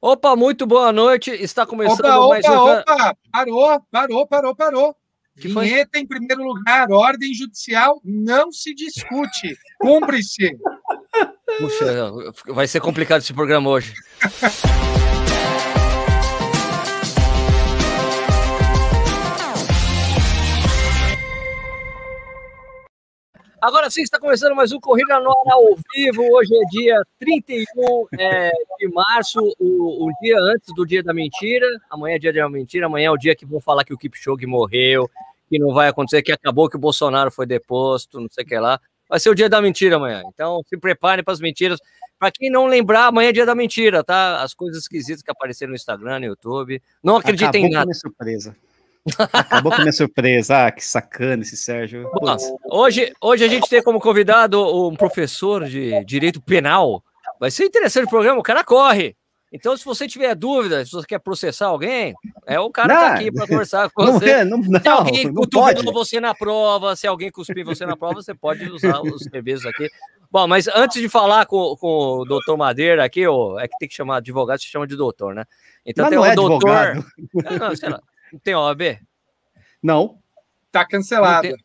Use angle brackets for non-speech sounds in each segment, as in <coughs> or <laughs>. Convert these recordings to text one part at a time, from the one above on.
Opa, muito boa noite. Está começando opa, mais opa, um. Opa, parou, parou, parou, parou. Que foi? Vinheta em primeiro lugar, ordem judicial não se discute. Cumpre-se. Puxa, vai ser complicado esse programa hoje. <laughs> Agora sim, está começando mais um Corrida no Ar ao vivo. Hoje é dia 31 é, de março, o, o, dia antes do dia da mentira. Amanhã é dia da mentira, amanhã é o dia que vão falar que o Kipchoge morreu, que não vai acontecer, que acabou, que o Bolsonaro foi deposto, não sei o que lá. Vai ser o dia da mentira amanhã. Então se preparem para as mentiras. Para quem não lembrar, amanhã é dia da mentira, tá? As coisas esquisitas que apareceram no Instagram, no YouTube. Não acreditem em nada. Minha surpresa. Acabou com a minha surpresa. Ah, que sacana esse Sérgio. Bom, hoje, hoje a gente tem como convidado um professor de direito penal. Vai ser interessante o programa, o cara corre. Então, se você tiver dúvida, se você quer processar alguém, é o cara que tá aqui para conversar com Não, você. é, não, não, Se alguém não pode. você na prova, se alguém cuspir você na prova, você pode usar os serviços aqui. Bom, mas antes de falar com, com o doutor Madeira aqui, ó, é que tem que chamar advogado, se chama de doutor, né? Então Mas tem não o é doutor. advogado. Não, sei lá. Tem OAB? Não, Tá cancelado. Não tem-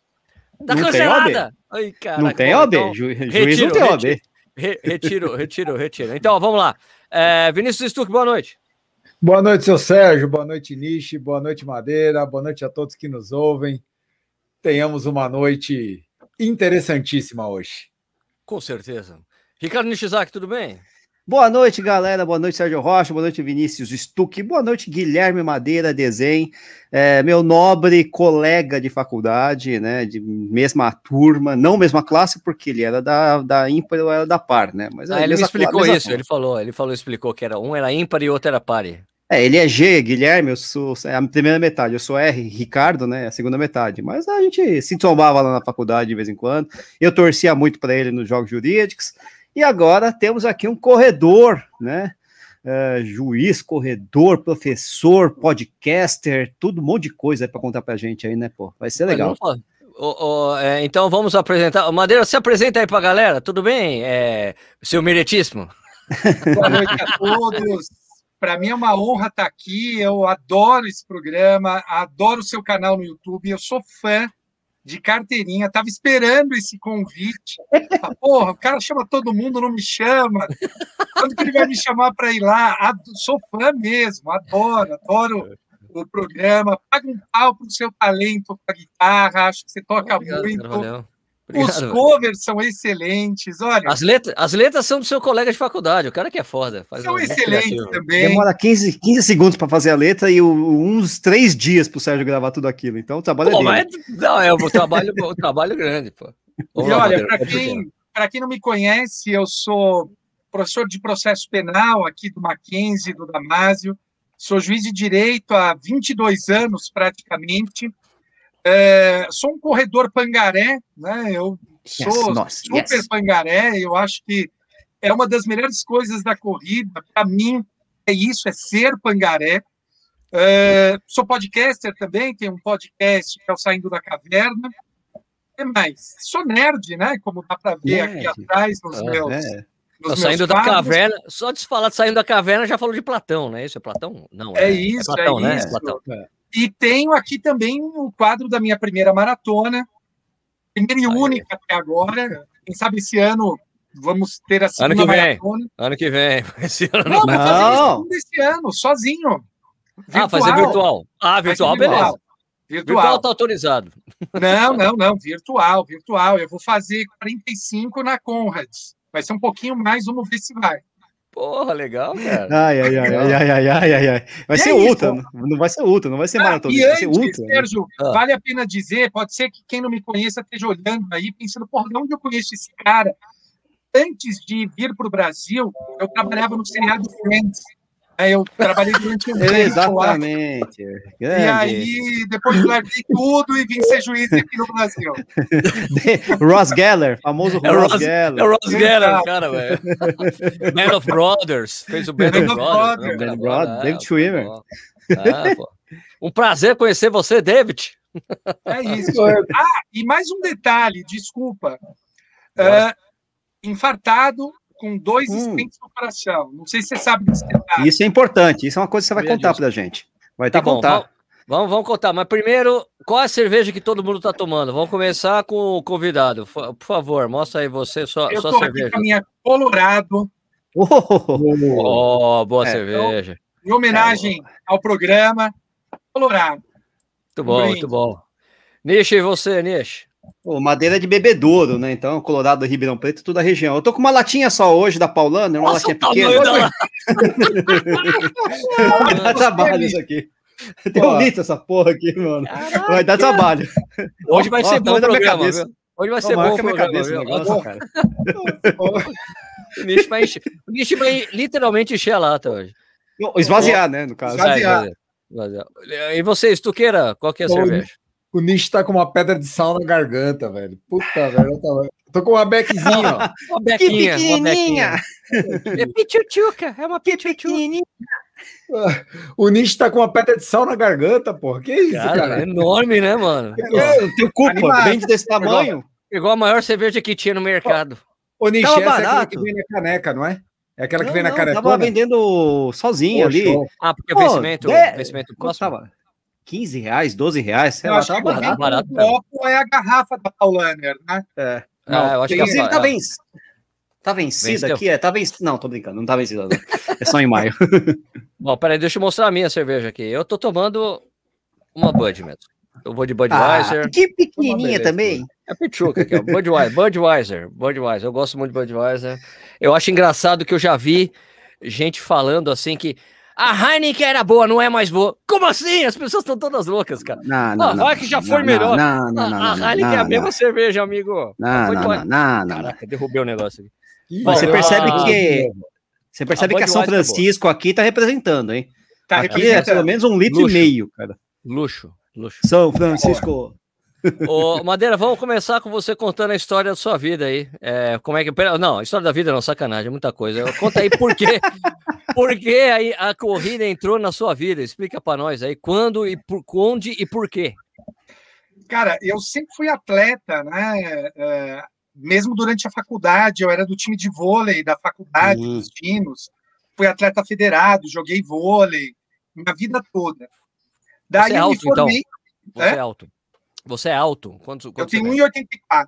Tá Não tem cancelada! Ai, caraca, não tem OAB. então- Ju- juiz retiro, não tem OAB. retiro. Re- Retiro, retiro, retiro. Então, vamos lá. É, Vinícius Stuck, boa noite. Boa noite, seu Sérgio. Boa noite, Nishi. Boa noite, Madeira. Boa noite a todos que nos ouvem. Tenhamos uma noite interessantíssima hoje. Com certeza. Ricardo Nishizaki, tudo bem? Boa noite, galera. Boa noite, Sérgio Rocha. Boa noite, Vinícius Stuck. Boa noite, Guilherme Madeira Desenho. É, meu nobre colega de faculdade, né? De mesma turma, não mesma classe, porque ele era da, da ímpar e eu era da par, né? Mas Ah, é ele me explicou isso, ele falou, ele falou, explicou que era um era ímpar e outro era pare. É, ele é G, Guilherme, eu sou é a primeira metade, eu sou R, Ricardo, né, a segunda metade. Mas a gente se tombava lá na faculdade de vez em quando. Eu torcia muito para ele nos jogos jurídicos. E agora temos aqui um corredor, né? é, juiz, corredor, professor, podcaster, tudo um monte de coisa para contar pra gente aí, né, pô? Vai ser legal. É, então vamos apresentar. Madeira, se apresenta aí pra galera, tudo bem? É, seu meritíssimo. <laughs> Boa noite a todos. Para mim é uma honra estar aqui. Eu adoro esse programa, adoro o seu canal no YouTube. Eu sou fã de carteirinha. Estava esperando esse convite. Ah, Porra, o cara chama todo mundo, não me chama. Quando que ele vai me chamar para ir lá? Sou fã mesmo, adoro, adoro o programa. Paga um pau pro seu talento com a guitarra. Acho que você toca Obrigado, muito. Os velho. covers são excelentes. Olha, As letras, as letras são do seu colega de faculdade, o cara que é foda. Faz são um- excelentes também. Demora 15, 15 segundos para fazer a letra e o- uns três dias pro Sérgio gravar tudo aquilo. Então o trabalho Pô, é dele. mas não, é o trabalho, o trabalho grande, pô. Vamos E lá, olha, para quem, pra quem não me conhece, eu sou professor de processo penal aqui do Mackenzie, do Damásio. Sou juiz de direito há 22 anos, praticamente. É, sou um corredor pangaré, né? Eu sou Yes, nossa, super yes. pangaré. Eu acho que é uma das melhores coisas da corrida. Para mim, é isso, é ser pangaré. É, sou podcaster também, tenho um podcast que é o Saindo da Caverna. O que mais? Sou nerd, né? Como dá para ver aqui atrás nos Ah, meus. É. nos saindo da quadros. caverna, só de falar de saindo da caverna, já falou de Platão, né? Isso é Platão? Não. É né? isso, Platão, é né? isso. Platão. E tenho aqui também o quadro da minha primeira maratona, primeira e Aí. única até agora. Quem sabe esse ano vamos ter a segunda que vem. maratona. Ano que vem. <laughs> Esse ano Não, não. vai fazer esse ano, sozinho. Ah, fazer virtual. Ah, Vai ser virtual, beleza. virtual. Virtual Virtual. tá autorizado. Não, não, não, <laughs> virtual, virtual. Eu vou fazer 45 na Conrads. Vai ser um pouquinho mais, vamos ver se vai. Porra, legal, cara. Ai, ai, ai, ai, ai, ai, ai, ai, Vai e ser é ultra, isso? não vai ser ultra, não vai ser ah, maratona, vai antes, ser ultra. Sérgio, ah. vale a pena dizer, pode ser que quem não me conheça esteja olhando aí, pensando, porra, de onde eu conheço esse cara? Antes de vir para o Brasil, eu trabalhava no seriado Friends, Aí eu trabalhei durante um <laughs> tempo lá. Exatamente. E aí, depois larguei tudo e vim ser juiz aqui no Brasil. <laughs> Ross Geller, famoso É o Ross, Ross- Geller. É o Ross Geller, cara, velho. Band of Brothers. Fez o Band, of of Brothers. Brothers. né? Band of Brothers, Ah, David pô, Schwimmer. Ah. Um prazer conhecer você, David. É isso. Ah, e mais um detalhe, desculpa. Ah, infartado, com dois Hum. stents no coração. Não sei se você sabe desse detalhe. Isso é importante, isso é uma coisa que você vai Meu contar Deus. pra gente. Vai ter Tá que bom, contar. vamos, vamos, contar. Mas primeiro, qual é a cerveja que todo mundo tá tomando? Vamos começar com o convidado. Por favor, mostra aí você, sua, Eu sua cerveja. com a minha Colorado, Oh, Oh, boa É, cerveja. em homenagem ao programa. Colorado. Muito bom, brinde. muito bom. Nish, e você, Nish? Pô, madeira de bebedouro, né? Então, Colorado, Ribeirão Preto, toda a região. Eu tô com uma latinha só hoje da Paulana, uma Nossa, latinha pequena. da Vai dar trabalho isso aqui. Tem um litro essa porra aqui, mano. Vai dar trabalho. Hoje vai Ó, ser ó, bom o minha programa, cabeça. viu? Hoje vai Ó, ser bom o minha programa, cabeça viu? <laughs> o negócio, cara. O Nish vai encher- o Nish vai literalmente encher a lata hoje. Esvaziar, né, no caso. Esvaziar. Vai. E você, Estuqueira, qual que é a Ô, cerveja? O Nish tá com uma pedra de sal na garganta, velho. Puta, velho. Eu tava- tô com uma beckzinha, ó. <laughs> Uma bequinha, uma bequinha. É pichuchuca, é uma pichuchuca. O Nish tá com uma pedra de sal na garganta, porra. Que isso, Cara, cara? é enorme, né, mano? É, Teu culpa, Animado. vende desse tamanho. Igual a maior cerveja que tinha no mercado. Ô, Nish, Tava essa é aquela barato. que vem na caneca, não é? É aquela que Não, vem na não, canecona? Tava vendendo sozinho Pô, ali. Ah, porque o Pô, vencimento, dez- vencimento próximo. tava? 15 reais, 12 reais, sei Eu lá, acho tava que o barato. barato o copo é a garrafa da Paulaner, né? É. Ah, eu acho que Inclusive, a- tá, venc... tá vencida Venceu. aqui? É, tá vencida. Não, tô brincando, não tá vencida, não. É só em maio. <laughs> Bom, peraí, deixa eu mostrar a minha cerveja aqui. Eu tô tomando uma Bud mesmo. Eu vou de Budweiser. Ah, que pequenininha também. É Pichuca aqui, ó. Budweiser, Budweiser, Budweiser. Eu gosto muito de Budweiser. Eu acho engraçado que eu já vi gente falando assim que a Heineken era boa, não é mais boa. Como assim? As pessoas estão todas loucas, cara. Não, Ah, não, não. vai que já foi Não, melhor. Não, não, A- não. a Heineken é a mesma cerveja, amigo. Não, não, Budweiser- não, não. Caraca, derrubei o negócio aqui. Mas você percebe Ah, que você percebe a que a São é. Francisco aqui tá representando, hein? Tá Aqui é pelo menos um litro Luxo. e meio, cara. Luxo, luxo. São Francisco. Ô, Madeira, vamos começar com você contando a história da sua vida aí. É, como é que. pera- Não, a história da vida não, sacanagem, é muita coisa. Conta aí por quê. <laughs> por que aí a corrida entrou na sua vida? Explica pra nós aí quando e por onde e por quê. Cara, eu sempre fui atleta, né? É, mesmo durante a faculdade, eu era do time de vôlei da faculdade, Hum. dos times. Fui atleta federado, joguei vôlei, minha vida toda. Daí Você é eu me alto, então? formei, Você É? é alto. Você é alto? Quantos, eu tenho você tem? 1,84.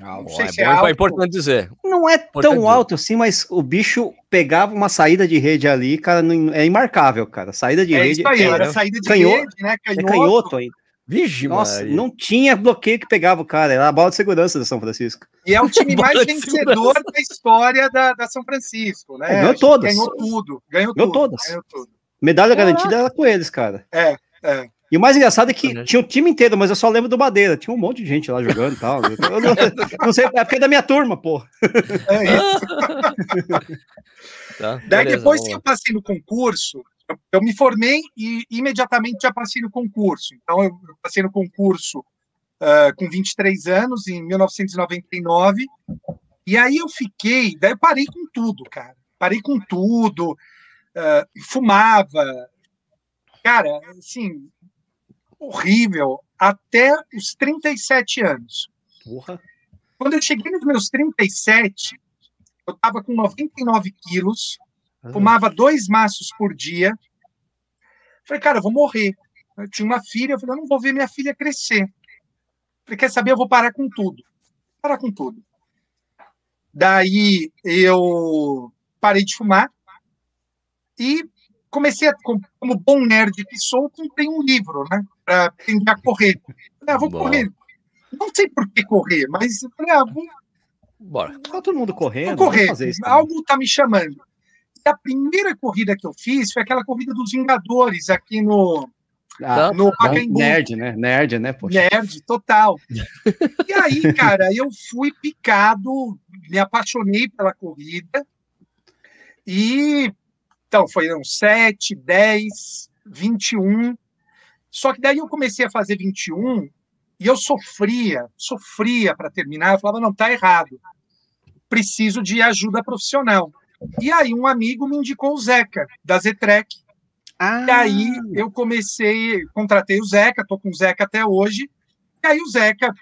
Ah, Não sei é, se é bom, é importante dizer. Não é Importante tão dizer. alto assim, mas o bicho pegava uma saída de rede ali, cara, não- é imarcável, cara. Saída de É rede. isso aí, é, era saída de Canhoto. rede, né? é Canhoto. canhoto ainda. Vixe, Nossa, Maria. não tinha bloqueio que pegava o cara, era a bola de segurança da São Francisco. E é o <laughs> time mais vencedor da história da, da São Francisco, né? Ganhou A gente todas. Ganhou tudo. Ganhou, Ganhou tudo. todas. Ganhou tudo. Medalha Caraca. garantida era com eles, cara. É, é. E o mais engraçado é que Impressionante. tinha o time inteiro, mas eu só lembro do Madeira. Tinha um monte de gente lá jogando e tal. Eu não, não sei, é porque é da minha turma, pô. é isso. <laughs> Tá, Daí beleza, depois vamos que eu passei no concurso, eu, eu me formei e imediatamente já passei no concurso. Então eu passei no concurso ah, com 23 anos, em 1999. E aí eu fiquei, daí eu parei com tudo, cara. Parei com tudo, ah, fumava. Cara, assim, horrível, até os 37 anos. Porra. Quando eu cheguei nos meus 37, eu estava com 99 quilos, fumava dois maços por dia. Falei, cara, eu vou morrer. Eu tinha uma filha, eu falei, eu não vou ver minha filha crescer. Falei, quer saber? Eu vou parar com tudo. Parar com tudo. Daí eu parei de fumar e comecei a, como bom nerd que sou, comprei um livro, né? Para aprender a correr. Falei, ah, vou correr. Não sei por que correr, mas falei, ah, vou Bora. Tá todo mundo correndo. Vou correr. isso. Algo está me chamando. E a primeira corrida que eu fiz foi aquela corrida dos Vingadores aqui no, Ah, no Pacaembu. nerd, né? Nerd, né? Poxa. Nerd, total. <laughs> E aí, cara, eu fui picado, me apaixonei pela corrida. E então foram 7, 10, 21. Só que daí eu comecei a fazer 21 e eu sofria, sofria para terminar. Eu falava, não, tá errado. Preciso de ajuda profissional. E aí um amigo me indicou o Zeca, da Zetrec. Ah, E aí eu comecei, contratei o Zeca, tô com o Zeca até hoje. E aí o Zeca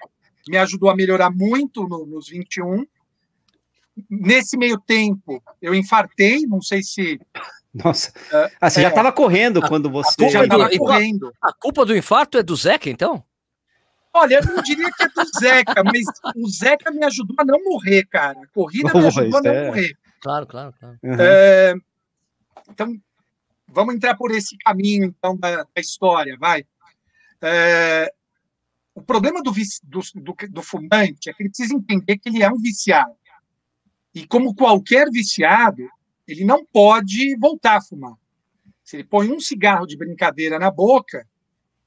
me ajudou a melhorar muito no- nos 21. Nesse meio tempo, eu infartei, não sei se. Nossa. Ah, você é, já estava correndo a, quando você. A culpa, do, correndo. a culpa do infarto é do Zeca, então? Olha, eu não diria que é do Zeca, mas o Zeca me ajudou a não morrer, cara. A corrida me ajudou a não é. morrer. Claro, claro, claro. Uhum. É, então, vamos entrar por esse caminho, então, da, da história, vai. É, o problema do, do, do, do, fumante é que ele precisa entender que ele é um viciado. E como qualquer viciado, ele não pode voltar a fumar. Se ele põe um cigarro de brincadeira na boca,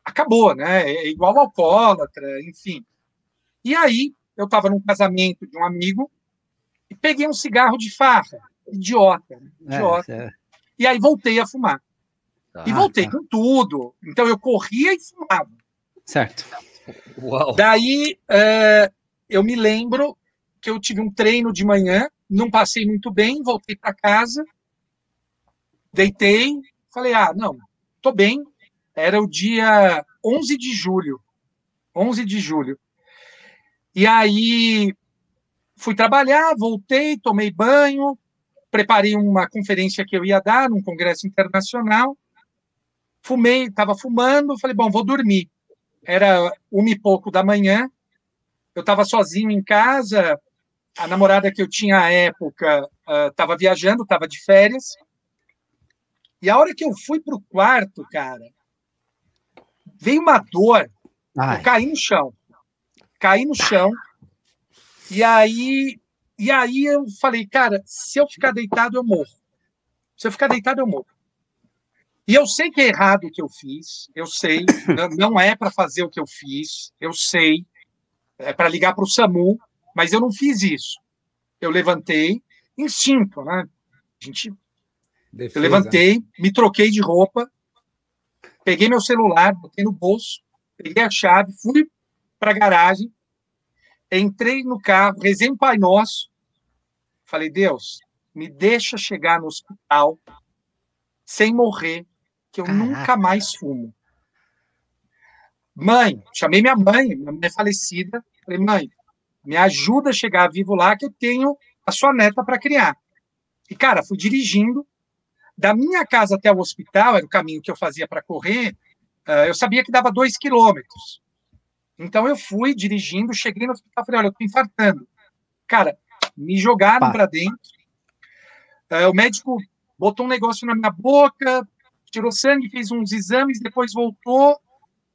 acabou, né? É igual ao alcoólatra, enfim. E aí, eu estava num casamento de um amigo e peguei um cigarro de farra. Idiota, né? É, idiota. É, é. E aí voltei a fumar. Ah, e voltei tá. com tudo. Então eu corria e fumava. Certo. Uau. Daí é, eu me lembro que eu tive um treino de manhã, não passei muito bem, voltei para casa, deitei, falei: ah, não, tô bem. Era o dia 11 de julho. 11 de julho. E aí fui trabalhar, voltei, tomei banho, preparei uma conferência que eu ia dar num congresso internacional. Fumei, estava fumando, falei, bom, vou dormir. Era uma e pouco da manhã, eu estava sozinho em casa, a namorada que eu tinha à época estava uh, viajando, estava de férias. E a hora que eu fui para o quarto, cara, veio uma dor. Ai. Eu caí no chão. Caí no chão. E aí, e aí eu falei, cara, se eu ficar deitado, eu morro. Se eu ficar deitado, eu morro. E eu sei que é errado o que eu fiz, eu sei, <laughs> não é para fazer o que eu fiz, eu sei, é para ligar para o SAMU, mas eu não fiz isso. Eu levantei, instinto, né? A gente, Defesa. eu levantei, me troquei de roupa, peguei meu celular, botei no bolso, peguei a chave, fui para a garagem, entrei no carro, rezei um Pai Nosso, falei, Deus, me deixa chegar no hospital sem morrer, que eu Caraca. nunca mais fumo. Mãe, chamei minha mãe, minha mãe é falecida, falei, mãe, me ajuda a chegar vivo lá, que eu tenho a sua neta para criar. E, cara, fui dirigindo, da minha casa até o hospital, era o caminho que eu fazia para correr, uh, eu sabia que dava dois quilômetros. Então eu fui dirigindo, cheguei no hospital, falei, olha, eu tô infartando. Cara, me jogaram para dentro. Uh, o médico botou um negócio na minha boca, tirou sangue, fez uns exames, depois voltou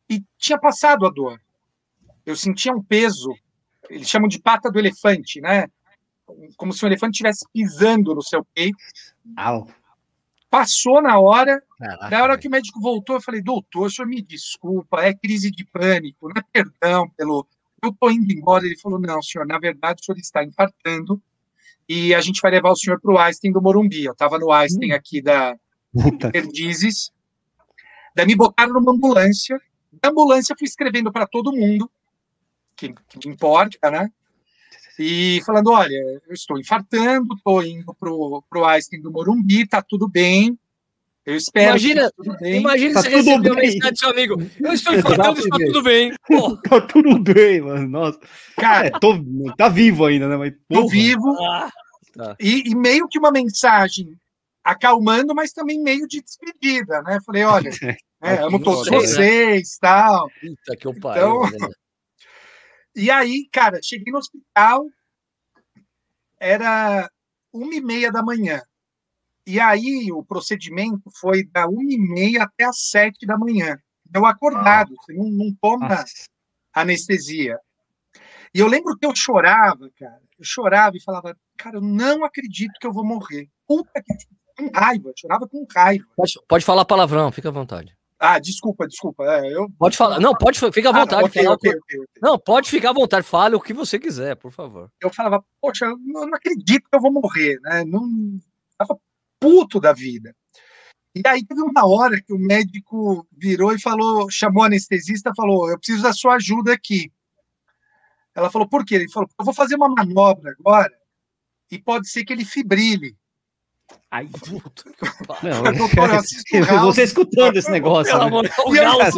e tinha passado a dor. Eu sentia um peso, eles chamam de pata do elefante, né? Como se o elefante estivesse pisando no seu peito. Au. Passou na hora, Caraca, na hora que o médico voltou, eu falei, doutor, o senhor me desculpa, é crise de pânico, não é perdão pelo. Eu estou indo embora. Ele falou, não, senhor, na verdade o senhor está infartando e a gente vai levar o senhor para o Einstein do Morumbi. Eu estava no Einstein hum. aqui da Perdizes. Daí me botaram numa ambulância. Da ambulância fui escrevendo para todo mundo, que, que importa, né? e falando: olha, eu estou infartando, estou indo pro, pro Einstein do Morumbi, tá tudo bem. Eu espero. Imagina, imagina tá você receber uma mensagem do seu amigo. Eu estou infartando, está tudo bem. <laughs> tá tudo bem, mano. Nossa. Cara, é, tô, tá vivo ainda, né? Mas, tô vivo. Ah, tá. e, e, meio que uma mensagem acalmando, mas também meio de despedida, né? Falei, olha, é, amo todos vocês, tal. Puta que eu então, né? E aí, cara, cheguei no hospital, era uma e meia da manhã. E aí o procedimento foi da uma e meia até as sete da manhã. Eu acordado, você não, não toma Nossa. anestesia. E eu lembro que eu chorava, cara. Eu chorava e falava, cara, eu não acredito que eu vou morrer. Puta que. Com raiva, eu chorava com raiva. Pode, pode falar palavrão, fica à vontade. Ah, desculpa, desculpa. É, eu... Pode falar. Não, pode, fica à ah, vontade. Ah, okay, okay, okay, não, pode ficar à vontade. Fale o que você quiser, por favor. Eu falava, poxa, eu não acredito que eu vou morrer, né? Não tava puto da vida. E aí teve uma hora que o médico virou e falou, chamou a anestesista, falou, eu preciso da sua ajuda aqui. Ela falou, por quê? Ele falou, eu vou fazer uma manobra agora e pode ser que ele fibrile. Ai, puta que Não, doutor, eu <laughs> você escutando esse negócio. Pelo né? amor de Deus.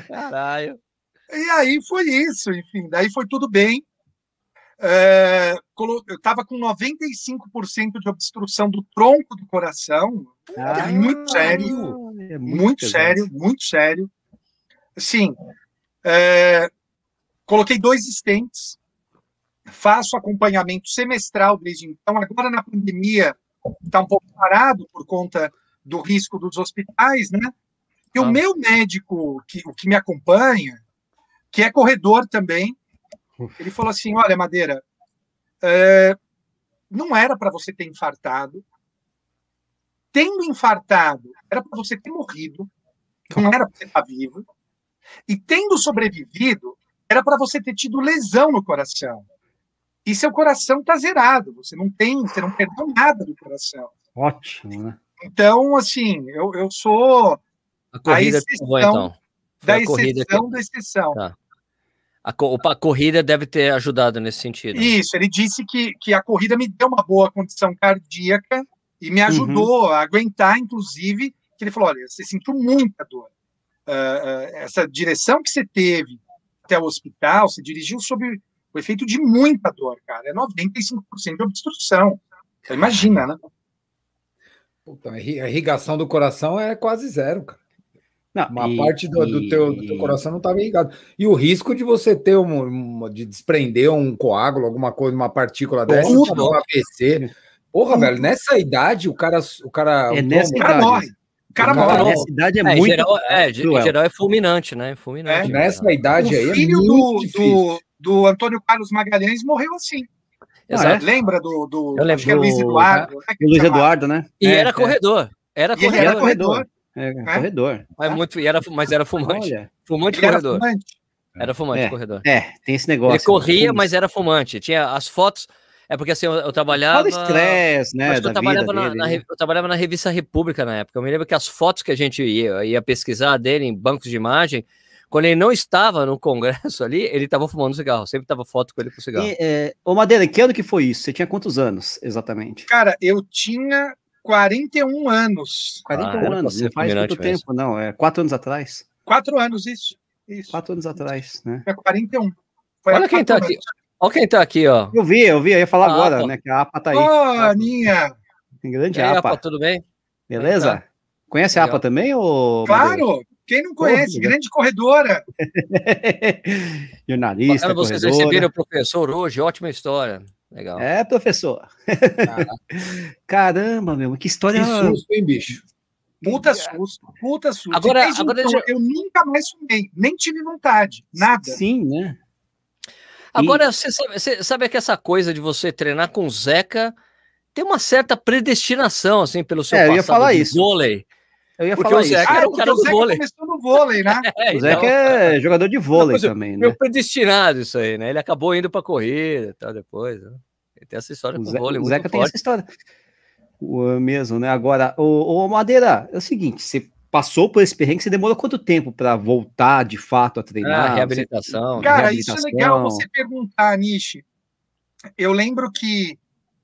<laughs> Caralho. E aí foi isso, enfim, daí foi tudo bem. é, eu estava com 95% de obstrução do tronco do coração. Ah, é muito sério. É muito, muito sério, muito sério. Sim. É, coloquei dois stents. Faço acompanhamento semestral desde então. Agora, na pandemia, está um pouco parado por conta do risco dos hospitais, né? E ah. o meu médico, que, o que me acompanha, que é corredor também, ele falou assim: olha, Madeira, é, não era para você ter infartado. Tendo infartado, era para você ter morrido. Não era para você estar vivo. E tendo sobrevivido, era para você ter tido lesão no coração. E seu coração está zerado. Você não tem, você não perdeu nada do coração. Ótimo, né? Então, assim, eu, eu sou a, corrida a exceção então. da exceção que... da exceção. Tá. A, a, corrida deve ter ajudado nesse sentido. Isso, ele disse que, que a corrida me deu uma boa condição cardíaca e me ajudou uhum. a aguentar, inclusive, que ele falou: olha, você sentiu muita dor. Uh, uh, essa direção que você teve até o hospital, você dirigiu sob o efeito de muita dor, cara. É 95% de obstrução. Você imagina, né? Puta, a irrigação do coração é quase zero, cara. Não, uma e, parte do, do, teu, do, teu, coração não estava irrigado. E o risco de você ter um, de desprender um coágulo, alguma coisa, uma partícula dessa, tipo um AVC. Porra, Tudo. velho, nessa idade o cara. O cara, é nessa idade. cara morre. O cara, morre. Nessa idade é, é muito. Em geral, é, em geral é fulminante, né? Fulminante. É, nessa idade o aí. O é filho é do, do, do Antônio Carlos Magalhães morreu assim. Ah, é? Lembra do, do Eu lembro, acho que é Luiz Eduardo? Né? Luiz Eduardo, né? E era corredor. Era corredor. Era corredor. É, é, corredor. Mas, muito, era, mas era fumante. Olha, fumante corredor. Era fumante, era fumante é, corredor. É, tem esse negócio. Ele corria, mas era fumante. Tinha as fotos. É porque assim, eu, eu trabalhava. estresse, né? Eu trabalhava, na, na, eu trabalhava na revista República na época. Eu me lembro que as fotos que a gente ia, ia pesquisar dele em bancos de imagem, quando ele não estava no congresso ali, ele estava fumando cigarro. Sempre tava foto com ele com cigarro. E, é... Ô, Madeira, que ano que foi isso? Você tinha quantos anos, exatamente? Cara, eu tinha 41 anos. 41 ah, anos, não faz muito mesmo. tempo, não. É quatro anos atrás. Quatro anos, isso. isso. Quatro anos atrás, né? É 41. Foi Olha quem tá anos. aqui. Olha quem tá aqui, ó. Eu vi, eu vi, eu ia falar a agora, APA. né? Que a APA tá aí. Ô, oh, Aninha! Tem grande aí, APA. APA. Tudo bem? Beleza? Tá. Conhece Legal. a APA também, ou? Claro! Quem não conhece? Grande corredora. <laughs> Jornalista. Bacana vocês receberam o professor hoje, ótima história. Legal. É, professor. Ah. <laughs> Caramba, meu, que história. Que susto, hein, bicho? Puta susto, puta susto. Agora, agora então, eu nunca mais fumei, nem tive vontade, nada. Sim, né? Agora, e... você, sabe, você sabe que essa coisa de você treinar com o Zeca tem uma certa predestinação, assim, pelo seu é, passado eu ia falar isso. vôlei. Eu ia Porque falar o Zeca isso. era o cara do vôlei. começou no vôlei, né? <laughs> É, o Zeca então... é jogador de vôlei Não, também, né? Meu predestinado isso aí, né? Ele acabou indo para corrida e tal depois. Né? Ele tem essa história o com o vôlei O Zeca tem essa história o, mesmo, né? Agora, o, o Madeira, é o seguinte, você passou por esse perrengue, você demorou quanto tempo para voltar de fato a treinar? Ah, reabilitação. Você... Cara, reabilitação. isso é legal você perguntar, Nishi. Eu lembro que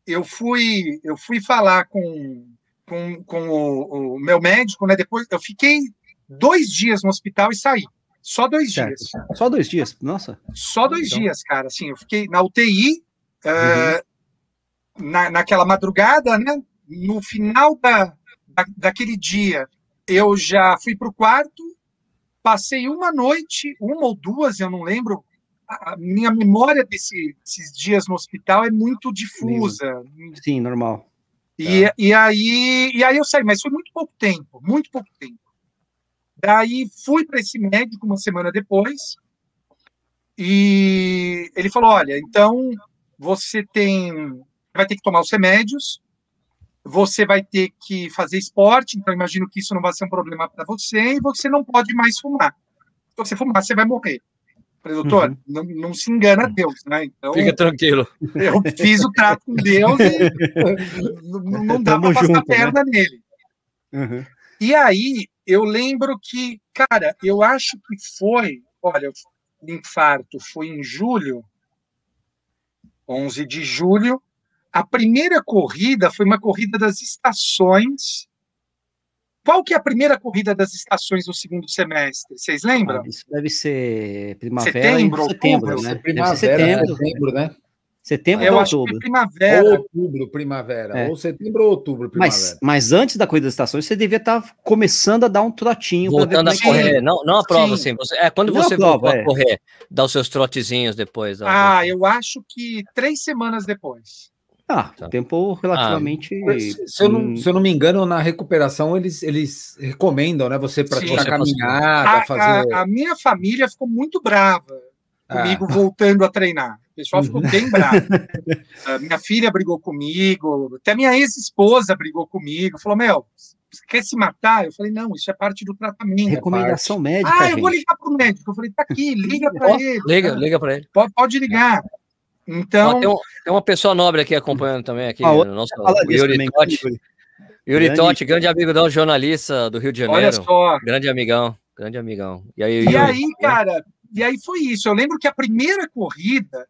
eu fui, eu fui falar com com, com o, o, meu médico, né? Depois eu fiquei dois dias no hospital e saí. Só dois certo. dias. Só dois dias? Nossa. Só dois então... dias, cara. Assim, eu fiquei na UTI uhum. uh, na, naquela madrugada, né? No final da, da, daquele dia, eu já fui para o quarto, passei uma noite, uma ou duas, eu não lembro. A minha memória desse, desses dias no hospital é muito difusa. Sim, normal. E, tá. e, aí, e aí eu saí, mas foi muito pouco tempo, muito pouco tempo. Daí fui para esse médico uma semana depois e ele falou: olha, então você tem, vai ter que tomar os remédios, você vai ter que fazer esporte, então imagino que isso não vai ser um problema para você e você não pode mais fumar. Se você fumar, você vai morrer. Falei, doutor, uhum. não, não, se engana Deus, né? Então, Fica tranquilo. Eu fiz o trato com Deus e <laughs> não, não dá para passar a né? perna né? nele. Uhum. E aí, eu lembro que, cara, eu acho que foi, olha, o infarto foi em julho, 11 de julho. A primeira corrida foi uma corrida das estações qual que é a primeira corrida das estações no segundo semestre? Vocês lembram? Ah, isso deve ser primavera setembro, setembro, outubro, né? Primavera, setembro, setembro, né? Setembro eu ou outubro? primavera. Outubro, primavera. É. Ou setembro ou outubro, primavera. Mas, mas antes da corrida das estações, você devia estar tá começando a dar um trotinho. Voltando a é correr. Não, não a prova, assim. Você, é quando não você volta a é. correr, dá os seus trotezinhos depois. Ah, eu acho que três semanas depois. Ah, tá. tempo relativamente. Ah, se, eu não, se eu não me engano, na recuperação eles, eles recomendam, né? Você praticar Sim, caminhada, a, fazer. A, a, minha família ficou muito brava comigo ah. voltando a treinar. O pessoal ficou uhum. bem bravo. <laughs> uh, minha filha brigou comigo, até minha ex-esposa brigou comigo, falou: Meu, você quer se matar? Eu falei: Não, isso é parte do tratamento. Recomendação médica. Ah, eu vou ligar para o médico. Eu falei: Tá aqui, liga para ele. Liga, liga para ele. Pode, pode ligar. Então. tem, um, tem, uma pessoa nobre aqui acompanhando também, aqui, ah, no nosso Yuri Totti. Yuri Totti, grande amigo da jornalista do Rio de Janeiro. Olha só. Grande amigão, grande amigão. E aí, e aí cara, e aí foi isso. Eu lembro que a primeira corrida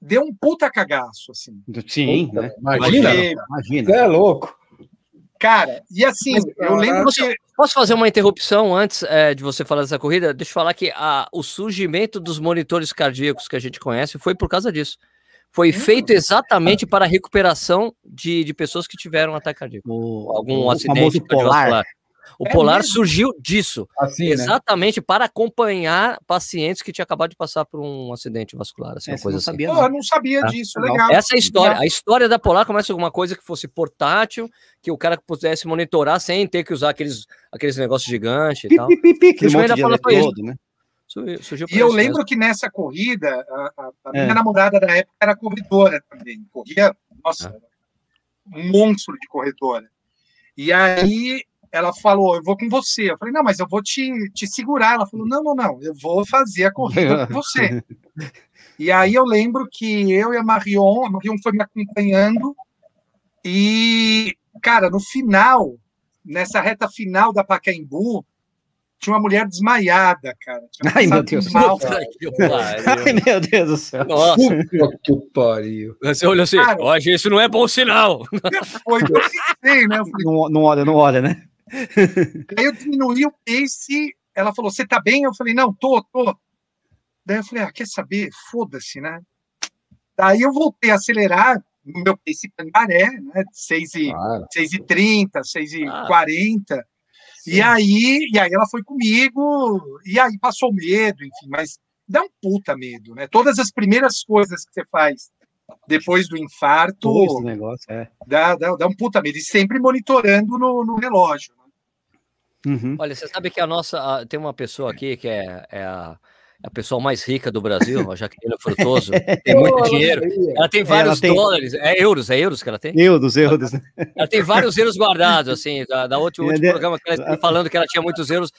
deu um puta cagaço, assim. Sim, né? Imagina, imagina. é louco. Cara, e assim, Mas, eu lembro posso, que... Posso fazer uma interrupção antes é, de você falar dessa corrida? Deixa eu falar que a, o surgimento dos monitores cardíacos que a gente conhece foi por causa disso. Foi hum. feito exatamente para a recuperação de, de pessoas que tiveram um ataque cardíaco. O, algum o acidente cardiovascular. O é Polar mesmo? surgiu disso, assim, né? exatamente né? para acompanhar pacientes que tinham acabado de passar por um acidente vascular, assim, uma coisa não assim. Sabia, Pô, eu não sabia tá? disso, legal. Essa é a história. A história da Polar começa com alguma coisa que fosse portátil, que o cara pudesse monitorar sem ter que usar aqueles, aqueles negócios gigantes e tal. Pipi, que monte de eletrodo, né? Surgiu e eu lembro que nessa corrida, a, a, a minha é. namorada da época era corredora também. Corria, nossa, ah. um monstro de corredora. E aí ela falou, eu vou com você. Eu falei, não, mas eu vou te, te segurar. Ela falou, não, não, não, eu vou fazer a corrida com você. <laughs> e aí eu lembro que eu e a Marion, a Marion foi me acompanhando, e, cara, no final, nessa reta final da Pacaembu, tinha uma mulher desmaiada, cara. Ai, meu Deus. Mal, <laughs> Ai, meu Deus do céu. Nossa. que pariu. Você olhou assim, cara, hoje isso não é bom sinal. Foi eu pensei, né? Eu falei, não, não olha, não olha, né? <laughs> Aí eu diminuí o pace, ela falou, você tá bem? Eu falei, não, tô, tô. Daí eu falei, ah, quer saber? Foda-se, né? Daí eu voltei a acelerar no meu pace pangaré, né? 6 e, claro. 6 e 30, 6 e ah. 40. E aí, e aí ela foi comigo, e aí passou medo, enfim, mas dá um puta medo, né? Todas as primeiras coisas que você faz depois do infarto. Negócio, é. Dá, dá, dá um puta medo. E sempre monitorando no, no relógio. Uhum. Olha, você sabe que a nossa. A, tem uma pessoa aqui que é, é a a pessoa mais rica do Brasil, a Jaqueline Frutoso, tem <laughs> muito dinheiro. Ela tem vários ela tem... dólares, é euros, é euros que ela tem? Euros, euros. Ela tem vários euros guardados, assim, da, da última, <laughs> último programa que ela falando que ela tinha muitos euros,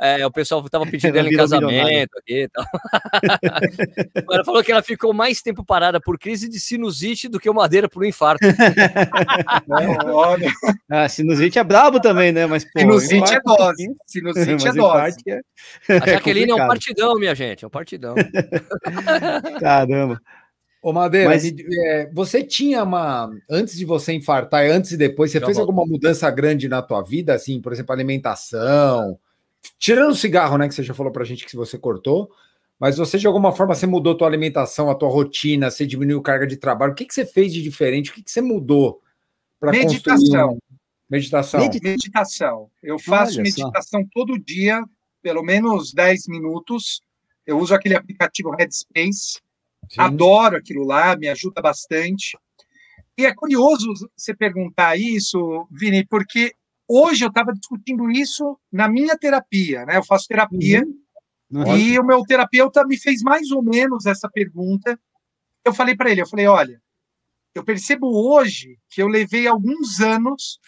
é, o pessoal estava <laughs> pedindo ela em casamento aqui e tal. <laughs> ela falou que ela ficou mais tempo parada por crise de sinusite do que o Madeira por um infarto. <laughs> ah, sinusite é brabo também, né? Mas, pô, sinusite é dose. Sinusite é dose. É... A Jaqueline é, é um partidão, minha gente, é um partidão. Caramba. Ô, Madeira, Mas... é, você tinha uma. Antes de você infartar, antes e depois, você Já fez volto. alguma mudança grande na tua vida, assim, por exemplo, alimentação? Tirando o cigarro, né, que você já falou pra gente que você cortou, mas você de alguma forma você mudou a tua alimentação, a tua rotina, você diminuiu carga de trabalho. O que, que você fez de diferente? O que, que você mudou para Meditação. Um... Meditação. Meditação. Eu faço Olha meditação só. todo dia, pelo menos 10 minutos. Eu uso aquele aplicativo Headspace. Sim. Adoro aquilo lá, me ajuda bastante. E é curioso você perguntar isso, Vini, porque hoje eu estava discutindo isso na minha terapia, né? Eu faço terapia uhum. e o meu terapeuta me fez mais ou menos essa pergunta. Eu falei para ele, eu falei, olha, eu percebo hoje que eu levei alguns anos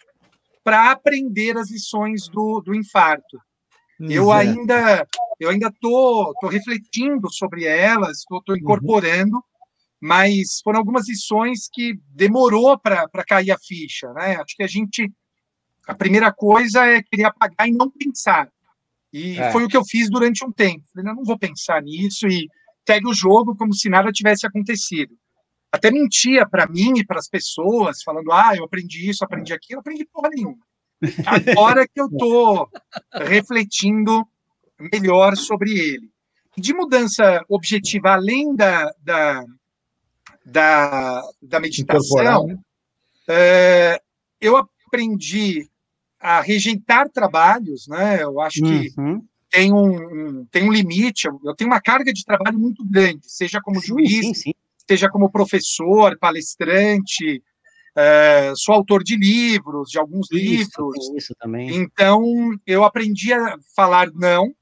para aprender as lições do, do infarto. Eu ainda eu ainda tô, tô refletindo sobre elas, tô, tô uhum. incorporando, uhum. mas foram algumas lições que demorou para cair a ficha, né? Acho que a gente a primeira coisa é querer apagar e não pensar. E é. foi o que eu fiz durante um tempo. Falei, não, vou pensar nisso e segue o jogo como se nada tivesse acontecido. Até mentia para mim e para as pessoas, falando, ah, eu aprendi isso, aprendi aquilo, aprendi porra nenhuma. Agora que eu estou refletindo melhor sobre ele. De mudança objetiva, além da, da, da, da meditação, é, eu aprendi a rejeitar trabalhos, né? Eu acho que uhum. tem, um, um, tem um limite, eu tenho uma carga de trabalho muito grande, seja como sim, juiz, sim, sim. seja como professor, palestrante, é, sou autor de livros, de alguns isso, livros. Isso também. Então, eu aprendi a falar não.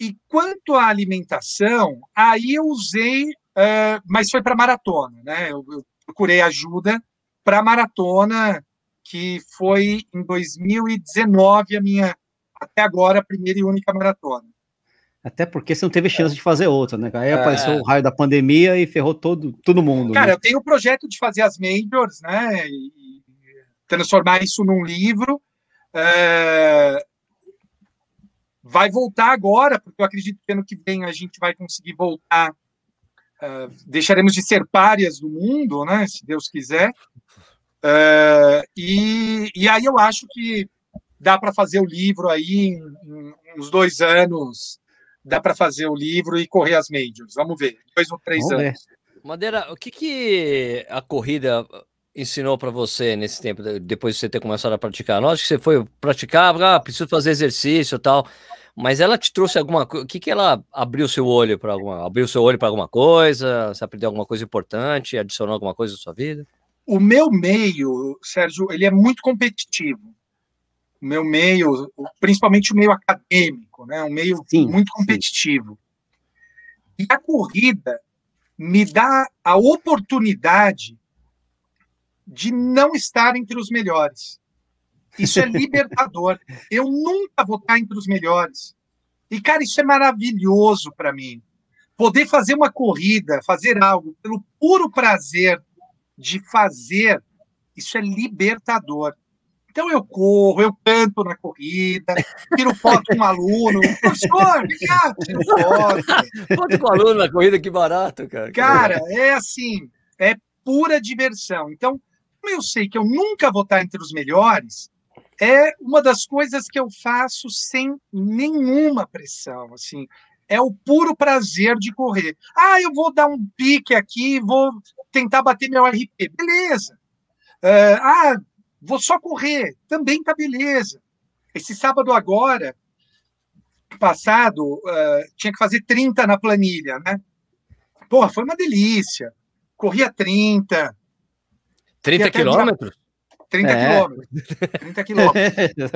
E quanto à alimentação, aí eu usei, é, mas foi para maratona, né? Eu, eu procurei ajuda para maratona, que foi em 2019 a minha, até agora, a primeira e única maratona. Até porque você não teve chance de fazer outra, né? Aí é. apareceu o raio da pandemia e ferrou todo, todo mundo. Cara, né? eu tenho o projeto de fazer as majors, né? E transformar isso num livro. É... Vai voltar agora, porque eu acredito que ano que vem a gente vai conseguir voltar. Uh, deixaremos de ser párias do mundo, né? Se Deus quiser. Uh, e, e aí eu acho que dá para fazer o livro aí em, em uns dois anos dá para fazer o livro e correr as majors. Vamos ver, dois ou três Vamos anos. Ver. Madeira, o que, que a corrida ensinou para você nesse tempo, depois de você ter começado a praticar? Nós que você foi praticar, ah, preciso fazer exercício e tal, mas ela te trouxe alguma coisa? O que, que ela abriu seu olho para alguma? Abriu seu olho para alguma coisa? Você aprendeu alguma coisa importante? Adicionou alguma coisa na sua vida? O meu meio, Sérgio, ele é muito competitivo o meu meio, principalmente o meio acadêmico, né? um meio sim, muito competitivo. Sim. E a corrida me dá a oportunidade de não estar entre os melhores. Isso é <laughs> libertador. Eu nunca vou estar entre os melhores. E, cara, isso é maravilhoso para mim. Poder fazer uma corrida, fazer algo pelo puro prazer de fazer, isso é libertador. Então eu corro, eu canto na corrida, tiro <laughs> foto com um aluno. Professor, vem cá, tiro foto. Foto com aluno na corrida, que barato, cara. Cara, é assim, é pura diversão. Então, como eu sei que eu nunca vou estar entre os melhores, é uma das coisas que eu faço sem nenhuma pressão, assim. É o puro prazer de correr. Ah, eu vou dar um pique aqui, vou tentar bater meu RP. Beleza. Uh, ah, vou só correr, também tá beleza. Esse sábado agora, passado, uh, tinha que fazer 30 na planilha, né? Porra, foi uma delícia. Corria 30. 30 quilômetros? 30 é. quilômetros. 30 <laughs> quilômetros.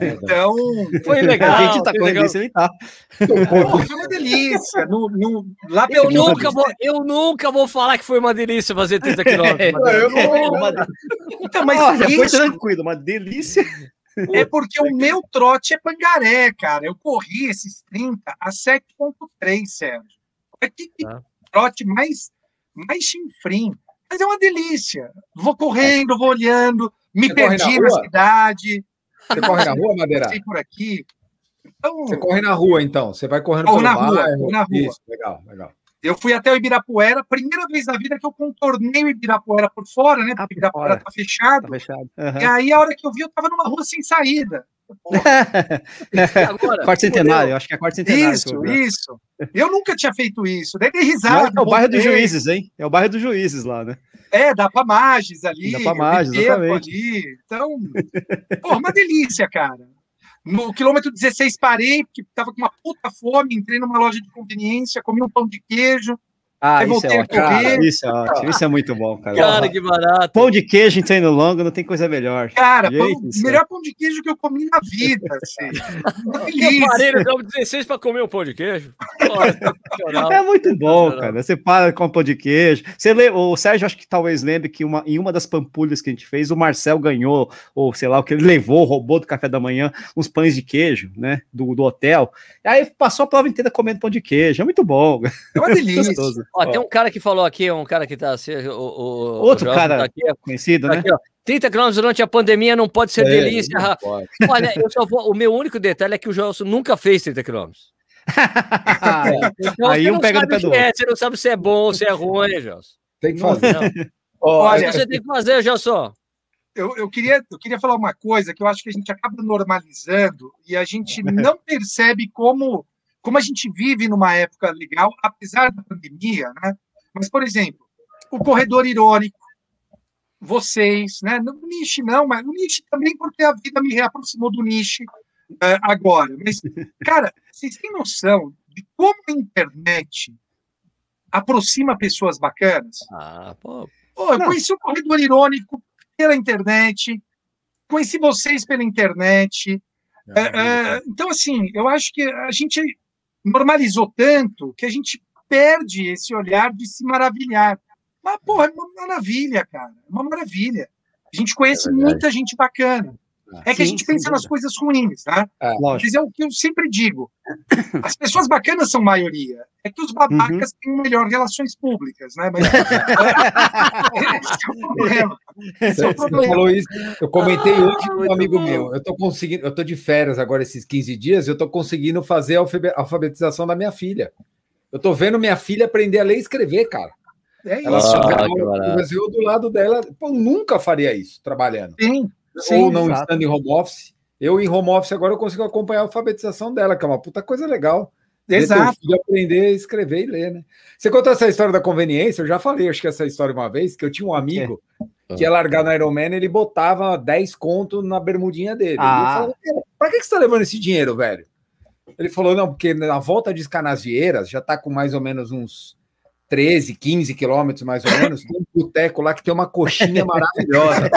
então. Foi legal. A gente tá correndo isso e tá. foi uma delícia. No, no, lá eu, nunca vou, eu nunca vou falar que foi uma delícia fazer 30 <laughs> quilômetros. eu não, então, mas Olha, isso... foi tranquilo, uma delícia. É porque o meu trote é pangaré, cara. Eu corri esses 30 a 7,3, Sérgio. É que, que ah. trote mais, mais chinfrim. Mas é uma delícia. Vou correndo, vou olhando, me Você perdi na, na, cidade. Você corre na rua, Madeira? Passei por aqui. Então, Você corre na rua, então? Você vai correndo pelo na rua, bairro? na rua. Isso, legal, legal. Eu fui até o Ibirapuera, primeira vez na vida que eu contornei o Ibirapuera por fora, né? Porque o Ibirapuera está fechado. Tá fechado. Uhum. E aí, a hora que eu vi, eu estava numa rua sem saída. <laughs> Agora, quarto centenário, acho que é quarto centenário. Isso, isso. Eu nunca tinha feito isso. Dei risada. É o bairro dos juízes, hein? É o bairro dos juízes lá, né? É, da Pamages ali. Da Pamages, exatamente. Ali. Então, pô, uma delícia, cara. No quilômetro 16 parei, porque estava com uma puta fome, entrei numa loja de conveniência, comi um pão de queijo, ah, isso é, cara, isso é ótimo. Isso é muito bom, cara. Cara, que barato. Pão de queijo em treino longo, não tem coisa melhor. Cara, pão, melhor pão de queijo que eu comi na vida. <laughs> Assim. eu parei no 16 para comer um pão de queijo. é muito bom, cara. Você para com pão de queijo. Você lê, o Sérgio, acho que talvez lembre que uma, em uma das pampulhas que a gente fez, o Marcel ganhou, ou sei lá, o que ele levou, roubou do café da manhã, uns pães de queijo, né? Do, do hotel. E aí passou a prova inteira comendo pão de queijo. É muito bom. É uma <laughs> delícia. Ó, tem um cara que falou aqui, um cara que tá assim, o, o Outro o cara tá aqui, conhecido, tá né? Aqui, ó, 30 quilômetros durante a pandemia não pode ser é, delícia. Olha, eu só vou, o meu único detalhe é que o Gelson nunca fez 30 quilômetros. <laughs> então, Aí um pega no pé do é, Você não sabe se é bom ou se é ruim, Gelson. Tem que fazer. Não. <laughs> Olha, você tem que fazer, Gelson. Eu, eu, queria, eu queria falar uma coisa que eu acho que a gente acaba normalizando e a gente <laughs> não percebe como como a gente vive numa época legal, apesar da pandemia, né? Mas, por exemplo, o corredor irônico, vocês, né? No niche não, mas no niche também porque a vida me reaproximou do niche uh, agora. Mas, cara, vocês têm noção de como a internet aproxima pessoas bacanas? Ah, pô. pô eu não. conheci o corredor irônico pela internet, conheci vocês pela internet. É, é, então, assim, eu acho que a gente normalizou tanto que a gente perde esse olhar de se maravilhar. Mas, porra, é uma maravilha, cara. É uma maravilha. A gente conhece é muita gente bacana. É que sim, a gente pensa nas coisas ruins, né? É, Mas é o que eu sempre digo. <coughs> As pessoas bacanas são maioria. É que os babacas uhum. têm melhor relações públicas, né? Mas <laughs> <laughs> esse é o problema. Esse é o problema. Falou isso. Eu comentei ah, hoje com um amigo bom. meu. Eu tô conseguindo, eu tô de férias agora esses 15 dias, eu tô conseguindo fazer a alfabetização da minha filha. Eu tô vendo minha filha aprender a ler e escrever, cara. É isso. Ela ah, eu do lado dela. Pô, nunca faria isso trabalhando. Sim. Sim, ou não exato. estando em home office. Eu em home office agora eu consigo acompanhar a alfabetização dela, que é uma puta coisa legal. Exato. De aprender a escrever e ler, né? Você contou essa história da conveniência, eu já falei, acho que essa história uma vez, que eu tinha um amigo é. que ia largar no Ironman, ele botava 10 conto na bermudinha dele. Ah. Falava, pra que você tá levando esse dinheiro, velho? Ele falou, não, porque na volta de Canasvieiras já tá com mais ou menos uns 13, 15 quilômetros mais ou menos, tem um boteco lá que tem uma coxinha maravilhosa.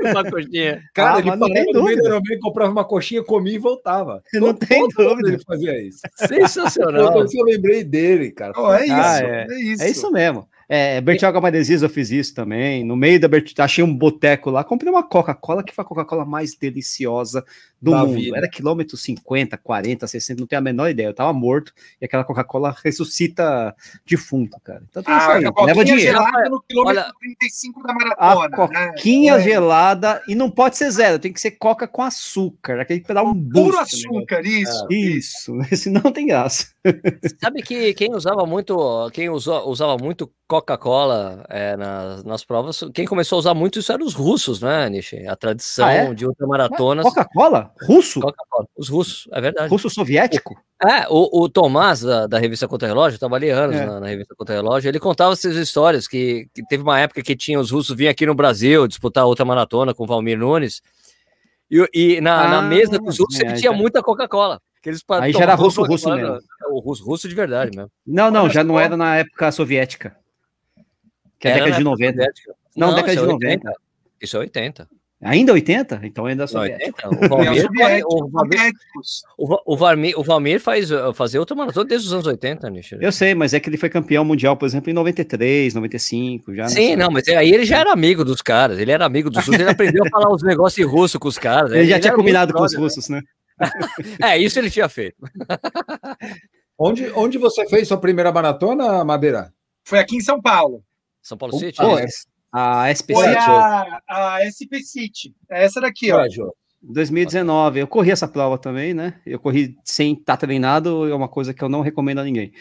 uma coxinha. Cara, ah, ele parava no meio do comprava uma coxinha, comia e voltava. <laughs> Não todo, tem todo dúvida. Ele fazia isso. Sensacional. Eu, eu lembrei dele, cara. Oh, é, isso, ah, é. é, isso, é. isso. mesmo. É, Bertioga Madesias eu fiz isso também. No meio da Bertioga, achei um boteco lá, comprei uma Coca-Cola, que foi a Coca-Cola mais deliciosa do da mundo. Vida. Era quilômetro 50, 40, 60, não tenho a menor ideia. Eu tava morto e aquela Coca-Cola ressuscita defunto, cara. Então tem ah, isso aí. Leva dinheiro. gelada no quilômetro Olha, 35 da maratona. A né? coquinha né? gelada e não pode ser zero, tem que ser Coca com açúcar, aquele que dá um boost. Puro açúcar, isso. É, isso, <laughs> senão não tem graça. Sabe que quem usava muito, quem usou, usava muito Coca-Cola é, nas, nas provas, quem começou a usar muito isso eram os russos, né, Nishi? A tradição ah, é? de ultramaratonas. Coca-Cola? Russo? Coca-Cola. Os russos, é verdade. Russo soviético? É, o, o Tomás, da, da revista Contra Relógio, eu trabalhei anos é. na, na, revista Contra Relógio, ele contava essas histórias, que, que, teve uma época que tinha os russos vinham aqui no Brasil disputar outra maratona com o Valmir Nunes, e, e na, ah, na, mesa dos russos é, ele tinha muita Coca-Cola. Aí já era russo-russo mesmo. O russo, russo de verdade mesmo. Não, não, já não era na época soviética. Que é a década de 90. Não, não, década de 90. É isso é 80. Ainda 80? Então ainda só. O Valmir, o, Valmir, o, Valmir, o Valmir faz fazer outra maratona desde os anos 80, Nish. Eu sei, mas é que ele foi campeão mundial, por exemplo, em 93, 95, já. Sim, não, mas aí ele já era amigo dos caras, ele era amigo dos russos, ele aprendeu a falar os negócios russos com os caras. Ele, ele já tinha combinado com os né? russos, né? <laughs> é, isso ele tinha feito. onde, onde você fez sua primeira maratona, Madeira? Foi aqui em São Paulo. São Paulo City? Oh, a SP Foi a, a SP City. É essa daqui, ó. 2019. Eu corri essa prova também, né? Eu corri sem estar tá treinado, é uma coisa que eu não recomendo a ninguém.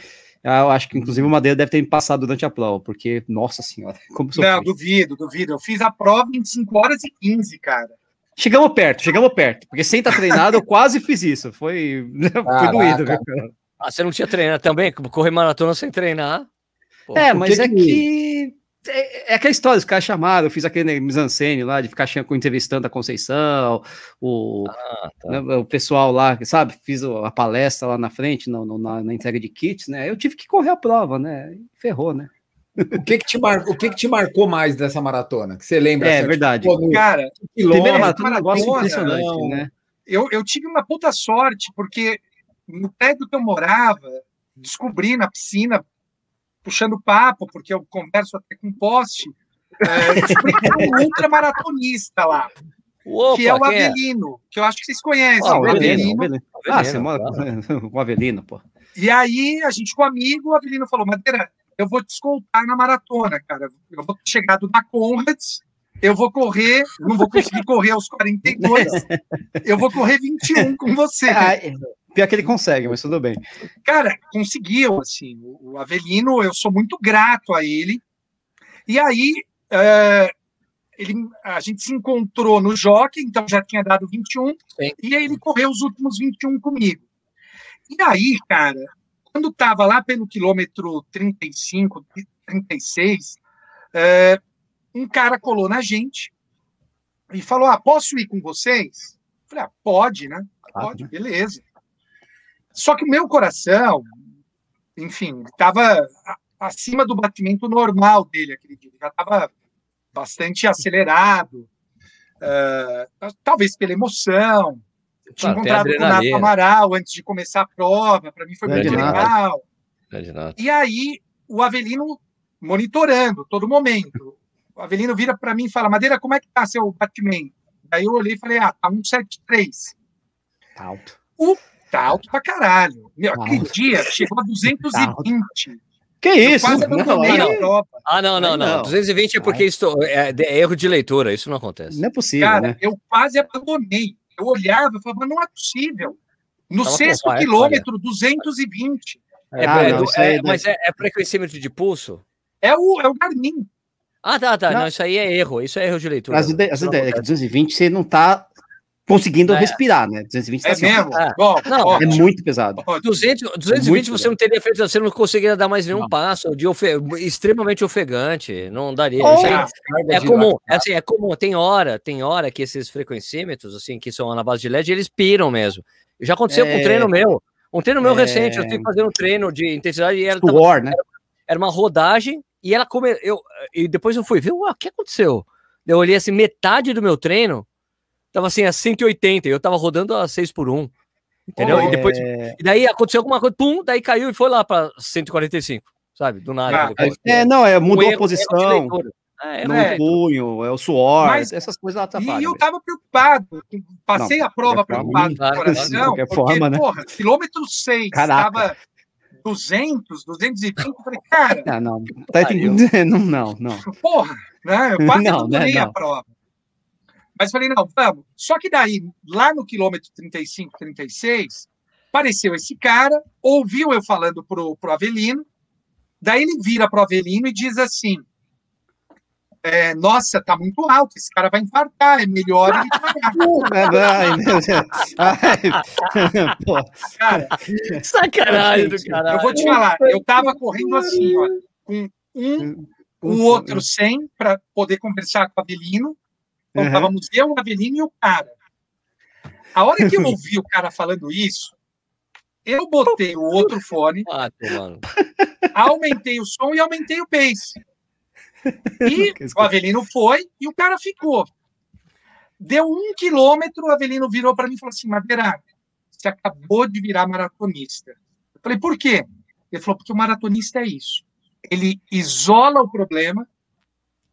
Eu acho que, inclusive, o Madeira deve ter me passado durante a prova, porque, nossa senhora, <laughs> como sofri. Não, duvido, duvido. Eu fiz a prova em 5 horas e 15, cara. Chegamos perto, chegamos perto, porque sem estar tá treinado eu quase fiz isso. Foi, <laughs> foi doído. Viu? Ah, você não tinha treinado também? Correr maratona sem treinar? Pô, é, mas que é que... é, é, aquela história, os caras chamaram, eu fiz aquele mise lá, de ficar entrevistando a Conceição, o, ah, tá. né, o pessoal lá, sabe, fiz a palestra lá na frente, no, no, na, na, entrega de kits, né, eu tive que correr a prova, né, ferrou, né. O que que te marcou, o que que te marcou mais dessa maratona, que você lembra? É, assim, verdade. Tipo, cara, primeira maratona, é um negócio impressionante, não, né. Eu, eu tive uma puta sorte, porque no prédio que eu morava, descobri na piscina puxando papo, porque eu converso até com poste, é, um ultramaratonista lá. Opa, que é o é? Avelino, é? que eu acho que vocês conhecem. Ah, o Avelino. Avelino. Ah, você mora com o Avelino, pô. E aí, a gente com um amigo, o Avelino falou, Madeira, eu vou te escoltar na maratona, cara. Eu vou ter chegado da Conrads, eu vou correr, não vou conseguir correr aos 42, eu vou correr 21 com você. <laughs> Ah, Pior que ele consegue, mas tudo bem. Cara, conseguiu, assim. O Avelino, eu sou muito grato a ele. E aí, é, ele, a gente se encontrou no Jockey, então já tinha dado 21, Sim. e aí ele correu os últimos 21 comigo. E aí, cara, quando estava lá pelo quilômetro 35, 36, é, um cara colou na gente e falou: Ah, posso ir com vocês? Eu falei: Ah, pode, né? Pode, beleza. Só que o meu coração, enfim, estava acima do batimento normal dele aquele dia. Já estava bastante acelerado, uh, talvez pela emoção. Tinha encontrado com o Nato Amaral antes de começar a prova, para mim foi muito legal. E aí, o Avelino monitorando todo momento. O Avelino vira para mim e fala: Madeira, como é que tá seu batimento? Aí eu olhei e falei: Ah, tá 173. Tá alto. O, tá alto pra caralho. Meu, tá aquele dia chegou a 220. Tá que isso? Não, não. Ah, não, não, não, 220 é porque isso é, é, erro de leitura, isso não acontece. Não é possível. Cara, né? eu quase abandonei. Eu olhava e falava, não é possível. No Tava sexto quilômetro, 220. É, ah, é, não, é, mas é, é frequencímetro de pulso? É o, é o Garmin. Ah, tá, tá. Não. não. isso aí é erro. Isso é erro de leitura. As, ideias, as ideias é que 220 você não tá conseguindo é. respirar, né? 220 tá é mesmo? É. Bom, não, é muito pesado. 200, 220 muito você pesado. não teria feito, você não conseguiria dar mais nenhum não. passo de ofe... extremamente ofegante, não daria. Oh, é, é comum, é assim, é comum, tem hora, tem hora que esses frequencímetros, assim, que são na base de LED, eles piram mesmo. Já aconteceu é... com um treino meu, um treino meu é... recente, eu fui fazendo um treino de intensidade e era, tava, né? era uma rodagem e ela come... eu e depois eu fui ver, o que aconteceu? Eu olhei assim, metade do meu treino tava assim a 180, eu tava rodando a 6 por 1. Entendeu? E depois e daí aconteceu alguma coisa, pum, daí caiu e foi lá para 145, sabe? Do nada. Ah, é, não, é, mudou a posição. É, no é. punho, é o suor, Mas, essas coisas atrapalham. E eu tava preocupado, passei não, a prova preocupado com o <laughs> coração, porque, forma, né? porra, quilômetro 6, Caraca. 200, 220, eu falei, cara... Ah, não, tá, <laughs> não, não, não. Porra, né? Eu <laughs> quase não, não, não. a prova. Mas falei, não, vamos. Só que daí, lá no quilômetro 35, 36, apareceu esse cara, ouviu eu falando pro, pro Avelino, daí ele vira pro Avelino e diz assim, é, nossa, tá muito alto, esse cara vai infartar, é melhor ele pagar. <laughs> <laughs> cara, Sacanagem do caralho. Eu vou te falar, eu tava correndo assim, ó, com um, o outro sem para poder conversar com o Avelino, então, uhum. estávamos eu, o Avelino e o cara. A hora que eu ouvi o cara falando isso, eu botei o outro fone, ah, aumentei o som e aumentei o pace. E <laughs> o Avelino foi e o cara ficou. Deu um quilômetro, o Avelino virou para mim e falou assim: Madeira, você acabou de virar maratonista. Eu falei, por quê? Ele falou, porque o maratonista é isso. Ele isola o problema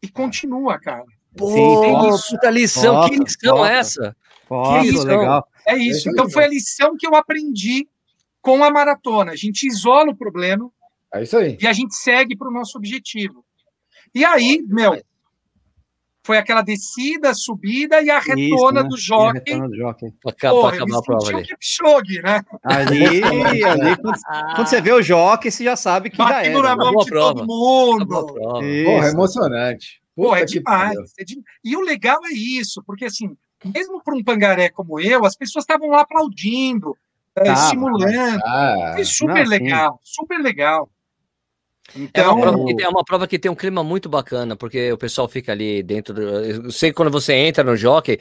e continua, cara. Pô, Sim, puta lição, que lição foto, é essa? Que lição. legal. É isso. Então foi a lição que eu aprendi com a maratona. A gente isola o problema. É isso aí. E a gente segue para o nosso objetivo. E aí, meu, foi aquela descida, subida e a retona Isso, né? do jockey. retona do jockey. Porra, acabar a prova ali. Kipchoge, né? Ali, <laughs> ali quando, quando, você vê o jockey, você já sabe que Batendo já era. na mão de prova. todo mundo. Porra, é emocionante. Pô, é demais. É de... E o legal é isso, porque assim, mesmo para um pangaré como eu, as pessoas estavam lá aplaudindo, tá, estimulando. Ah, Foi super não, legal, sim. super legal. Então, é uma, prova que, é uma prova que tem um clima muito bacana, porque o pessoal fica ali dentro. Do, eu sei que quando você entra no jockey,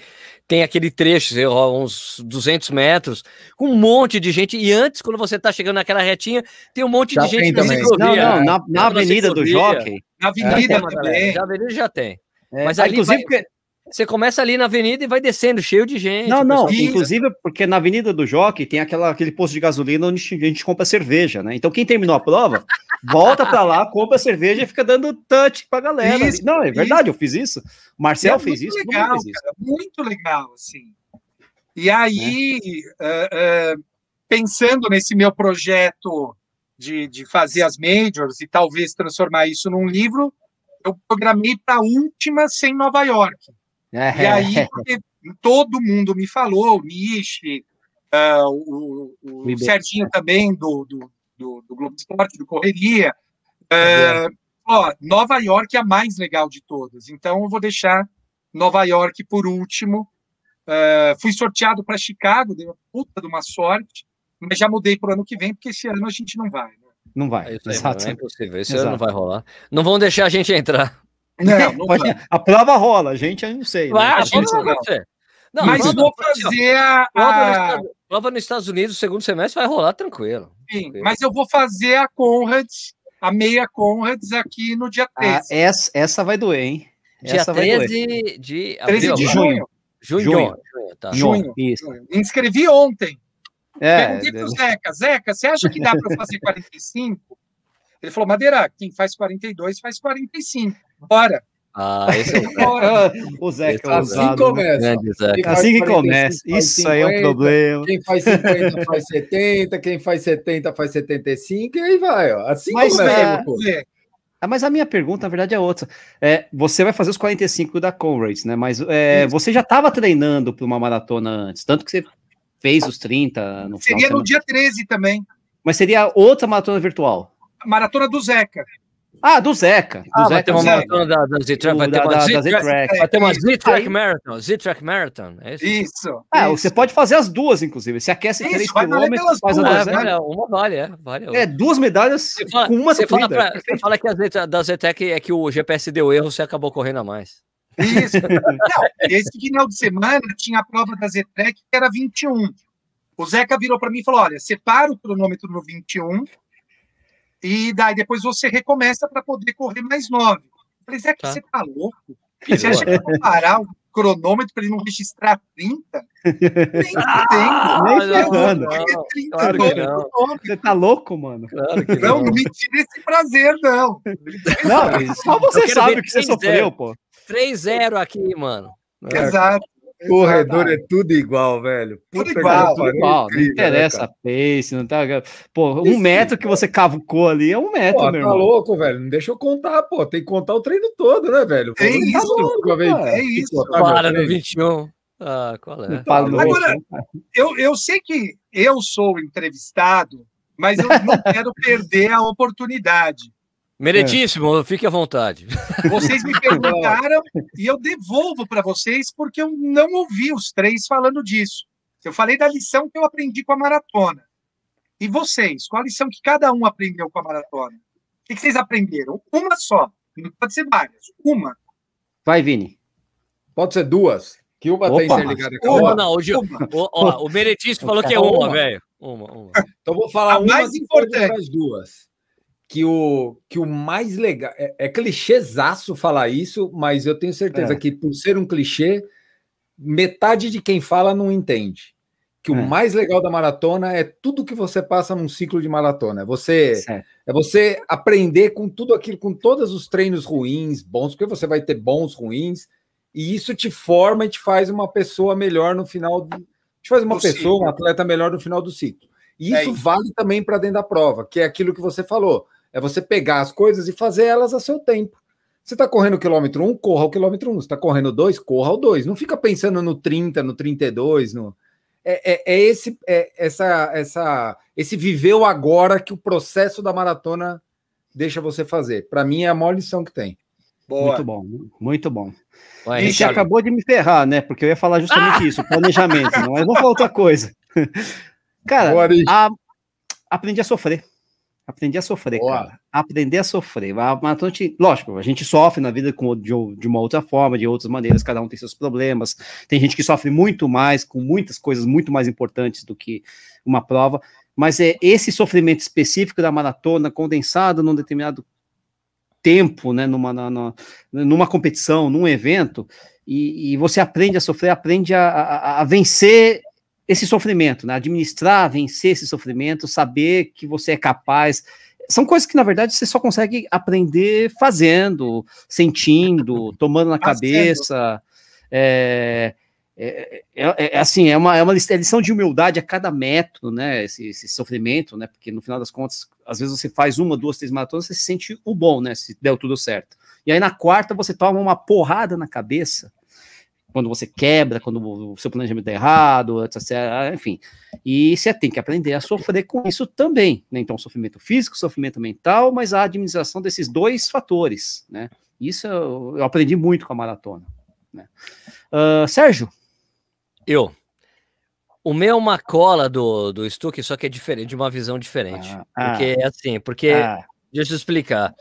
tem aquele trecho, uns 200 metros, com um monte de gente. E antes, quando você está chegando naquela retinha, tem um monte já de gente na ciclovia. Não, não, na, na avenida do jockey. Na avenida é, também. Na avenida já tem. É, Mas ali inclusive, vai... porque você começa ali na avenida e vai descendo, cheio de gente. Não, não, inclusive porque na Avenida do Jockey tem aquela, aquele posto de gasolina onde a gente compra cerveja, né? Então quem terminou a prova, volta para lá, compra cerveja e fica dando touch pra galera. Isso, não, é verdade, isso. eu fiz isso. O Marcel é fez isso. Legal, fez cara, isso. muito legal, assim. E aí, é. uh, uh, pensando nesse meu projeto de, de fazer as majors e talvez transformar isso num livro, eu programei para a última sem Nova York. É. E aí, todo mundo me falou, o Nishi, uh, o, o, o Serginho também, do, do, do, do, Globo Esporte, do Correria. Uh, ó, Nova York é a mais legal de todas, então eu vou deixar Nova York por último. Uh, fui sorteado para Chicago, dei uma puta de uma sorte, mas já mudei para o ano que vem, porque esse ano a gente não vai. Né? Não vai. É, Exato. Não é impossível. Isso Exato. não vai rolar. Não vão deixar a gente entrar. Não, não pode, a prova rola, a gente eu não sei. Vai, né? a gente não. Não, Mas prova, vou fazer a. Prova, nos, prova nos Estados Unidos, segundo semestre, vai rolar tranquilo. Sim, tranquilo. mas eu vou fazer a Conrads, a meia Conrads aqui no dia 13. Ah, essa, essa vai doer, hein? Dia essa 13 de, abril, 13 de junho. Junho. Junho. Junho. Tá. junho. Isso. Inscrevi ontem. É, Perguntei pro Zeca, Zeca, você acha que dá para fazer <laughs> 45? Ele falou, Madeira, quem faz 42 faz 45. Bora. Ah, esse é o <laughs> Zeca é assim né? começa. Assim que começa. Isso 50, aí é um problema. Quem faz 50 faz 70, quem faz 70 faz 75, e aí vai, ó. Assim Mas, começa. É, ah, mas a minha pergunta, na verdade, é outra. É, você vai fazer os 45 da Conrads, né? Mas é, você já estava treinando para uma maratona antes, tanto que você fez os 30 no Seria no dia 13 também. Mas seria outra maratona virtual. Maratona do Zeca. Ah, do Zeca. Do ah, Zeca vai ter uma maratona da, da Z-Track. Vai, vai ter uma Z-Track Marathon. Z-Track Marathon. É isso. isso. Ah, isso. você pode fazer as duas, inclusive. Você aquece isso, 3 km, faz a duas. É, uma vale, é. Vale, é, duas medalhas fala, com uma você fala, pra, você fala que a Z, da Z-Tech é que o GPS deu erro, você acabou correndo a mais. Isso. <laughs> Não, esse final de semana tinha a prova da Z-Tech que era 21. O Zeca virou para mim e falou: olha, separa o cronômetro no 21 e daí depois você recomeça para poder correr mais 9. Eu falei, Zeca, tá. você tá louco? Você acha que eu vou parar o cronômetro para ele não registrar 30? Nem ah, Nem ferrando. Claro você tá louco, mano? Claro não, não, não me tira esse prazer, não. Não, só você sabe o que você sofreu, pô. 3-0 aqui, mano. Exato. Corredor é tudo igual, velho. Puta tudo igual, tudo igual. Incrível, não interessa né, pace, não tá. Pô, um metro que você cavucou ali é um metro, pô, meu tá irmão. Tá louco, velho. Não deixa eu contar, pô. Tem que contar o treino todo, né, velho? É isso, tá louco, velho. É isso. Para no 21. Ah, qual é? Tá Agora, eu, eu sei que eu sou entrevistado, mas eu não <laughs> quero perder a oportunidade. Meritíssimo, é. fique à vontade. <laughs> Vocês me perguntaram e eu devolvo para vocês porque eu não ouvi os três falando disso. Eu falei da lição que eu aprendi com a maratona. E vocês, qual a lição que cada um aprendeu com a maratona? O que vocês aprenderam? Uma só. Não pode ser várias. Uma. Vai, Vini. Pode ser duas. Que uma está interligada com a outra. Não, hoje, o, o, o Meretíssimo falou que é uma, velho. Uma, uma. <laughs> Então vou falar a uma mais importante. as duas que o, que o mais legal. É, é clichêzaço falar isso, mas eu tenho certeza é. que, por ser um clichê, metade de quem fala não entende. Que é. o mais legal da maratona é tudo que você passa num ciclo de maratona. É você, é você aprender com tudo aquilo, com todos os treinos ruins, bons, porque você vai ter bons, ruins, e isso te forma e te faz uma pessoa melhor no final. Do, te faz uma pessoa, ciclo. um atleta melhor no final do ciclo. E isso, é isso. vale também para dentro da prova, que é aquilo que você falou é você pegar as coisas e fazer elas a seu tempo. Você está correndo o quilômetro 1, um, corra o quilômetro 1. Um. Você está correndo 2, corra o 2. Não fica pensando no 30, no 32. No... É, é, é esse, é essa, essa, esse viveu agora que o processo da maratona deixa você fazer. Para mim, é a maior lição que tem. Boa. Muito bom, muito bom. Ué, você acabou de me ferrar, né? Porque eu ia falar justamente ah! isso, planejamento. Não, mas vou falar outra coisa. <laughs> Cara, a... aprendi a sofrer. Aprendi a sofrer, Boa. cara. Aprender a sofrer. A maratona, lógico, a gente sofre na vida com, de, de, uma outra forma, de outras maneiras, cada um tem seus problemas. Tem gente que sofre muito mais, com muitas coisas muito mais importantes do que uma prova. Mas é esse sofrimento específico da maratona, condensado num determinado tempo, né, numa, numa, numa competição, num evento, e, e, você aprende a sofrer, aprende a, a, a vencer esse sofrimento, né? administrar, vencer esse sofrimento, saber que você é capaz. São coisas que, na verdade, você só consegue aprender fazendo, sentindo, <laughs> tomando na cabeça. É, é, é, é, assim, é uma, é uma lição de humildade a cada método, né? Esse, esse, sofrimento, né? Porque no final das contas, às vezes você faz uma, duas, três maratonas, você se sente o bom, né? Se deu tudo certo. E aí na quarta você toma uma porrada na cabeça quando você quebra, quando o seu planejamento é errado, etc, enfim. E você tem que aprender a sofrer com isso também, né? Então, sofrimento físico, sofrimento mental, mas a administração desses dois fatores, né? Isso eu, eu aprendi muito com a maratona. Né? Uh, Sérgio? Eu. O meu é uma cola do, do Stuck, só que é diferente, de uma visão diferente. Ah, porque é assim, porque. Ah. Deixa eu explicar.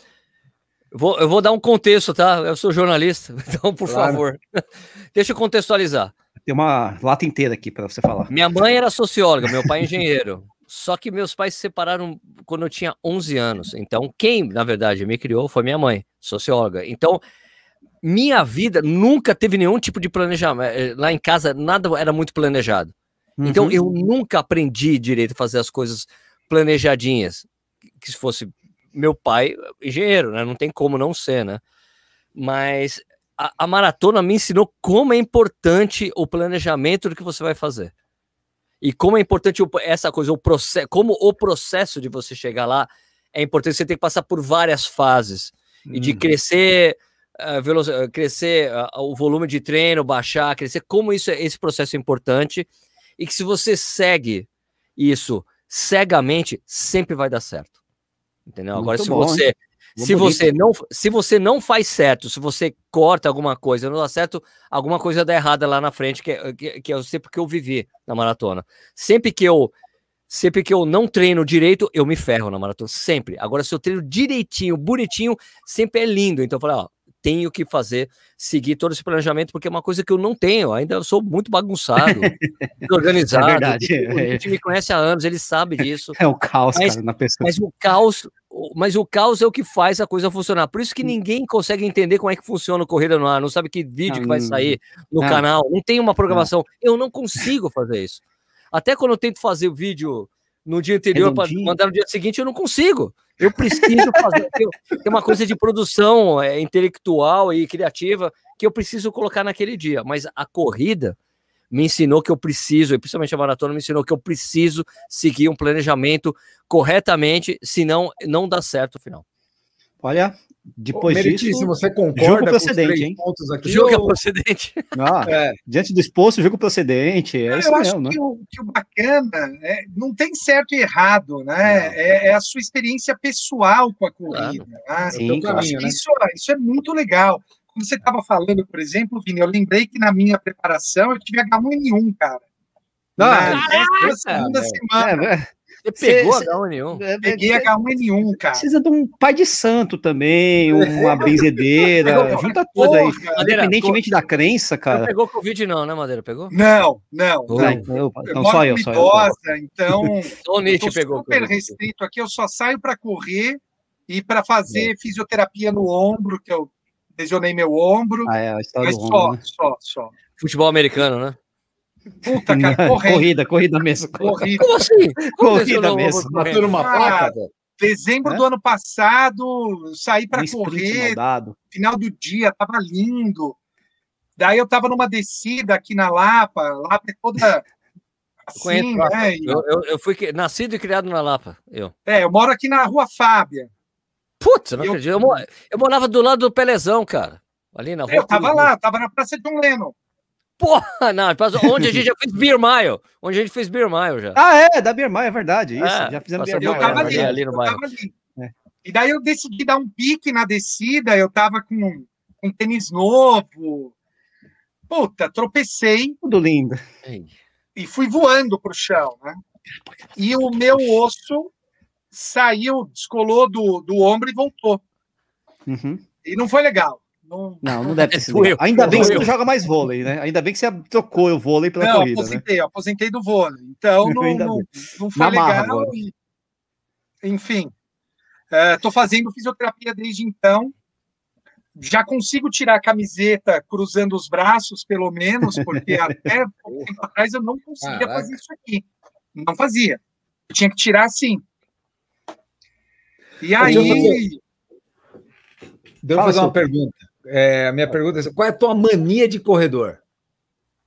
Eu vou, eu vou dar um contexto, tá? Eu sou jornalista, <laughs> então, por claro. favor, <laughs> deixa eu contextualizar. Tem uma lata inteira aqui para você falar. Minha mãe era socióloga, meu pai é engenheiro. <laughs> Só que meus pais se separaram quando eu tinha 11 anos. Então, quem, na verdade, me criou foi minha mãe, socióloga. Então, minha vida nunca teve nenhum tipo de planejamento. Eh, lá em casa, nada era muito planejado. Então, uhum. Então, eu nunca aprendi direito a fazer as coisas planejadinhas. Que se fosse meu pai, engenheiro, né? Não tem como não ser, né? Mas a, a maratona me ensinou como é importante o planejamento do que você vai fazer. E como é importante essa coisa, o processo, como o processo de você chegar lá é importante, você tem que passar por várias fases e de uhum. crescer, uh, crescer uh, o volume de treino, baixar, crescer, como isso é, esse processo é importante e que se você segue isso cegamente, sempre vai dar certo. Entendeu? Muito Agora, se bom, você se você, não, se você não faz certo, se você corta alguma coisa, não dá certo, alguma coisa dá errada lá na frente, que, é, que, que eu sei porque eu vivi na maratona. Sempre que eu sempre que eu não treino direito, eu me ferro na maratona, sempre. Agora, se eu treino direitinho, bonitinho, sempre é lindo. Então, eu falei, ó, tenho que fazer, seguir todo esse planejamento, porque é uma coisa que eu não tenho. Ainda sou muito bagunçado, <laughs> organizado. É verdade. A gente me conhece há anos, ele sabe disso. <laughs> É o caos, mas, cara, na pessoa. Mas o caos, mas o caos é o que faz a coisa funcionar. Por isso que hum. ninguém consegue entender como é que funciona o Corrida no Ar, não sabe que vídeo que vai sair no não. canal, não tem uma programação. Não. Eu não consigo fazer isso. Até quando eu tento fazer o vídeo no dia anterior para mandar no dia seguinte, eu não consigo. Eu preciso fazer. tem uma coisa de produção é, intelectual e criativa que eu preciso colocar naquele dia. Mas a corrida me ensinou que eu preciso, e principalmente a maratona me ensinou que eu preciso seguir um planejamento corretamente, senão não dá certo no final. Olha, depois disso, você concorda jogo procedente, hein? Pontos aqui, jogo ou... é procedente. <laughs> Ah, é. Diante do exposto, jogo procedente. É, isso eu mesmo, né? que, o, que o bacana é, não tem certo e errado, né? É, é, a sua experiência pessoal com a corrida. Claro. Né? Sim, caminho, né? isso, isso é muito legal. Quando você estava falando, por exemplo, Vini, eu lembrei que na minha preparação eu tive H1N1, cara. Não, na segunda semana. É, você pegou cê, H1N1? É, Peguei H1N1, cara. Precisa de um pai de santo também, uma benzedeira, junta tudo aí. Independentemente da crença, cara. Não pegou Covid não, né, Madeira? Pegou? Não, não. não. não, não só eu, só idosa, eu. Então, <laughs> só o Nietzsche pegou. super restrito aqui, eu só saio para correr e para fazer é. fisioterapia no ombro, que eu lesionei meu ombro. Ah, é, a história mas só, ombro, né? só, só. Futebol americano, né? Puta, cara, corrida, corrida mesmo. Corrida. Como assim? corrida mesmo. Bateu numa placa, Dezembro é? do ano passado, saí para correr. Final do dia, tava lindo. Daí eu tava numa descida aqui na Lapa, Lapa é toda <laughs> assim, né? Eu, eu, eu, fui nascido e criado na Lapa, eu. É, eu moro aqui na Rua Fábia. Putz, não eu, acredito. Eu, eu, morava do lado do Pelezão, cara. Ali na rua. Eu tava lá, tava na Praça de um Leno. Porra, não, onde a gente <laughs> já fez Beer Mile. Onde a gente fez Beer Mile já. Ah, é, da Beer Mile, é verdade. Isso, é, já fizemos Beer Mile. Eu tava ali, ali no eu bairro. ali. É. E daí eu decidi dar um pique na descida, eu tava com um tênis novo. Puta, tropecei. Tudo lindo. E fui voando pro chão, né? E o meu osso saiu, descolou do, do ombro e voltou. Uhum. E não foi legal. Não, não, não deve ter <laughs> sido. Eu, Ainda bem que você não joga mais vôlei, né? Ainda bem que você trocou o vôlei pela não, corrida. Né? Aposentei, né? aposentei do vôlei. Então <laughs> não, não, não, foi legal. E, enfim, estou é, fazendo fisioterapia desde então. Já consigo tirar a camiseta cruzando os braços, pelo menos, porque <laughs> até pouco tempo atrás eu não conseguia Caraca. fazer isso aqui. Não fazia. Eu tinha que tirar assim. E aí. Devo fazer uma pergunta. É, a minha pergunta é: qual é a tua mania de corredor?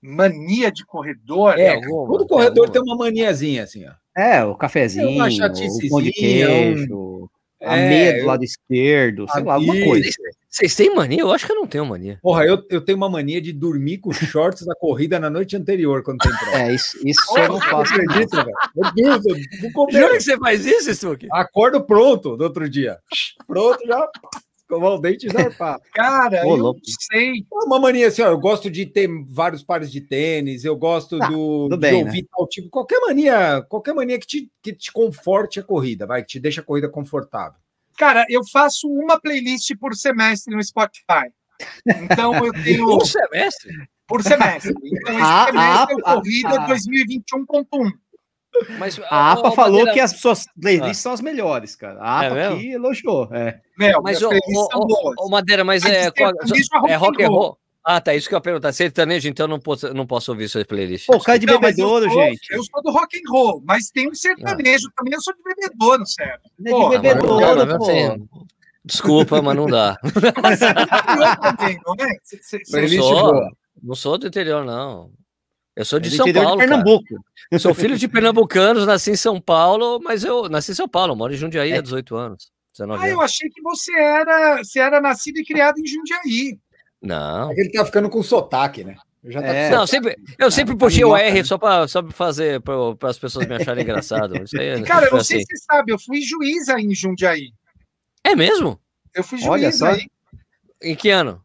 Mania de corredor? É, alguma, todo corredor tem uma maniazinha assim, ó. É, o cafezinho, o pão de queijo, a é, meia do lado esquerdo, sei lá, alguma coisa. Vocês têm mania? Eu acho que eu não tenho mania. Porra, eu, eu tenho uma mania de dormir com shorts da corrida na noite anterior, quando tem prova. É, isso, isso eu não faço. Acredita, velho? Meu Deus, eu não Jura que você faz isso, Stuck? Acordo pronto do outro dia. Pronto, já Escovar o dente e zarpar. <laughs> Cara, Ô, eu louco. sei. É uma mania assim, ó, eu gosto de ter vários pares de tênis, eu gosto tá, do, de bem, ouvir né? tal tipo, qualquer mania, qualquer mania que te, que te conforte a corrida, vai, que te deixa a corrida confortável. Cara, eu faço uma playlist por semestre no Spotify. Então eu <laughs> tenho. Por semestre? Por semestre. Então esse ah, semestre é corrida ah, 2021.1. Mas, a APA falou que as suas playlists ah. são as melhores, cara. A APA é aqui elogiou. É. Meu, mas o, o, o, Madeira, mas é, qual, é rock and roll. Ah, tá. Isso que eu ia perguntar. Sertanejo, então não posso, não posso ouvir suas playlists. Pô, cara de não, bebedouro, eu sou, gente. Eu sou do rock and roll, mas tem um sertanejo ah. também. Eu sou de bebedouro, certo? É de bebedouro, pô. Desculpa, mas não dá. <laughs> mas você também, não é? Você, você, não, sou, não sou do interior, não. Eu sou de é São Paulo. De Pernambuco. Cara. <laughs> Sou filho de pernambucanos, nasci em São Paulo, mas eu nasci em São Paulo, moro em Jundiaí é. há 18 anos. ah, eu achei que você era, você era nascido e criado em Jundiaí. Não. É ele tá ficando com sotaque, né? Eu já tá é. Não, sempre, eu sempre ah, puxei o R só para só fazer para as pessoas me acharem engraçado. Aí, <laughs> Cara, eu não sei assim. se você sabe, eu fui juiz aí em Jundiaí. É mesmo? Eu fui juiz aí. Em que ano?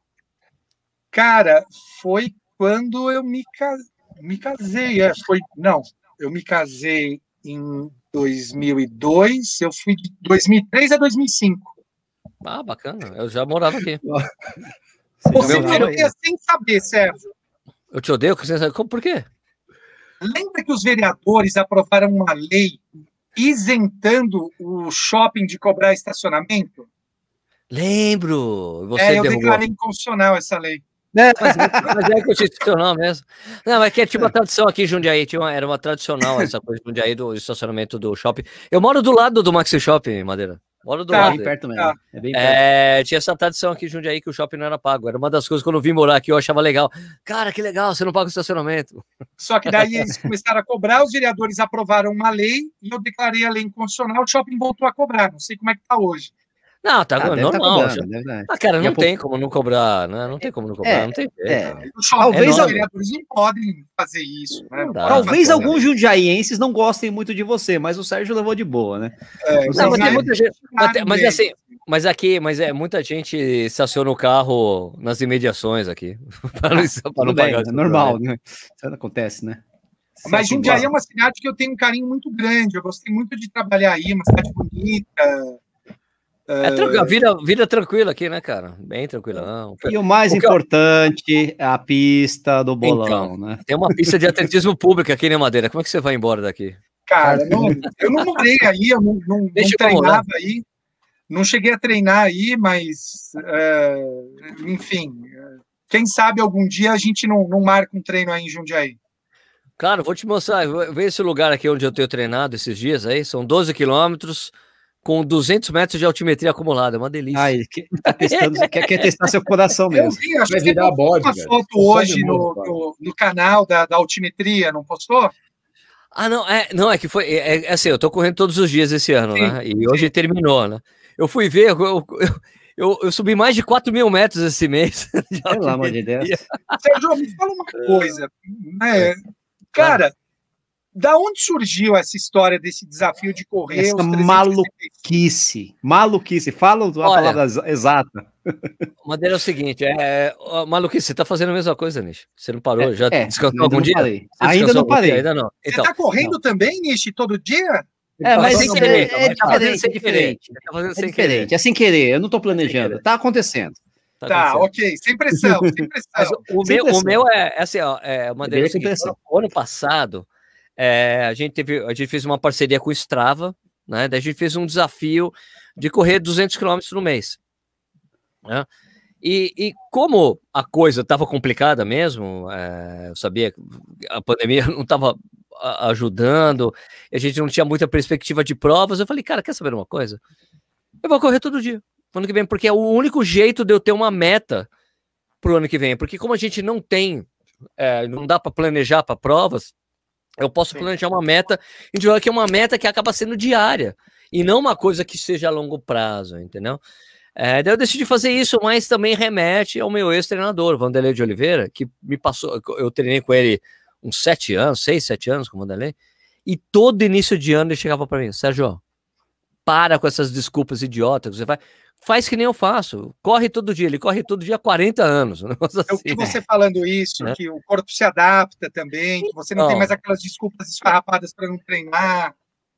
Cara, foi quando eu me casei me casei, é, foi, não, eu me casei em 2002, eu fui de 2003 a 2005. Ah, bacana, eu já morava aqui. <laughs> Você me odeia sem saber, Sérgio. Eu te odeio sem saber, por quê? Lembra que os vereadores aprovaram uma lei isentando o shopping de cobrar estacionamento? Lembro. Você é, eu derrubou. declarei inconstitucional essa lei. Não, mas, mas é constitucional mesmo. Não, mas que é tipo uma tradição aqui em Jundiaí, tinha uma, era uma tradicional essa coisa de Jundiaí do estacionamento do shopping. Eu moro do lado do Maxi Shopping, Madeira. Moro do tá, lado. Bem perto mesmo. Tá. É bem perto. É, tinha essa tradição aqui em Jundiaí que o shopping não era pago. Era uma das coisas quando eu vim morar aqui, eu achava legal. Cara, que legal, você não paga o estacionamento. Só que daí <laughs> eles começaram a cobrar, os vereadores aprovaram uma lei e eu declarei a lei inconstitucional, o shopping voltou a cobrar. Não sei como é que tá hoje. Não, tá, ah, normal. Tá cobrando, ah, cara, não tem como não cobrar, né? Não tem como não cobrar, é, não tem é. Talvez é os vereadores não podem fazer isso, né? Dá, Talvez fazer, alguns né? jundiaienses não gostem muito de você, mas o Sérgio levou de boa, né? É, não, mas, tem muita gente, mas, mas assim, mas aqui, mas é muita gente estaciona o carro nas imediações aqui. <laughs> para não, <laughs> para não pagar. É normal, né? Isso acontece, né? Mas Jundiaí é uma cidade que eu tenho um carinho muito grande. Eu gostei muito de trabalhar aí, uma cidade bonita. É, a vida, vida tranquila aqui, né, cara? Bem tranquilão. E o mais o importante é a pista do bolão, então, né? Tem uma pista de atletismo público aqui, né, Madeira? Como é que você vai embora daqui? Cara, não, eu não morei aí, eu não, não, não treinava aí. Não cheguei a treinar aí, mas, é, enfim, quem sabe algum dia a gente não, não marca um treino aí em Jundiaí. Claro, vou te mostrar. Vê esse lugar aqui onde eu tenho treinado esses dias aí. São 12 quilômetros com 200 metros de altimetria acumulada, é uma delícia. Ah, ele quer, tá testando, quer, quer, testar seu coração <laughs> mesmo. Eu vi, acho Vai que virar bode, uma foto hoje no, no, no, canal da, da altimetria, não postou? Ah, não, é, não, é que foi, é, é assim, eu tô correndo todos os dias esse ano, sim, né, e hoje terminou, né, eu fui ver, eu, eu, eu, eu, subi mais de 4 mil metros esse mês. <laughs> Pelo amor de Deus. Sérgio, me fala uma coisa, né, cara, da onde surgiu essa história desse desafio de correr? Essa maluquice. Maluquice. Fala a Olha, palavra exata. Madeira é o seguinte: é, maluquice, você está fazendo a mesma coisa, Nish. Você não parou? É, já é, descansou algum dia? Ainda não parei. Ainda não. Então, você está correndo não. também, Nish, todo dia? É, mas sem querer. É, é, diferente, é diferente. Tá é diferente. É sem querer. Eu não estou planejando. Está acontecendo. Tá, tá ok, sem pressão, sem <laughs> pressão. o, sem meu, pressão. o meu é, é assim, ó, é, é o seguinte, ano passado, é, a, gente teve, a gente fez uma parceria com o Strava, né? Daí a gente fez um desafio de correr 200 km no mês. Né? E, e, como a coisa estava complicada mesmo, é, eu sabia que a pandemia <laughs> não estava ajudando, a gente não tinha muita perspectiva de provas. Eu falei, cara, quer saber uma coisa? Eu vou correr todo dia, ano que vem, porque é o único jeito de eu ter uma meta para o ano que vem. Porque como a gente não tem, é, não dá para planejar para provas, eu posso planejar uma meta individual que é uma meta que acaba sendo diária e não uma coisa que seja a longo prazo, entendeu? É, daí eu decidi fazer isso, mas também remete ao meu ex-treinador, Vanderlei de Oliveira, que me passou, eu treinei com ele uns sete anos, seis, sete anos com o Vanderlei, e todo início de ano ele chegava para mim, Sérgio, para com essas desculpas idiotas. Você vai, faz que nem eu faço. Corre todo dia. Ele corre todo dia há 40 anos. Um <laughs> assim. Eu vi você falando isso, é. que o corpo se adapta também, que você não, não. tem mais aquelas desculpas esfarrapadas para não treinar.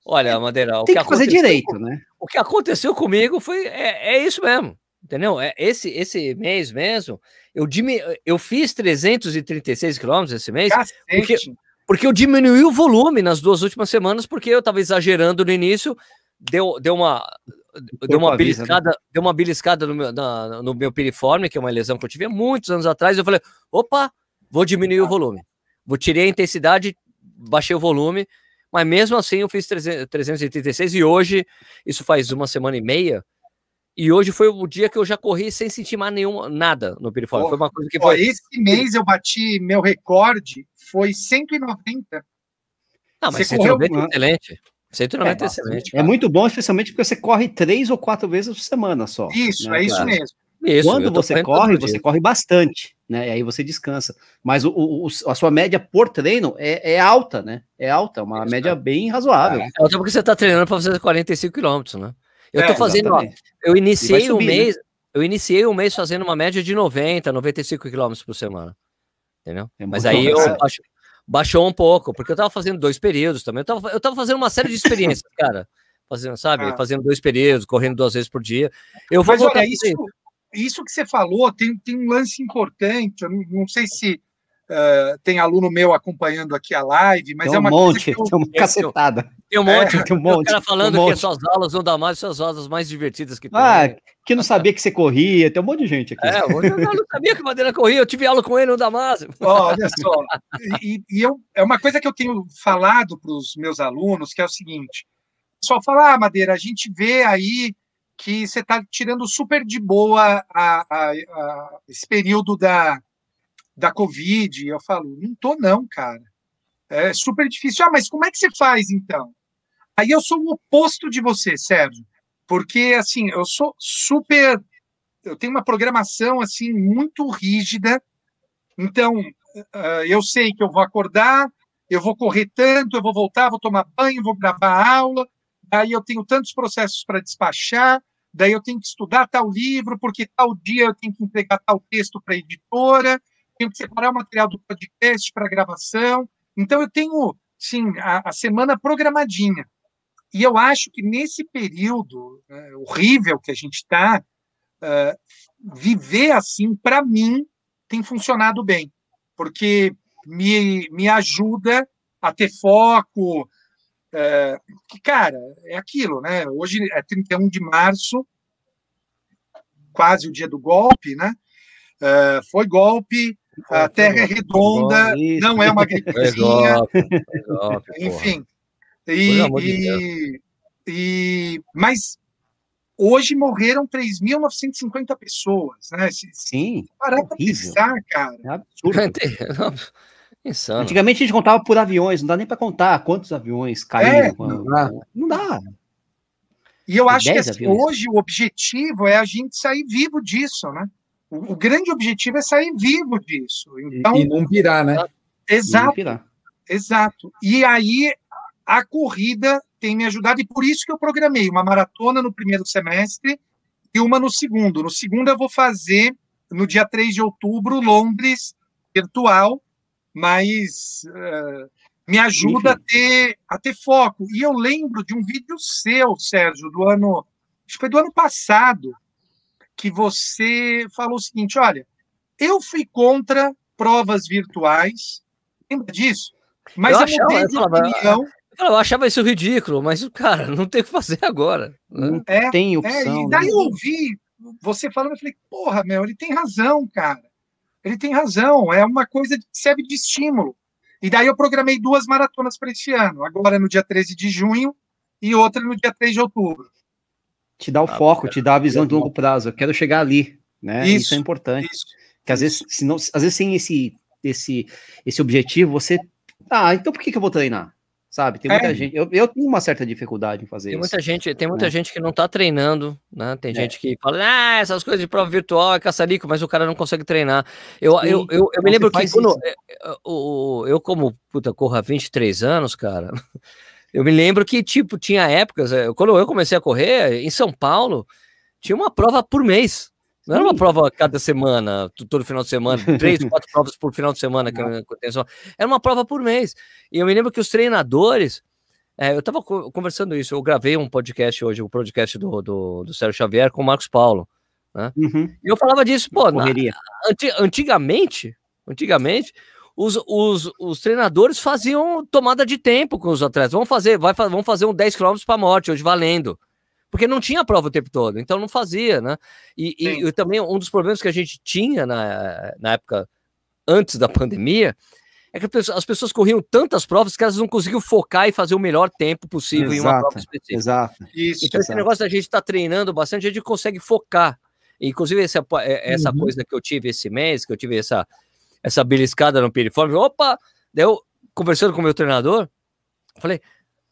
Olha, Madeira, o tem que, que fazer direito, né? O que aconteceu comigo foi é, é isso mesmo. Entendeu? É, esse, esse mês mesmo, eu, diminu... eu fiz 336 quilômetros esse mês, porque, porque eu diminuí o volume nas duas últimas semanas, porque eu estava exagerando no início, deu, deu uma. Deu uma, né? beliscada, né? deu uma beliscada no meu, na, no meu piriforme, que é uma lesão que eu tive há muitos anos atrás. Eu falei: opa, vou diminuir o volume. Vou tirei a intensidade, baixei o volume, mas mesmo assim eu fiz 300, 336 e hoje, isso faz uma semana e meia, e hoje foi o dia que eu já corri sem sentir mais nenhum, nada no piriforme. foi uma coisa que foi. Esse mês eu bati meu recorde, foi 190. Não, mas você 190 correu... é excelente. 190 é, é excelente. Cara. É muito bom, especialmente porque você corre três ou quatro vezes por semana só. Isso, né, é isso mesmo. Isso, Quando você corre, você corre bastante, né? E aí você descansa. Mas o, o, a sua média por treino é, é alta, né? É alta, uma isso, média cara. bem razoável. É alta porque você está treinando para fazer 45 quilômetros, né? Eu é, tô fazendo, ó, eu iniciei um mês, né? eu iniciei um mês fazendo uma média de 90, 95 quilômetros por semana. Entendeu? É Mas aí eu baixo, baixou um pouco, porque eu tava fazendo dois períodos também. Eu tava, eu tava fazendo uma série de experiências, <laughs> cara. Fazendo, sabe? Ah. Fazendo dois períodos, correndo duas vezes por dia. Eu vou Mas voltar olha, isso, isso que você falou tem, tem um lance importante. Eu não, não sei se Uh, tem aluno meu acompanhando aqui a live, mas tem é uma monte, eu... tem uma cacetada. Tem um monte, é, tem um monte. O cara falando um que as suas aulas não dá mais, suas aulas mais divertidas que tem. Ah, que não sabia que você corria, tem um monte de gente aqui. É, eu não sabia que Madeira corria, eu tive aula com ele no Damasio. Olha só, e, e, eu, é uma coisa que eu tenho falado para os meus alunos, que é o seguinte, o pessoal fala, ah, Madeira, a gente vê aí que você está tirando super de boa a, a, a, esse período da da Covid. Eu falo, não tô não, cara. É super difícil. Ah, mas como é que você faz então? Aí eu sou o oposto de você, Sérgio, porque assim eu sou super, eu tenho uma programação assim muito rígida. Então uh, eu sei que eu vou acordar, eu vou correr tanto, eu vou voltar, vou tomar banho, vou gravar aula. Daí eu tenho tantos processos para despachar. Daí eu tenho que estudar tal livro, porque tal dia eu tenho que entregar tal texto para a editora tenho que separar o material do podcast para gravação. Então, eu tenho, sim, a, a, semana programadinha. E eu acho que nesse período é, horrível que a gente está, é, viver assim, para mim, tem funcionado bem, porque me, me ajuda a ter foco. É, que, cara, é aquilo, né? Hoje é 31 de março, quase o dia do golpe, né? É, foi golpe, a Terra é redonda, não é uma gripezinha. Enfim. E, e, e, mas hoje morreram 3.950 pessoas, né? Se, Sim. Parar para pensar, cara. É absurdo. <laughs> Insano. Antigamente a gente contava por aviões, não dá nem para contar quantos aviões caíram. É, não, dá. não dá. E eu acho que assim, hoje o objetivo é a gente sair vivo disso, né? O, grande objetivo é sair vivo disso. Então, e, não virar, né? Exato. Virar. Exato. E aí a corrida tem me ajudado, e por isso que eu programei uma maratona no primeiro semestre e uma no segundo. No segundo, eu vou fazer, no dia 3 de outubro, Londres virtual, mas uh, me ajuda a ter, a ter foco. E eu lembro de um vídeo seu, Sérgio, do ano. Acho que foi do ano passado, que você falou o seguinte: olha, eu fui contra provas virtuais, lembra disso? Mas eu, achava, eu de opinião. Eu achava isso ridículo, mas, cara, não tem o que fazer agora. Né? Não é, tem opção. É, e daí né? eu ouvi você falando, eu falei, porra, meu, ele tem razão, cara. Ele tem razão, é uma coisa que serve de estímulo. E daí eu programei duas maratonas para esse ano, agora no dia 13 de junho e outra no dia 3 de outubro te dá o ah, foco, te dá a visão de longo prazo. Eu quero chegar ali, né? Isso, isso é importante. Isso, que às vezes, se não, às vezes sem esse, esse, esse objetivo, você. Ah, então por que, que eu vou treinar? Sabe? Tem muita é. gente. Eu, eu tenho uma certa dificuldade em fazer tem isso. Muita gente, tem muita é. gente que não tá treinando, né? Tem é. gente que fala, ah, essas coisas de prova virtual é caçarico, mas o cara não consegue treinar. Eu, eu, eu, eu, eu me lembro que quando. Eu, eu, eu, como puta, corro há 23 anos, cara. <laughs> Eu me lembro que, tipo, tinha épocas, quando eu comecei a correr, em São Paulo, tinha uma prova por mês. Não era uma prova cada semana, todo final de semana, <laughs> três, quatro provas por final de semana. Que era uma prova por mês. E eu me lembro que os treinadores. É, eu estava conversando isso, eu gravei um podcast hoje, o um podcast do, do, do Sérgio Xavier com o Marcos Paulo. Né? Uhum. E eu falava disso, pô, na, antigamente, antigamente, os, os, os treinadores faziam tomada de tempo com os atletas. Vamos fazer, vai, vamos fazer um 10 km para morte hoje, valendo. Porque não tinha prova o tempo todo, então não fazia, né? E, e, e, também um dos problemas que a gente tinha na, na época antes da pandemia é que as pessoas corriam tantas provas que elas não conseguiam focar e fazer o melhor tempo possível exato, em uma prova específica. Exato. Isso, então, exato. esse negócio da gente estar tá treinando bastante, a gente consegue focar. Inclusive, essa, é, essa uhum. coisa que eu tive esse mês, que eu tive essa, essa beliscada no piriforme. Opa! Daí eu, conversando com o meu treinador, falei,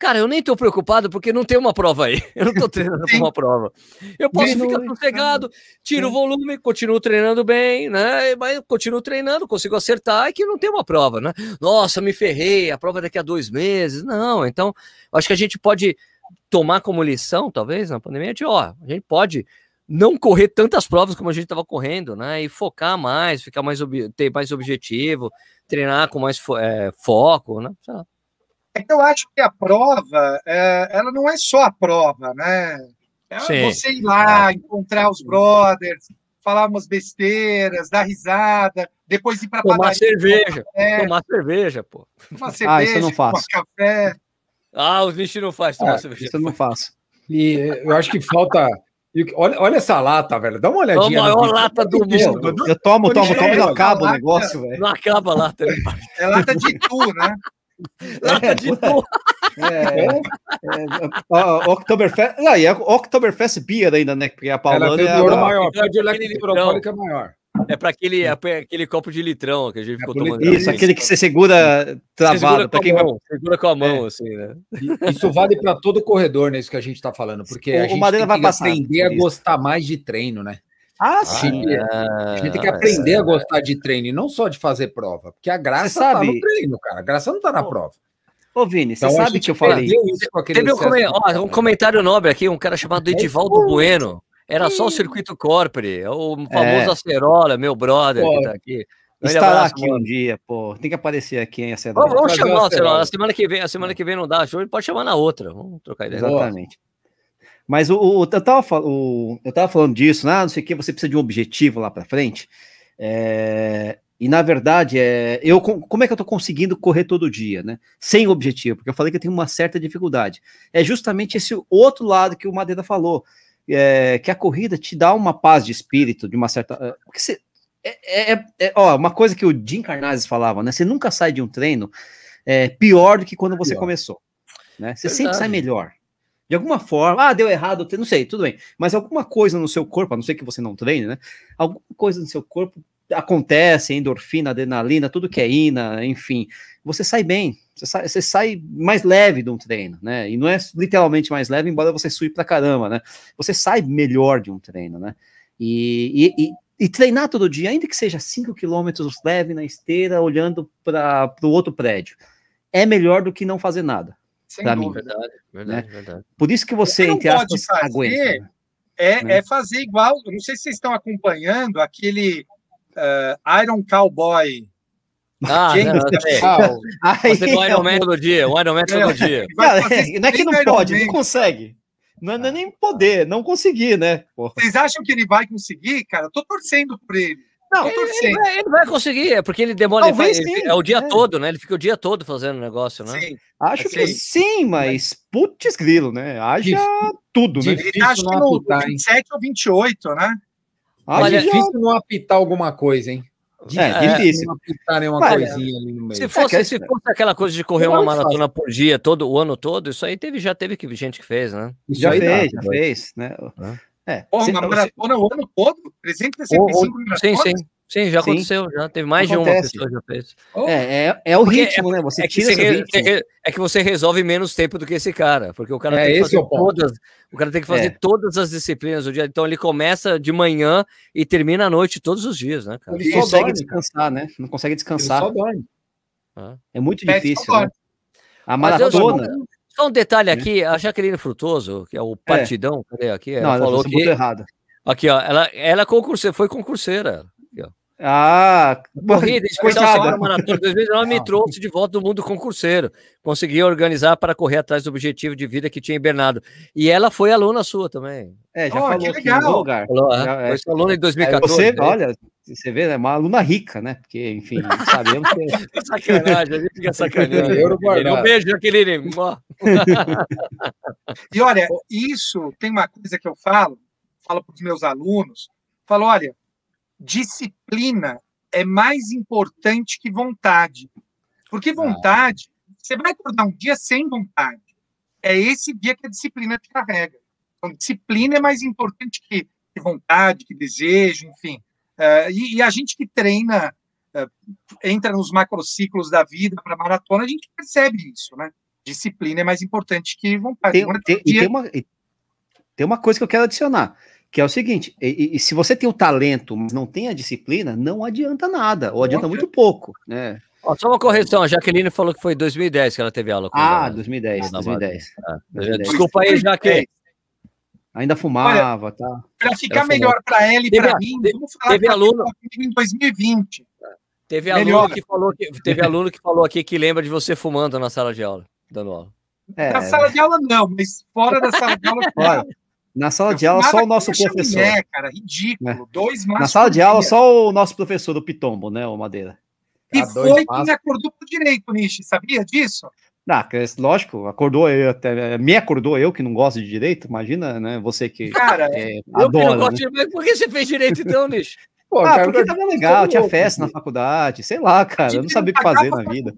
cara, eu nem tô preocupado porque não tem uma prova aí. Eu não tô <laughs> treinando para uma prova. Eu posso ficar sossegado, tiro o volume, continuo treinando bem, né? Mas continuo treinando, consigo acertar e que não tem uma prova, né? Nossa, me ferrei, a prova é daqui a dois meses. Não, então, acho que a gente pode tomar como lição, talvez, na pandemia, de, ó, a gente pode não correr tantas provas como a gente estava correndo, né? E focar mais, ficar mais ter mais objetivo, treinar com mais fo é, foco, né? É que eu acho que a prova, é, ela não é só a prova, né? É Sim. você ir lá, encontrar os brothers, falar umas besteiras, dar risada, depois ir para tomar cerveja, tomar cerveja, pô. Tomar cerveja, <laughs> ah, isso eu não faço. café. Ah, os bichos não fazem tomar é, cerveja. Isso eu não faço. E eu acho que falta Olha, olha essa lata, velho. Dá uma olhadinha. É a maior lata do mundo. Eu tomo, tomo, tomo e não acaba o negócio, velho. Não acaba a lata. É lata de tu, né? Lata é, de tu. É, é, é, Oktoberfest. Não, e é Oktoberfest Beer ainda, né? Porque a Paulana é a maior. Pode olhar que é maior. É para aquele, é aquele copo de litrão que a gente é ficou tomando. Isso, aquele que você segura travado. Segura, com a, mão, segura com a mão, é. assim, né? Isso vale para todo o corredor, né? Isso que a gente está falando, porque o, a gente tem vai que passar aprender a gostar mais de treino, né? Ah, a sim. Gente, a gente tem que aprender a gostar de treino e não só de fazer prova, porque a graça tá sabe... tá no treino, cara. A graça não tá na prova. Ô, Vini, você então, sabe que eu falei. Teve um, um comentário nobre aqui, um cara chamado Edivaldo Bueno. Era só o circuito corporate, o famoso é. Acerola, meu brother pô, que tá aqui. Estará abraço, aqui mano. um dia, pô. Tem que aparecer aqui, hein, Acerola. Vamos, vamos chamar o Acerola. A semana que vem, a semana que vem não dá, show, pode chamar na outra. Vamos trocar ideia. Exatamente. Mas o, o, eu, tava, o, eu tava falando disso, né? não sei o que, você precisa de um objetivo lá para frente. É, e na verdade, é, eu, como é que eu tô conseguindo correr todo dia, né? Sem objetivo, porque eu falei que eu tenho uma certa dificuldade. É justamente esse outro lado que o Madeira falou é, que a corrida te dá uma paz de espírito, de uma certa. É, porque você, é, é, é, ó, uma coisa que o Jim Carnazes falava, né? Você nunca sai de um treino é, pior do que quando você pior. começou. Né? Você Verdade. sempre sai melhor. De alguma forma, ah, deu errado, não sei, tudo bem. Mas alguma coisa no seu corpo, a não ser que você não treine, né? Alguma coisa no seu corpo acontece, endorfina, adrenalina, tudo que é ina, enfim, você sai bem, você sai, você sai, mais leve de um treino, né? E não é literalmente mais leve, embora você sue pra caramba, né? Você sai melhor de um treino, né? E, e, e, e treinar todo dia, ainda que seja 5 quilômetros leve na esteira, olhando para o outro prédio, é melhor do que não fazer nada. Sem mim. Verdade, verdade, né? verdade. Por isso que você, entre aspas, fazer aguenta. É, né? é fazer igual, eu não sei se vocês estão acompanhando aquele uh, Iron Cowboy ah, Quem não, ah, <laughs> Você do Iron Man todo dia, o Iron Man todo dia. É, não é que não pode, não consegue. Não, não é nem poder, não conseguir, né? Porra. Vocês acham que ele vai conseguir, cara? Eu tô torcendo por ele. Não, ele, ele, vai, ele, vai, conseguir, é porque ele demora. Ele faz, sim, é o dia é. todo, né? Ele fica o dia todo fazendo o negócio, né? Sim. Acho que sim, mas putz grilo, né? Haja tudo, né? Ele acho que no apitar, 27 ou 28, né? Olha, é difícil não apitar alguma coisa, hein? É, é difícil. Uma coisinha ali no meio. Se fosse, é, se fosse aquela coisa de correr uma maratona por dia, todo o ano todo, isso aí teve, já teve gente que fez, né? Já fez, já fez, né? É. Porra, uma maratona o ano todo? 365 Sim, sim. Sim, já aconteceu, Sim. já teve mais Acontece. de uma pessoa já fez. É, é, é o porque ritmo, é, né? Você é tira que você, é que você resolve menos tempo do que esse cara, porque o cara é, tem que fazer é todas, o cara tem que fazer é. todas as disciplinas do dia. Então ele começa de manhã e termina à noite todos os dias, né, cara? Ele não consegue dorme, descansar, né? Não consegue descansar. Ele só dorme. É muito difícil, né? A maratona. Só um detalhe aqui, a Jaqueline Frutoso, que é o é. partidão, é. aqui? Ela Não, falou que... errado. Aqui, ó, ela, ela concurseira, foi concurseira. Aqui, ó. Ah, corrida especial da Maratona 2019 me trouxe de volta do mundo concurseiro. Consegui organizar para correr atrás do objetivo de vida que tinha em Bernardo. E ela foi aluna sua também. É, já oh, falou que legal. no lugar. Falou, já, é, foi aluna em 2014. Você, né? olha, você vê, é uma aluna rica, né? Porque, enfim, sabemos que. <laughs> sacanagem, a gente fica sacaneando. <laughs> Um beijo, Jaqueline. <laughs> e olha, isso tem uma coisa que eu falo, falo para os meus alunos, falo, olha, disciplina é mais importante que vontade. Porque ah. vontade, você vai acordar um dia sem vontade. É esse dia que a disciplina te carrega. Então, disciplina é mais importante que, que vontade, que desejo, enfim. Uh, e, e, a gente que treina, uh, entra nos macrociclos da vida para maratona, a gente percebe isso, né? Disciplina é mais importante que vontade. Tem, tem, dia... tem, uma, tem uma coisa que eu quero adicionar que é o seguinte: e, e, se você tem o talento, mas não tem a disciplina, não adianta nada, ou adianta muito pouco, né? Ó, só uma correção, a Jaqueline falou que foi 2010 que ela teve aula com Ah, 2010, 2010. Ah, 2010. Desculpa aí, Jaqueline. Ainda fumava, Olha, tá? Para ficar melhor para ela e para mim, teve, vamos falar teve aluno em 2020. Teve aluno que falou que teve aluno que falou aqui que lembra de você fumando na sala de aula, dando aula. É, na sala de aula não, mas fora da sala de aula. Fora. Na sala de aula, só o nosso professor. É, cara, ridículo. É. Dois Na sala de aula, só o nosso professor do Pitombo, né, o Madeira. E ah, foi quem acordou por direito, Nishi, sabia disso? Ah, lógico, acordou eu até. Me acordou eu que não gosto de direito, imagina, né? Você que. Cara, é, eu adora, que não gosto né? de Por que você fez direito então, Nishi? <laughs> Pô, ah, cara, porque tava legal, tinha festa na faculdade, sei lá, cara, eu não sabia o que fazer na vida.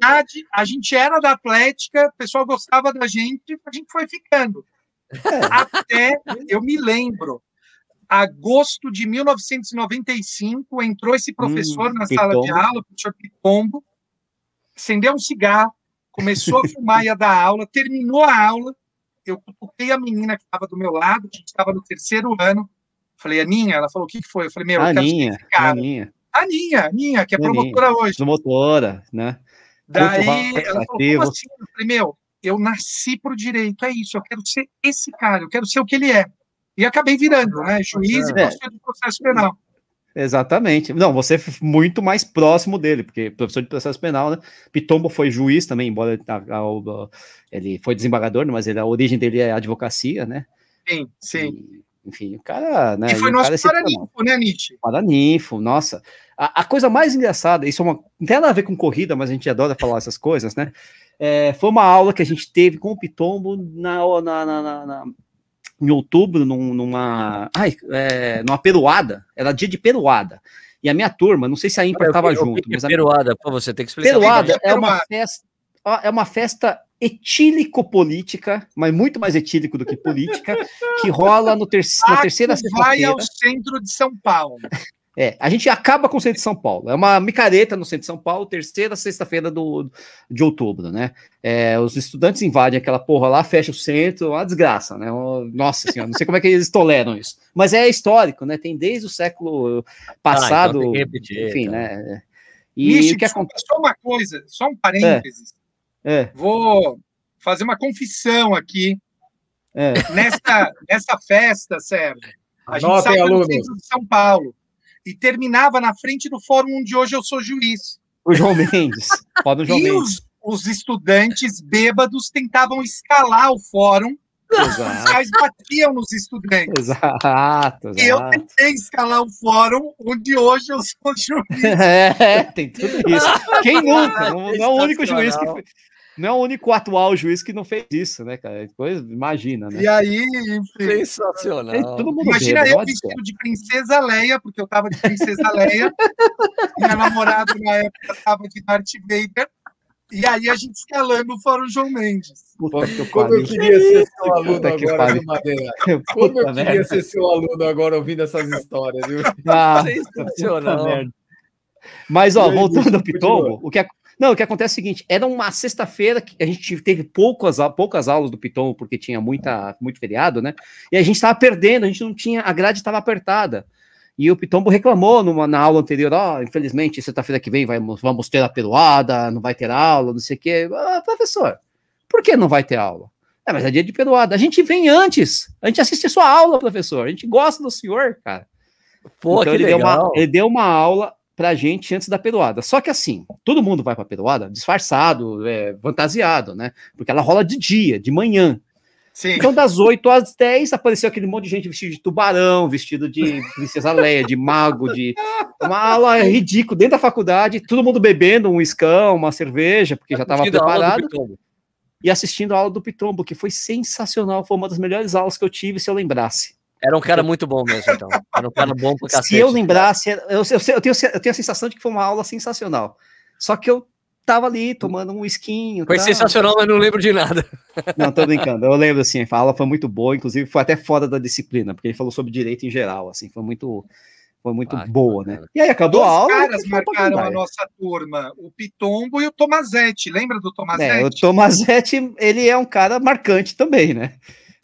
A gente era da Atlética, o pessoal gostava da gente, a gente foi ficando. Até eu me lembro, agosto de 1995, entrou esse professor hum, na Pitombo. sala de aula, o professor Pitombo, acendeu um cigarro, começou a <laughs> fumar e a dar aula, terminou a aula, eu cutuquei a menina que estava do meu lado, que estava no terceiro ano, falei, Aninha, ela falou, o que, que foi? Eu falei, meu, eu Aninha, Aninha. Aninha, Aninha, que é promotora hoje. Promotora, né? Daí, ela falou, como assim? Eu falei, meu, eu nasci por direito, é isso, eu quero ser esse cara, eu quero ser o que ele é. E acabei virando, né? Juiz é. e professor de processo penal. Exatamente. Não, você é muito mais próximo dele, porque professor de processo penal, né? Pitombo foi juiz também, embora ele foi desembargador, mas ele, a origem dele é advocacia, né? Sim, sim. E, enfim, o cara. Né, e foi nosso é paraninfo, né, Nietzsche? Paraninfo, nossa. A, a, coisa mais engraçada, isso é uma, não tem nada a ver com corrida, mas a gente adora falar essas coisas, né? É, foi uma aula que a gente teve com o Pitombo na, na, na, na em outubro, num, numa, ai, é, numa peruada, era dia de peruada. E a minha turma, não sei se a Ímpar estava junto. Mas a... Peruada, pô, você tem que explicar. Peruada é uma festa, é uma festa etílico-política, mas muito mais etílico do que política, que rola no ter na terceira sexta-feira. Vai ao centro de São Paulo. É, a gente acaba com o centro de São Paulo. É uma micareta no centro de São Paulo, terceira sexta-feira de outubro, né? É, os estudantes invadem aquela porra lá, fecha o centro, uma desgraça, né? Nossa senhora, não sei como é que eles toleram isso. Mas é histórico, né? Tem desde o século passado, ah, então repetir, enfim, tá. né? E Ixi, o que acontece? Só uma coisa, só um parênteses. É. É. Vou fazer uma confissão aqui. É. Nessa, nessa festa, Sérgio, a gente saiu do centro de São Paulo e terminava na frente do fórum onde hoje eu sou juiz. O João Mendes. Pode o <laughs> João e Mendes. Os, os estudantes bêbados tentavam escalar o fórum Exato. Os pais batiam nos estudantes. Exato, exato. E eu tentei escalar o fórum onde hoje eu sou <laughs> juiz. É, tem tudo isso. Quem nunca? Não, não é o único juiz que não é o único atual juiz que não fez isso, né, cara? Depois, imagina, né? E aí, enfim, sensacional. Imagina bebo, eu vestido de princesa Leia, porque eu tava de princesa Leia. <laughs> minha namorada na época tava de Darth Vader. E aí a gente escalando o Fórum João Mendes. Puta que Como eu queria ser seu aluno agora, viu, Madeira? <laughs> Como eu queria ser seu aluno agora ouvindo essas histórias, viu? Ah, <laughs> sensacional. Mas, ó, voltando ao Pitombo, o que, é não, o que acontece é o seguinte: era uma sexta-feira que a gente teve poucas, poucas aulas do Piton, porque tinha muita, muito feriado, né? E a gente estava perdendo, a gente não tinha, a grade estava apertada. E o Pitombo reclamou numa, na aula anterior: ó, oh, infelizmente, sexta-feira que vem vai, vamos ter a peruada, não vai ter aula, não sei o quê. Ah, professor, por que não vai ter aula? É, mas é dia de peruada. A gente vem antes. A gente assiste a sua aula, professor. A gente gosta do senhor, cara. Pô, então, ele, legal. Deu uma, ele deu uma aula pra gente antes da peruada. Só que assim, todo mundo vai pra peruada disfarçado, é, fantasiado, né? Porque ela rola de dia, de manhã. Sim. Então, das 8 às 10, apareceu aquele monte de gente vestido de tubarão, vestido de princesa Leia, de mago, de uma aula ridícula dentro da faculdade, todo mundo bebendo um escão, uma cerveja, porque já estava preparado. E assistindo a aula do Pitombo, que foi sensacional, foi uma das melhores aulas que eu tive, se eu lembrasse. Era um cara muito bom mesmo, então. Era um cara bom pra <laughs> cacete. Se eu lembrasse, eu, eu, eu, tenho, eu tenho a sensação de que foi uma aula sensacional. Só que eu tava ali tomando um esquinho. Foi sensacional, mas não lembro de nada. <laughs> Não, tô brincando. Eu lembro, assim, a aula foi muito boa, inclusive foi até fora da disciplina, porque ele falou sobre direito em geral, assim, foi muito, foi muito ah, boa, né? E aí acabou Dois a aula. Os caras marcaram a nossa turma, o Pitombo e o Tomazetti. Lembra do Tomazetti? É, o Tomazetti, ele é um cara marcante também, né?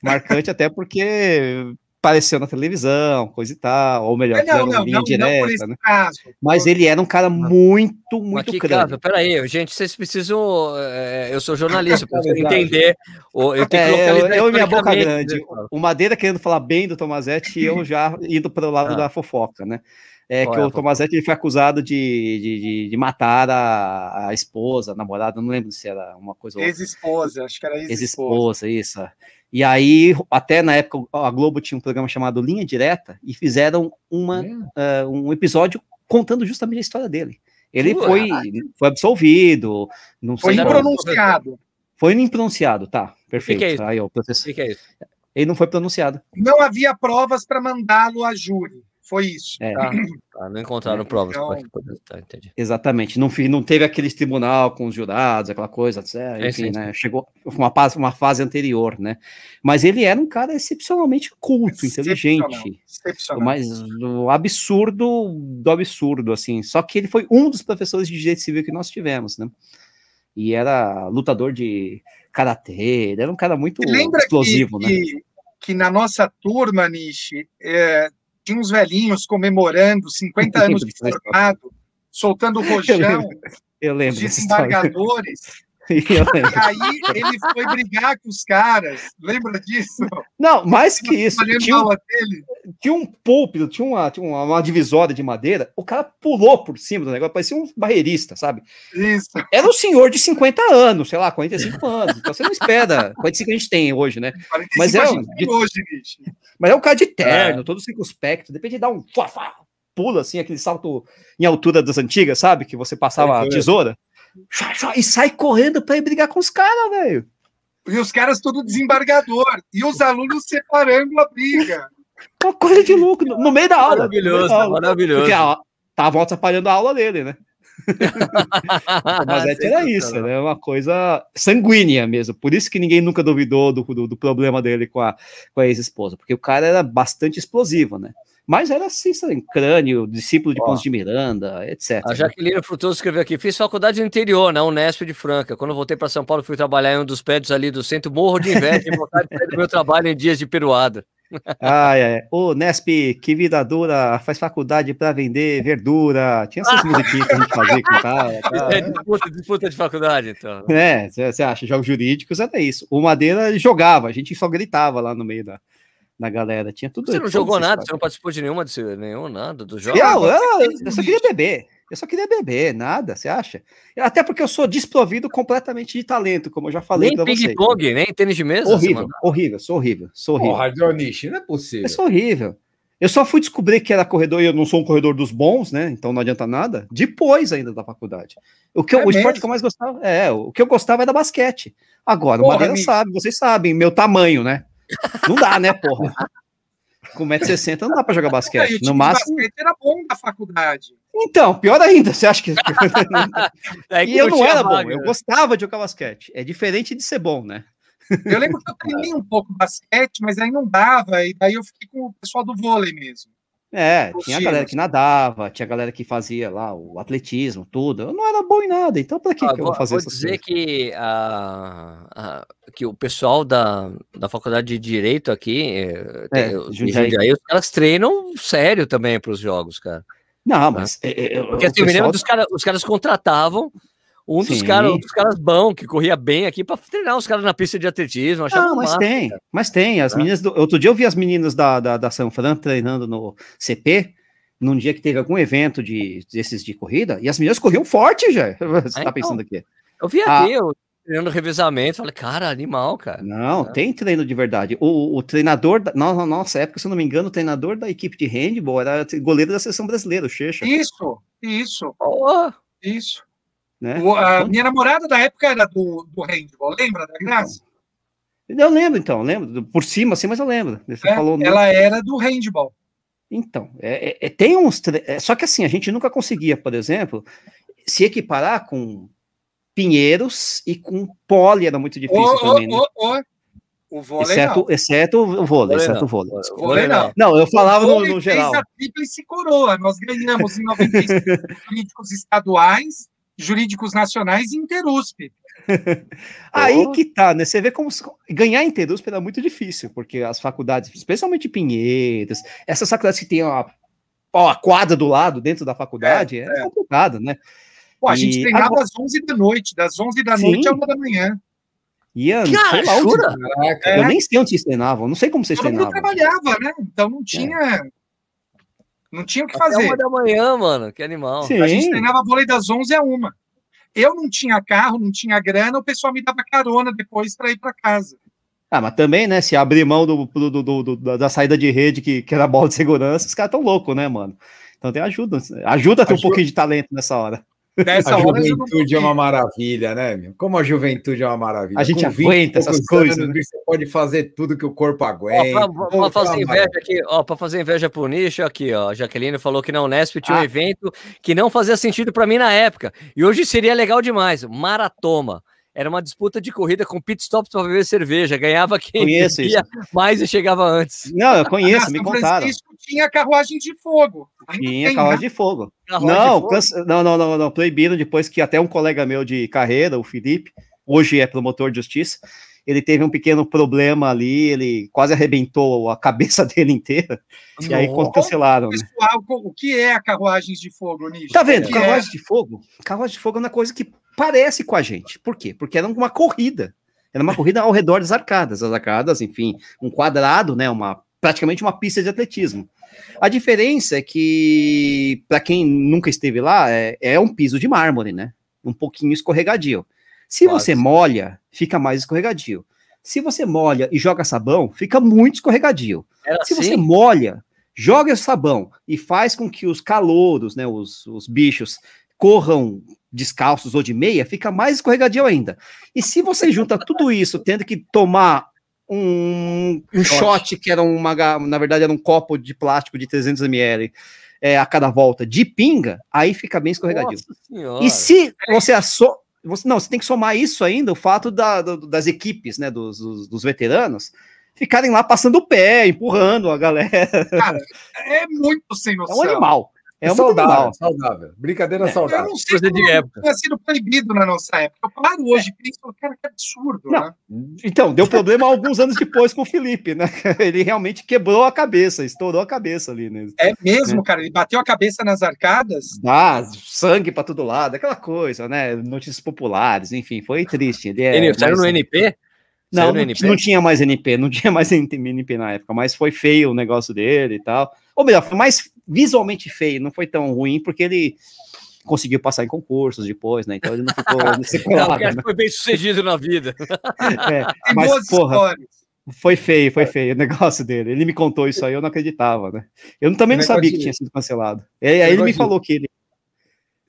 Marcante <laughs> até porque apareceu na televisão, coisa e tal, ou melhor, não, não, linha não, direta, né? Caso. Mas ele era um cara muito, muito grande. Peraí, gente, vocês precisam. É, eu sou jornalista, <laughs> para entender. Eu, tenho que é, eu, eu e minha boca grande. O Madeira querendo falar bem do Tomazetti e eu <laughs> já indo para o lado ah. da fofoca, né? É Qual que é o Tomazetti ele foi acusado de, de, de, de matar a, a, esposa, a namorada, não lembro se era uma coisa. Ex-esposa, acho que era ex-esposa. Ex-esposa, isso. E aí, até na época, a Globo tinha um programa chamado Linha Direta e fizeram uma, uh, um episódio contando justamente a história dele. Ele foi, foi absolvido. Não foi impronunciado. Foi impronunciado, tá. Perfeito. Que que é isso? Aí, ó, o que é isso? Ele não foi pronunciado. Não havia provas para mandá-lo a júri. Foi isso. É. Tá. Ah, <clears throat> não encontraram provas. Então... Tá, Exatamente. Não, não teve aquele tribunal com os jurados, aquela coisa, é, enfim, é, né? Chegou uma fase, uma fase anterior, né? Mas ele era um cara excepcionalmente culto, inteligente. Excepcional. Mas o absurdo do absurdo, assim. Só que ele foi um dos professores de direito civil que nós tivemos, né? E era lutador de karatê, era um cara muito explosivo, que, né? Que, que na nossa turma, Nishi, é, tinha uns velhinhos comemorando 50 anos de formado, soltando rojão, <laughs> eu lembro, eu lembro os desembargadores. <laughs> E aí ele foi brigar com os caras, lembra disso? Não, mais que isso. Tinha um, tinha um púlpito, tinha, uma, tinha uma, uma, divisória de madeira, o cara pulou por cima do negócio, parecia um barreirista, sabe? Isso. Era um senhor de 50 anos, sei lá, 45 anos. Então você não espera, 45 a gente tem hoje, né? Mas é, de, hoje, mas é um cara de terno, é. todo circunspecto, depende de dar um pula assim, aquele salto em altura das antigas, sabe? Que você passava a tesoura e sai correndo para ir brigar com os caras, velho. E os caras todo desembargador. E os alunos separando a briga. Uma coisa de louco, no meio da aula. Maravilhoso, da aula. maravilhoso. Porque estavam atrapalhando a aula dele, né? <laughs> Mas é, era isso, né? Uma coisa sanguínea mesmo. Por isso que ninguém nunca duvidou do, do, do problema dele com a, com a ex-esposa, porque o cara era bastante explosivo, né? Mas era assim, sabe, crânio, discípulo de Pontes de Miranda, etc. A Jaqueline Frutoso escreveu aqui: fiz faculdade no interior, na Unesp de Franca. Quando voltei para São Paulo, fui trabalhar em um dos prédios ali do centro, morro de inveja e vontade de meu trabalho em dias de peruada. <laughs> Ai, ai. Ô, Nesp, que vida dura, faz faculdade para vender verdura. Tinha essas musiquinhas que a gente fazia com o cara. Tá, é, disputa, disputa de faculdade, então. É, você acha, jogos jurídicos era isso. O Madeira jogava, a gente só gritava lá no meio da, na galera. Tinha tudo. Você não jogou nada, você não participou de nenhuma, de nenhum, nada dos jogos? Eu, eu, eu só queria beber. Eu só queria beber, nada, você acha? Até porque eu sou desprovido completamente de talento, como eu já falei para vocês. Nem ping-pong, nem tênis de mesa? Horrível, horrível, sou horrível, sou horrível. Porra, Dionishi, não é possível. Eu sou horrível. Eu só fui descobrir que era corredor e eu não sou um corredor dos bons, né? Então não adianta nada. Depois ainda da faculdade. O, que eu, é o esporte que eu mais gostava, é, o que eu gostava era basquete. Agora, porra, o Madeira sabe, vocês sabem, meu tamanho, né? Não dá, né, porra? Com 1,60m não dá para jogar basquete. no máximo. Basquete era bom da faculdade. Então, pior ainda, você acha que. <laughs> é que e eu não era bom, eu gostava de jogar basquete. É diferente de ser bom, né? Eu lembro que eu treinei um pouco basquete, mas aí não dava, e daí eu fiquei com o pessoal do vôlei mesmo. É, tinha a galera que nadava, tinha a galera que fazia lá o atletismo, tudo. Eu não era bom em nada, então para que, ah, que eu vou fazer isso? Vou dizer que, a, a, que o pessoal da, da faculdade de Direito aqui, é, é os, Jundiaí, os caras treinam sério também para os jogos, cara. Não, mas. É, é, Porque assim, eu me lembro dos caras, os caras contratavam Um dos, caras, um dos caras bom, que corria bem aqui para treinar os caras na pista de atletismo. Não, mas massa, tem, cara. mas tem. As é. meninas do, outro dia eu vi as meninas da, da, da São Fran treinando no CP, num dia que teve algum evento de, desses de corrida, e as meninas corriam forte já. <laughs> Você é, tá pensando aqui. Eu vi ah. aqui, eu treinando revezamento, falei, cara, animal, cara. Não, é. tem treino de verdade. O, o treinador, da, na nossa época, se eu não me engano, o treinador da equipe de handball era goleiro da seleção brasileira, o Checha. Isso, isso. Oh. Isso. Né? O, a então, minha namorada da época era do, do handball, lembra da Graça? Eu lembro, então, lembro. Por cima, assim, mas eu lembro. Você é, falou ela era do handball. Então, é, é, é tem uns. É, só que assim, a gente nunca conseguia, por exemplo, se equiparar com Pinheiros e com Poli era muito difícil oh, também. Oh, né? oh, o vôlei exceto, não. exceto o vôlei, exceto o vôlei. O vôlei não. Não, eu falava no, no geral. a tríplice coroa. Nós ganhamos em 95 jurídicos <laughs> estaduais, jurídicos nacionais e Interusp. <laughs> Aí oh. que tá, né? Você vê como ganhar Interusp era muito difícil, porque as faculdades, especialmente Pinheiros, essas faculdades que tem a, a quadra do lado dentro da faculdade, é, é, é. complicado, né? Pô, a gente treinava agora... às 11 da noite, das 11 da Sim. noite à 1 da manhã. Ian, Cara, lá onde... é. Eu nem sei onde vocês treinavam, não sei como vocês Todo treinavam. Todo trabalhava, né? Então não tinha. É. Não tinha o que fazer. uma da manhã, mano, que animal. Sim. A gente treinava vôlei das 11 a 1. Eu não tinha carro, não tinha grana, o pessoal me dava carona depois para ir para casa. Ah, mas também, né? Se abrir mão do, do, do, do, da saída de rede, que, que era bola de segurança, os caras tão loucos, né, mano? Então tem ajuda. Ajuda a ter ajuda. um pouquinho de talento nessa hora. Nessa a juventude é uma maravilha, né, meu? Como a juventude é uma maravilha. A gente Com aguenta essas coisas. Anos, né? Você pode fazer tudo que o corpo aguenta. Para fazer inveja aqui, ó, para fazer inveja pro nicho aqui, ó. A Jaqueline falou que na Unesp tinha ah. um evento que não fazia sentido para mim na época. E hoje seria legal demais. Maratoma. Era uma disputa de corrida com pit stops para beber cerveja. Ganhava quem conheço ia mais e chegava antes. Não, eu conheço, ah, me contaram. Francisco tinha carruagem de fogo. tinha tem, carruagem né? de fogo. Carruagem não, de fogo? não, não, não, não, proibiram depois que até um colega meu de carreira, o Felipe, hoje é promotor de justiça, ele teve um pequeno problema ali, ele quase arrebentou a cabeça <laughs> dele inteira, e aí cancelaram. Né? Pessoal, o que é a carruagem de fogo, Nish? Tá vendo? Carruagem é? de fogo? Carruagem de fogo é uma coisa que parece com a gente. Por quê? Porque era uma corrida. Era uma corrida ao redor das arcadas. As arcadas, enfim, um quadrado, né? Uma, praticamente uma pista de atletismo. A diferença é que, para quem nunca esteve lá, é, é, um piso de mármore, né? Um pouquinho escorregadio. Se Quase. você molha, fica mais escorregadio. Se você molha e joga sabão, fica muito escorregadio. Era Se assim? você molha, joga sabão e faz com que os calouros, né, os, os bichos, corram descalços ou de meia, fica mais escorregadio ainda. E se você junta tudo isso, tendo que tomar um, um shot, que era uma, na verdade era um copo de plástico de 300 ml, é, a cada volta de pinga, aí fica bem escorregadio. E se você assou, você não, você tem que somar isso ainda, o fato da, do, das equipes, né, dos, dos, dos, veteranos, ficarem lá passando o pé, empurrando a galera. Cara, é muito sem noção. É um animal. É, é saudável, saudável. Brincadeira é, saudável. Eu não sei Coisa de época. tinha sido proibido na nossa época. Eu paro hoje e penso, cara, que absurdo, não. né? Então, deu problema alguns anos depois com o Felipe, né? <laughs> Ele realmente quebrou a cabeça, estourou a cabeça ali. Né? É mesmo, é. cara? Ele bateu a cabeça nas arcadas? Ah, sangue para todo lado, aquela coisa, né? Notícias populares, enfim, foi triste. Ele é, Ele saiu no NP? Não, não, não, tinha mais NP, não tinha mais NP na época, mas foi feio o negócio dele e tal. Ou melhor, foi mais visualmente feio, não foi tão ruim, porque ele conseguiu passar em concursos depois, né? Então ele não ficou. <laughs> não, né? foi bem sucedido na vida. É, <laughs> mas, porra, histórias. foi feio, foi feio o negócio dele. Ele me contou isso aí, eu não acreditava, né? Eu também não sabia que tinha sido cancelado. aí ele me falou que ele.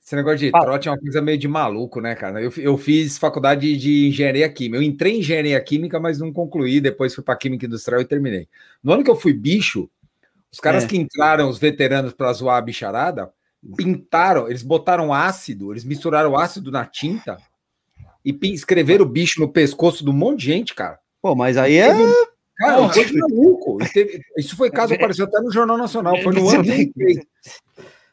Esse negócio de trote é uma coisa meio de maluco, né, cara? Eu, eu fiz faculdade de engenharia química. Eu entrei em engenharia química, mas não concluí. Depois fui para química industrial e terminei. No ano que eu fui bicho, os caras é. que entraram, os veteranos, para zoar a bicharada, pintaram, eles botaram ácido, eles misturaram ácido na tinta e escreveram o bicho no pescoço de um monte de gente, cara. Pô, mas aí é. Cara, é maluco. Isso foi caso, <laughs> apareceu até no Jornal Nacional, foi no ano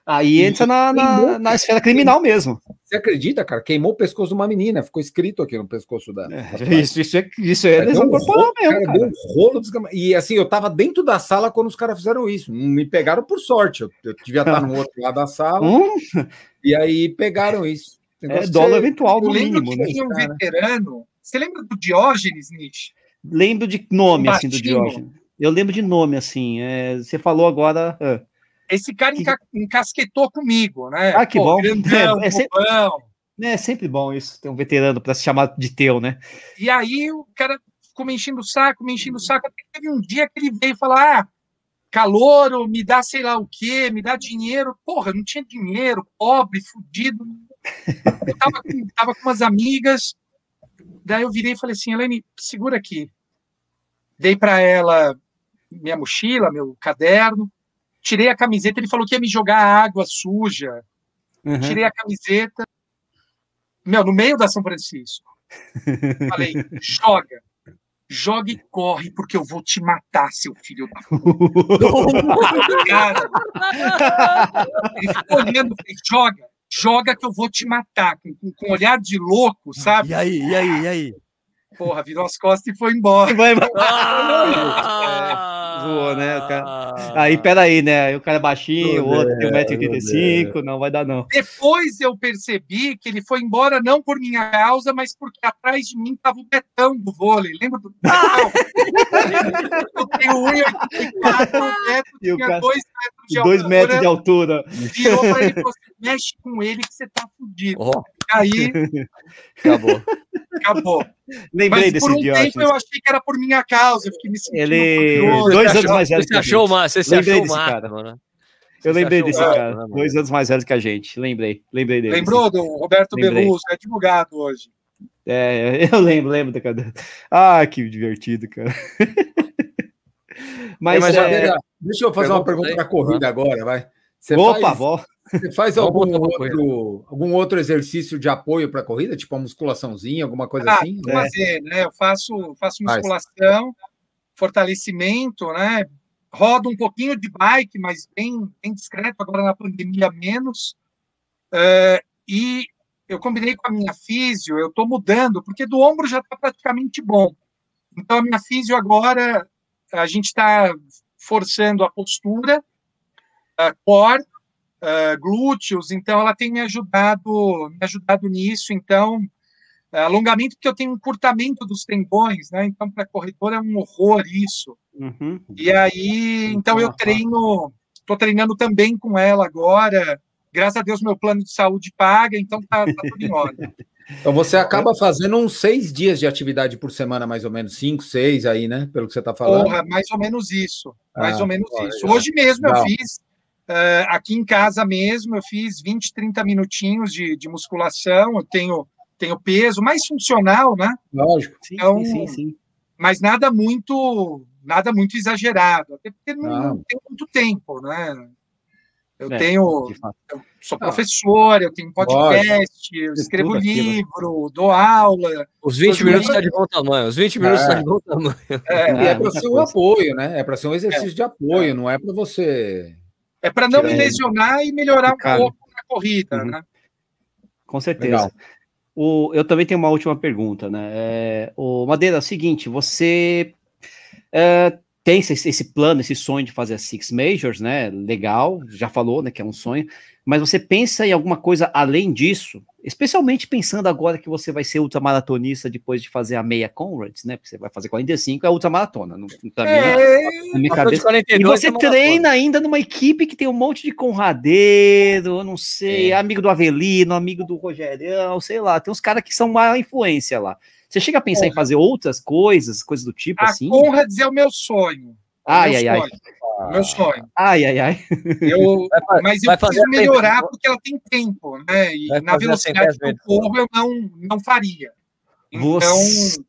Aí entra na, na, na, esfera criminal mesmo. Você acredita, cara? Queimou o pescoço de uma menina, ficou escrito aqui no pescoço dela. É, isso, isso é, isso é, é lesão corporal mesmo. Cara, Um rolo E assim, eu tava dentro da sala quando os caras fizeram isso. Me pegaram por sorte. Eu, eu devia estar no outro lado da sala. Hum? E aí pegaram isso. É dólar eventual no mínimo, né? Um veterano. Você lembra do Diógenes, Nietzsche? Lembro de nome, um assim, do Diógenes. Eu lembro de nome, assim. É, você falou agora. Esse cara que... encasquetou comigo, né? Ah, que Pô, bom. Grandão, é, é, sempre, é sempre bom isso, ter um veterano para se chamar de teu, né? E aí o cara ficou me enchendo o saco, me enchendo o saco. Até teve um dia que ele veio falar: ah, calor, me dá sei lá o quê, me dá dinheiro. Porra, não tinha dinheiro, pobre, fudido. Eu tava, tava com umas amigas, daí eu virei e falei assim, Helene, segura aqui. Dei para ela minha mochila, meu caderno, tirei a camiseta, ele falou que ia me jogar água suja. Uhum. Tirei a camiseta, meu, no meio da São Francisco. Falei, <laughs> joga joga e corre, porque eu vou te matar, seu filho da Cara, ele ficou olhando, falei, joga, joga que eu vou te matar, com, com, um olhar de louco, sabe? E aí, e aí, e aí? Porra, virou as costas e foi embora. Vai embora. Ah, <laughs> Voou, né? Cara... Aí, peraí, né? O cara é baixinho, o outro tem 1,85m, não vai dar, não. Depois eu percebi que ele foi embora não por minha causa, mas porque atrás de mim tava o Betão do vôlei. Lembra do Betão? eu tenho 1,84m, o Beto tinha cara... 2 metros de altura. 2 metros de altura. Virou pra ele e falou assim, mexe com ele que você tá fudido. Oh. Aí... <laughs> Acabou. Acabou. Lembrei Mas desse por um tempo eu achei que era por minha causa, eu fiquei me sentindo Ele... Dois anos mais velho Você achou uma, você se achou desse cara. Mano. Eu lembrei desse cara, cara dois anos mais velho que a gente. Lembrei, lembrei dele. Lembrou do Roberto lembrei. Beluso, é advogado hoje. É, <laughs> eu lembro, lembro do cara. Ah, que divertido, cara. <laughs> Mas, é, mas é... deixa eu fazer uma pergunta para a corrida agora, vai. Você Opa, faz, vó. Você faz algum outro, algum outro exercício de apoio para a corrida, tipo uma musculaçãozinha, alguma coisa ah, assim? É. Fazer, né? Eu faço, faço musculação, fortalecimento, né? Rodo um pouquinho de bike, mas bem, bem discreto, agora na pandemia menos. Uh, e eu combinei com a minha físio, eu estou mudando, porque do ombro já está praticamente bom. Então, a minha físio agora, a gente está forçando a postura, a core, uh, glúteos, então ela tem me ajudado, me ajudado nisso. Então, uh, alongamento, porque eu tenho um encurtamento dos tendões, né? Então, para corredor é um horror isso. Uhum. E aí, então eu treino, estou treinando também com ela agora. Graças a Deus, meu plano de saúde paga, então tá, tá tudo em ordem. <laughs> Então você acaba fazendo uns seis dias de atividade por semana, mais ou menos, cinco, seis aí, né? Pelo que você está falando. Porra, mais ou menos isso. Mais ah, ou menos isso. Hoje mesmo eu fiz Uh, aqui em casa mesmo, eu fiz 20, 30 minutinhos de, de musculação, eu tenho, tenho peso, mais funcional, né? Lógico. Sim, então, sim, sim, sim. Mas nada muito nada muito exagerado, até porque não, não tem muito tempo, né? Eu é, tenho. Eu sou ah. professor, eu tenho podcast, eu escrevo livro, dou aula. Os 20 minutos está de bom tamanho. Os 20 minutos está é. de bom tamanho. É, é, é para ser um apoio, né? É para ser um exercício de apoio, não é para você é para não me lesionar e melhorar um pouco na corrida, uhum. né? Com certeza. O, eu também tenho uma última pergunta, né? É, o Madeira, é o seguinte, você é, tem esse, esse, plano, esse sonho de fazer as Six Majors, né? Legal, já falou, né, que é um sonho, mas você pensa em alguma coisa além disso? Especialmente pensando agora que você vai ser ultramaratonista depois de fazer a meia Conrads, né? Porque você vai fazer 45, é ultramaratona. No, é, na minha cabeça. 42, e você é treina ainda numa equipe que tem um monte de conradeiro, não sei, é. amigo do Avelino, amigo do Rogerão, sei lá. Tem uns caras que são maior influência lá. Você chega a pensar Porra. em fazer outras coisas, coisas do tipo a assim? A Conrads é o meu sonho. Ai, ai, ai. Meu sonho. Ai, ai, ai. Eu, mas eu preciso melhorar porque ela tem tempo, né? E na velocidade eu corro, eu não, não faria. Então. Você,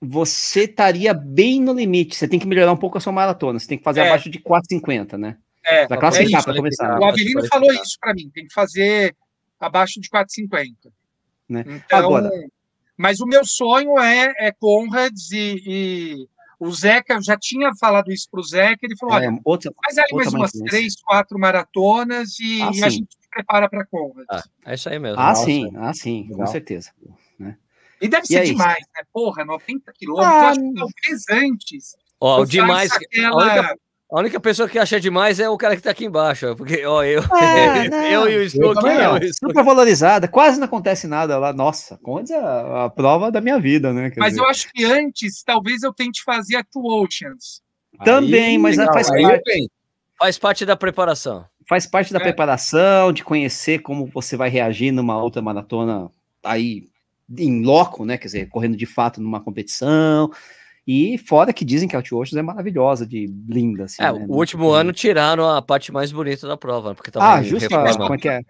você estaria bem no limite. Você tem que melhorar um pouco a sua maratona. Você tem que fazer é. abaixo de 4,50, né? É, pra classificar, é para começar. O Avelino falou isso para mim. Tem que fazer abaixo de 4,50. Né? Então, Agora. Mas o meu sonho é, é Conrads e, e o Zeca, já tinha falado isso para o Zeca, ele falou: é, olha, outra, faz aí mais umas três, quatro maratonas e, ah, e a gente se prepara para a Conrad. Ah, é isso aí mesmo. Ah, Nossa, sim, ah, sim, com certeza. Né? E deve e ser demais, né? Porra, 90 quilômetros, ah, talvez antes. Ó, o demais. Aquela, única... A única pessoa que acha demais é o cara que tá aqui embaixo, porque ó, eu, <laughs> ah, eu e o Stuck. Super valorizada, quase não acontece nada lá. Nossa, Condes é a, a prova da minha vida, né? Quer mas dizer... eu acho que antes, talvez eu tente fazer a Two Oceans. Também, aí, mas legal, faz parte. Faz parte da preparação. Faz parte da é. preparação, de conhecer como você vai reagir numa outra maratona aí em loco, né? Quer dizer, correndo de fato numa competição. E fora que dizem que a Outwaters é maravilhosa, de linda. Assim, é, né? o último ano tiraram a parte mais bonita da prova, porque Ah, justo como é que é?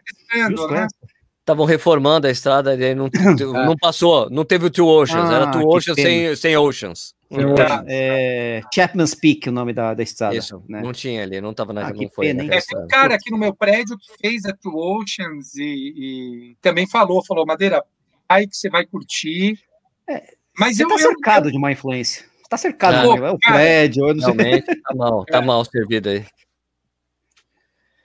Justo né? Estavam reformando a estrada e não, <laughs> é. não passou, não teve o Two Oceans, ah, era Two Oceans sem, sem Oceans. É, Chapman's Peak, o nome da, da estrada. Isso, né? não tinha ali, não estava na ah, não foi. Pena, é, tem um cara aqui no meu prédio que fez a Two Oceans e, e também falou, falou, Madeira, aí que você vai curtir. É, mas você eu, tá cercado eu, de má influência. Você tá cercado, ah, né? é o prédio, eu não sei. Tá mal, <laughs> tá é. mal servido aí.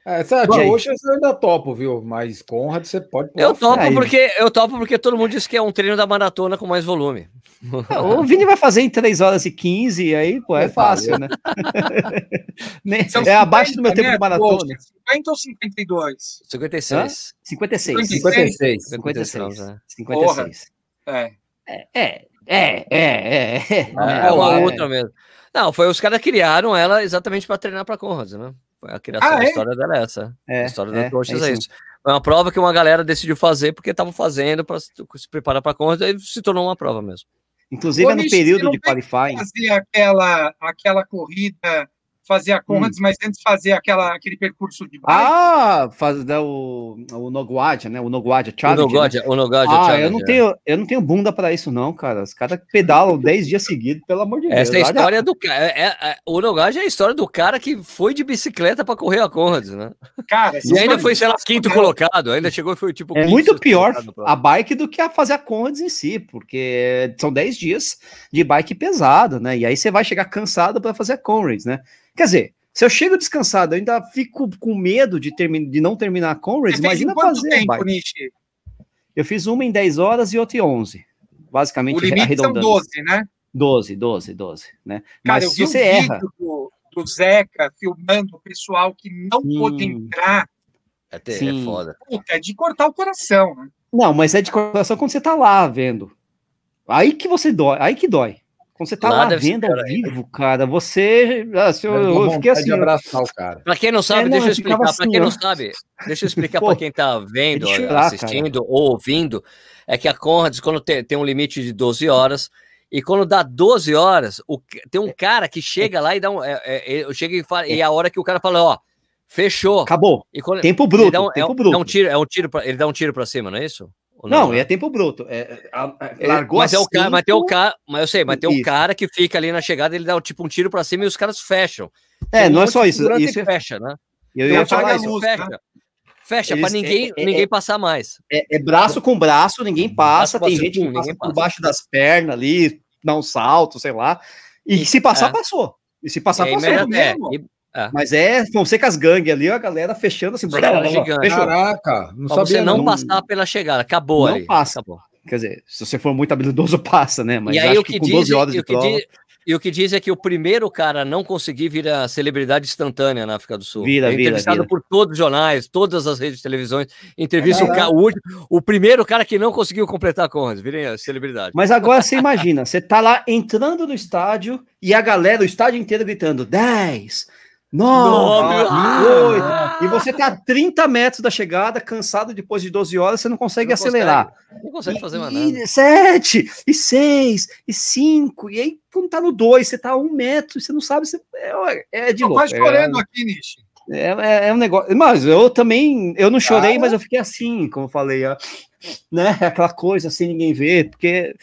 É, essa Bom, hoje eu ainda topo, viu? Mas Conrad você pode. Eu topo aí. porque eu topo porque todo mundo diz que é um treino da maratona com mais volume. O Vini vai fazer em 3 horas e 15, e aí, pô, é fácil, né? <laughs> é abaixo do meu tempo de maratona. 50 ou 52? 56. 56. 56. 56. 56. É. É, é, é, é, é. É uma outra mesmo. Não, foi os caras criaram ela exatamente para treinar para Conrad, né? A criação, ah, a história dela é essa. É, a história é, da Coaches é, é, isso. Foi uma prova que uma galera decidiu fazer porque estavam fazendo para se preparar para Conrad e se tornou uma prova mesmo. Inclusive é no período de qualifying. Fazer aquela, aquela corrida fazer a Conrads, hum. mas antes fazer aquela, aquele percurso de bike. Ah, fazer o, o Noguadia, né? O Noguadia Challenge. O Noguadia, né? o Noguadia ah, Challenge. Eu não, é. tenho, eu não tenho bunda para isso, não, cara. Os caras pedalam 10 dias seguidos, pelo amor de Deus. Essa é a história do cara. É, é, é, o Noguadia é a história do cara que foi de bicicleta para correr a Conrads, né? Cara, e ainda foi, sei lá, quinto colocado. Ainda chegou e foi tipo. É muito pior a bike do que a fazer a Conrads em si, porque são 10 dias de bike pesado, né? E aí você vai chegar cansado para fazer a Conrads, né? Quer dizer, se eu chego descansado, eu ainda fico com medo de, termi de não terminar a Conrads, imagina fazer tempo, Nishi? Eu fiz uma em 10 horas e outra em 11. Basicamente, o limite são 12, né? 12, 12, 12, né? Cara, Mas se você erra... Do, do Zeca filmando o pessoal que não hum. pôde entrar. É, ter, é foda. Puta, é de cortar o coração, né? Não, mas é de coração quando você tá lá vendo. Aí que você dói, aí que dói. Quando você tá lá, lá vendo ao vivo, cara, você. Assim, eu, eu fiquei assim. abraçar o cara. Pra quem não sabe, é, deixa eu explicar. Assim, pra quem não sabe, deixa eu explicar para quem tá vendo, chorar, assistindo cara. ou ouvindo. É que a Conrads, quando tem, tem um limite de 12 horas, e quando dá 12 horas, o, tem um cara que chega lá e dá um. É, é, chega e, fala, e é a hora que o cara fala, ó, fechou. Acabou. Quando, tempo bruto. Um, tempo é, bruto. É um tiro, é um tiro pra, ele dá um tiro para cima, não é isso? Não, não, é tempo bruto. É, é, largou mas, é o cara, mas tem o cara, mas eu sei, mas tem um cara que fica ali na chegada, ele dá tipo um tiro para cima e os caras fecham. É, não é só isso. Isso é... fecha, né? Eu ia falar isso. Fecha. Né? Fecha para ninguém, é, é, ninguém passar mais. É, braço com braço, ninguém passa. Tem gente que passa por baixo das pernas ali, dá um salto, sei lá. E se passar, passou. E se passar, passou. Mesmo. É. Mas é, vão ser com as gangues ali, a galera fechando assim. Blá, gigante. Caraca, não sabia. Você não, não, passar pela chegada, acabou não ali. passa. Acabou. Quer dizer, se você for muito habilidoso, <laughs> passa, né? Mas e aí, o que, que com diz, 12 horas de prova... Diz, e o que diz é que o primeiro cara a não conseguir vira celebridade instantânea na África do Sul. Vira, é entrevistado vira, por todos os jornais, todas as redes de televisões. Entrevista é, o, o, o, primeiro cara que não conseguiu completar a Conrads, vira celebridade. Mas agora você imagina, você tá lá entrando no estádio e a galera, o estádio inteiro gritando 10, Nove, oito. E você tá a 30 metros da chegada, cansado depois de 12 horas, você não consegue não acelerar. Consegue, não consegue fazer mais nada. E sete, e seis, e cinco. E aí, quando tá no dois, você tá a um metro, você não sabe se. É, é de louco. Quase chorando é, aqui, Nishi. É, é, é, um negócio. Mas eu também. Eu não chorei, ah, mas eu fiquei assim, como eu falei. Né? Aquela coisa sem ninguém ver, porque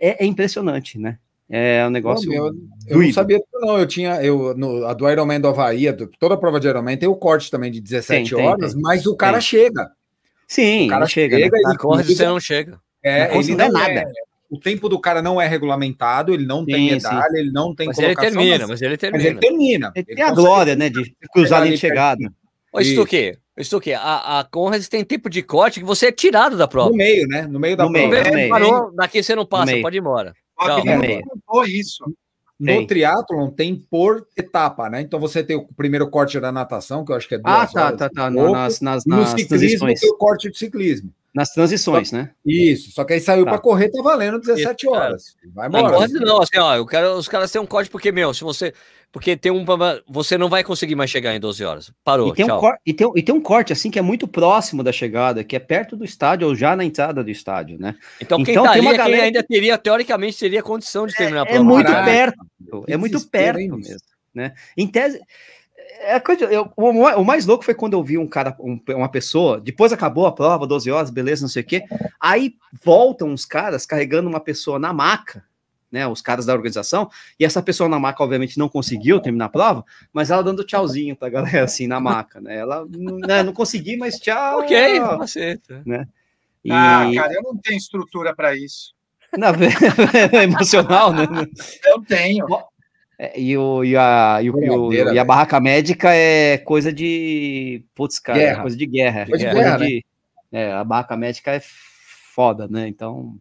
é, é impressionante, né? É um negócio. Não, eu, eu não sabia não. Eu tinha. Eu, no, a do Ironman do Havaí, toda a prova de Ironman tem o corte também de 17 tem, horas, tem, mas o cara chega. Sim, o cara chega. chega né? e, corre, você não chega. É, não ele não é nada. É, o tempo do cara não é regulamentado, ele não sim, tem medalha, sim. ele não tem mas ele termina, mas, ele termina. Mas ele termina. Ele, ele tem a glória, né, de cruzar a linha de chegada. Ô, Stuque, Stuque, a, a Conrad tem tipo de corte que você é tirado da prova. No meio, né? No meio da no prova. Meio, no meio. Parou, daqui você não passa, pode ir embora. Não isso. No triatlon tem por etapa, né? Então você tem o primeiro corte da natação, que eu acho que é duas Ah, tá, tá, tá. Nas, nas, nas, no ciclismo tem o corte de ciclismo. Nas transições, só, né? Isso, só que aí saiu tá. para correr, tá valendo 17 horas. Vai embora. Não, pode não, assim, ó, eu quero, os caras têm um código porque, meu, se você. Porque tem um. Você não vai conseguir mais chegar em 12 horas. Parou. E tem, tchau. Um, cor, e, tem, e tem um corte, assim, que é muito próximo da chegada, que é perto do estádio ou já na entrada do estádio, né? Então, quem então, tá ali é galera... quem ainda teria, teoricamente, teria condição de terminar é, a prova. É muito perto. É muito perto mesmo. Né? Em tese, é coisa, eu, o, o, mais louco foi quando eu vi um cara, um, uma pessoa, depois acabou a prova, 12 horas, beleza, não sei o quê. Aí voltam uns caras carregando uma pessoa na maca, né? Os caras da organização, e essa pessoa na maca, obviamente, não conseguiu terminar a prova, mas ela dando tchauzinho pra galera <laughs> assim na maca, né? Ela né, não consegui, mas tchau. <laughs> Ok, você. Né? E... Ah, cara, eu não tenho estrutura para isso. Não, <laughs> é emocional, né? Eu tenho. É, e, o, e, a, e, o, e a barraca médica é coisa de. Putz, cara, é coisa de guerra. Coisa de guerra, de, né? é, a barraca médica é foda, né? Então.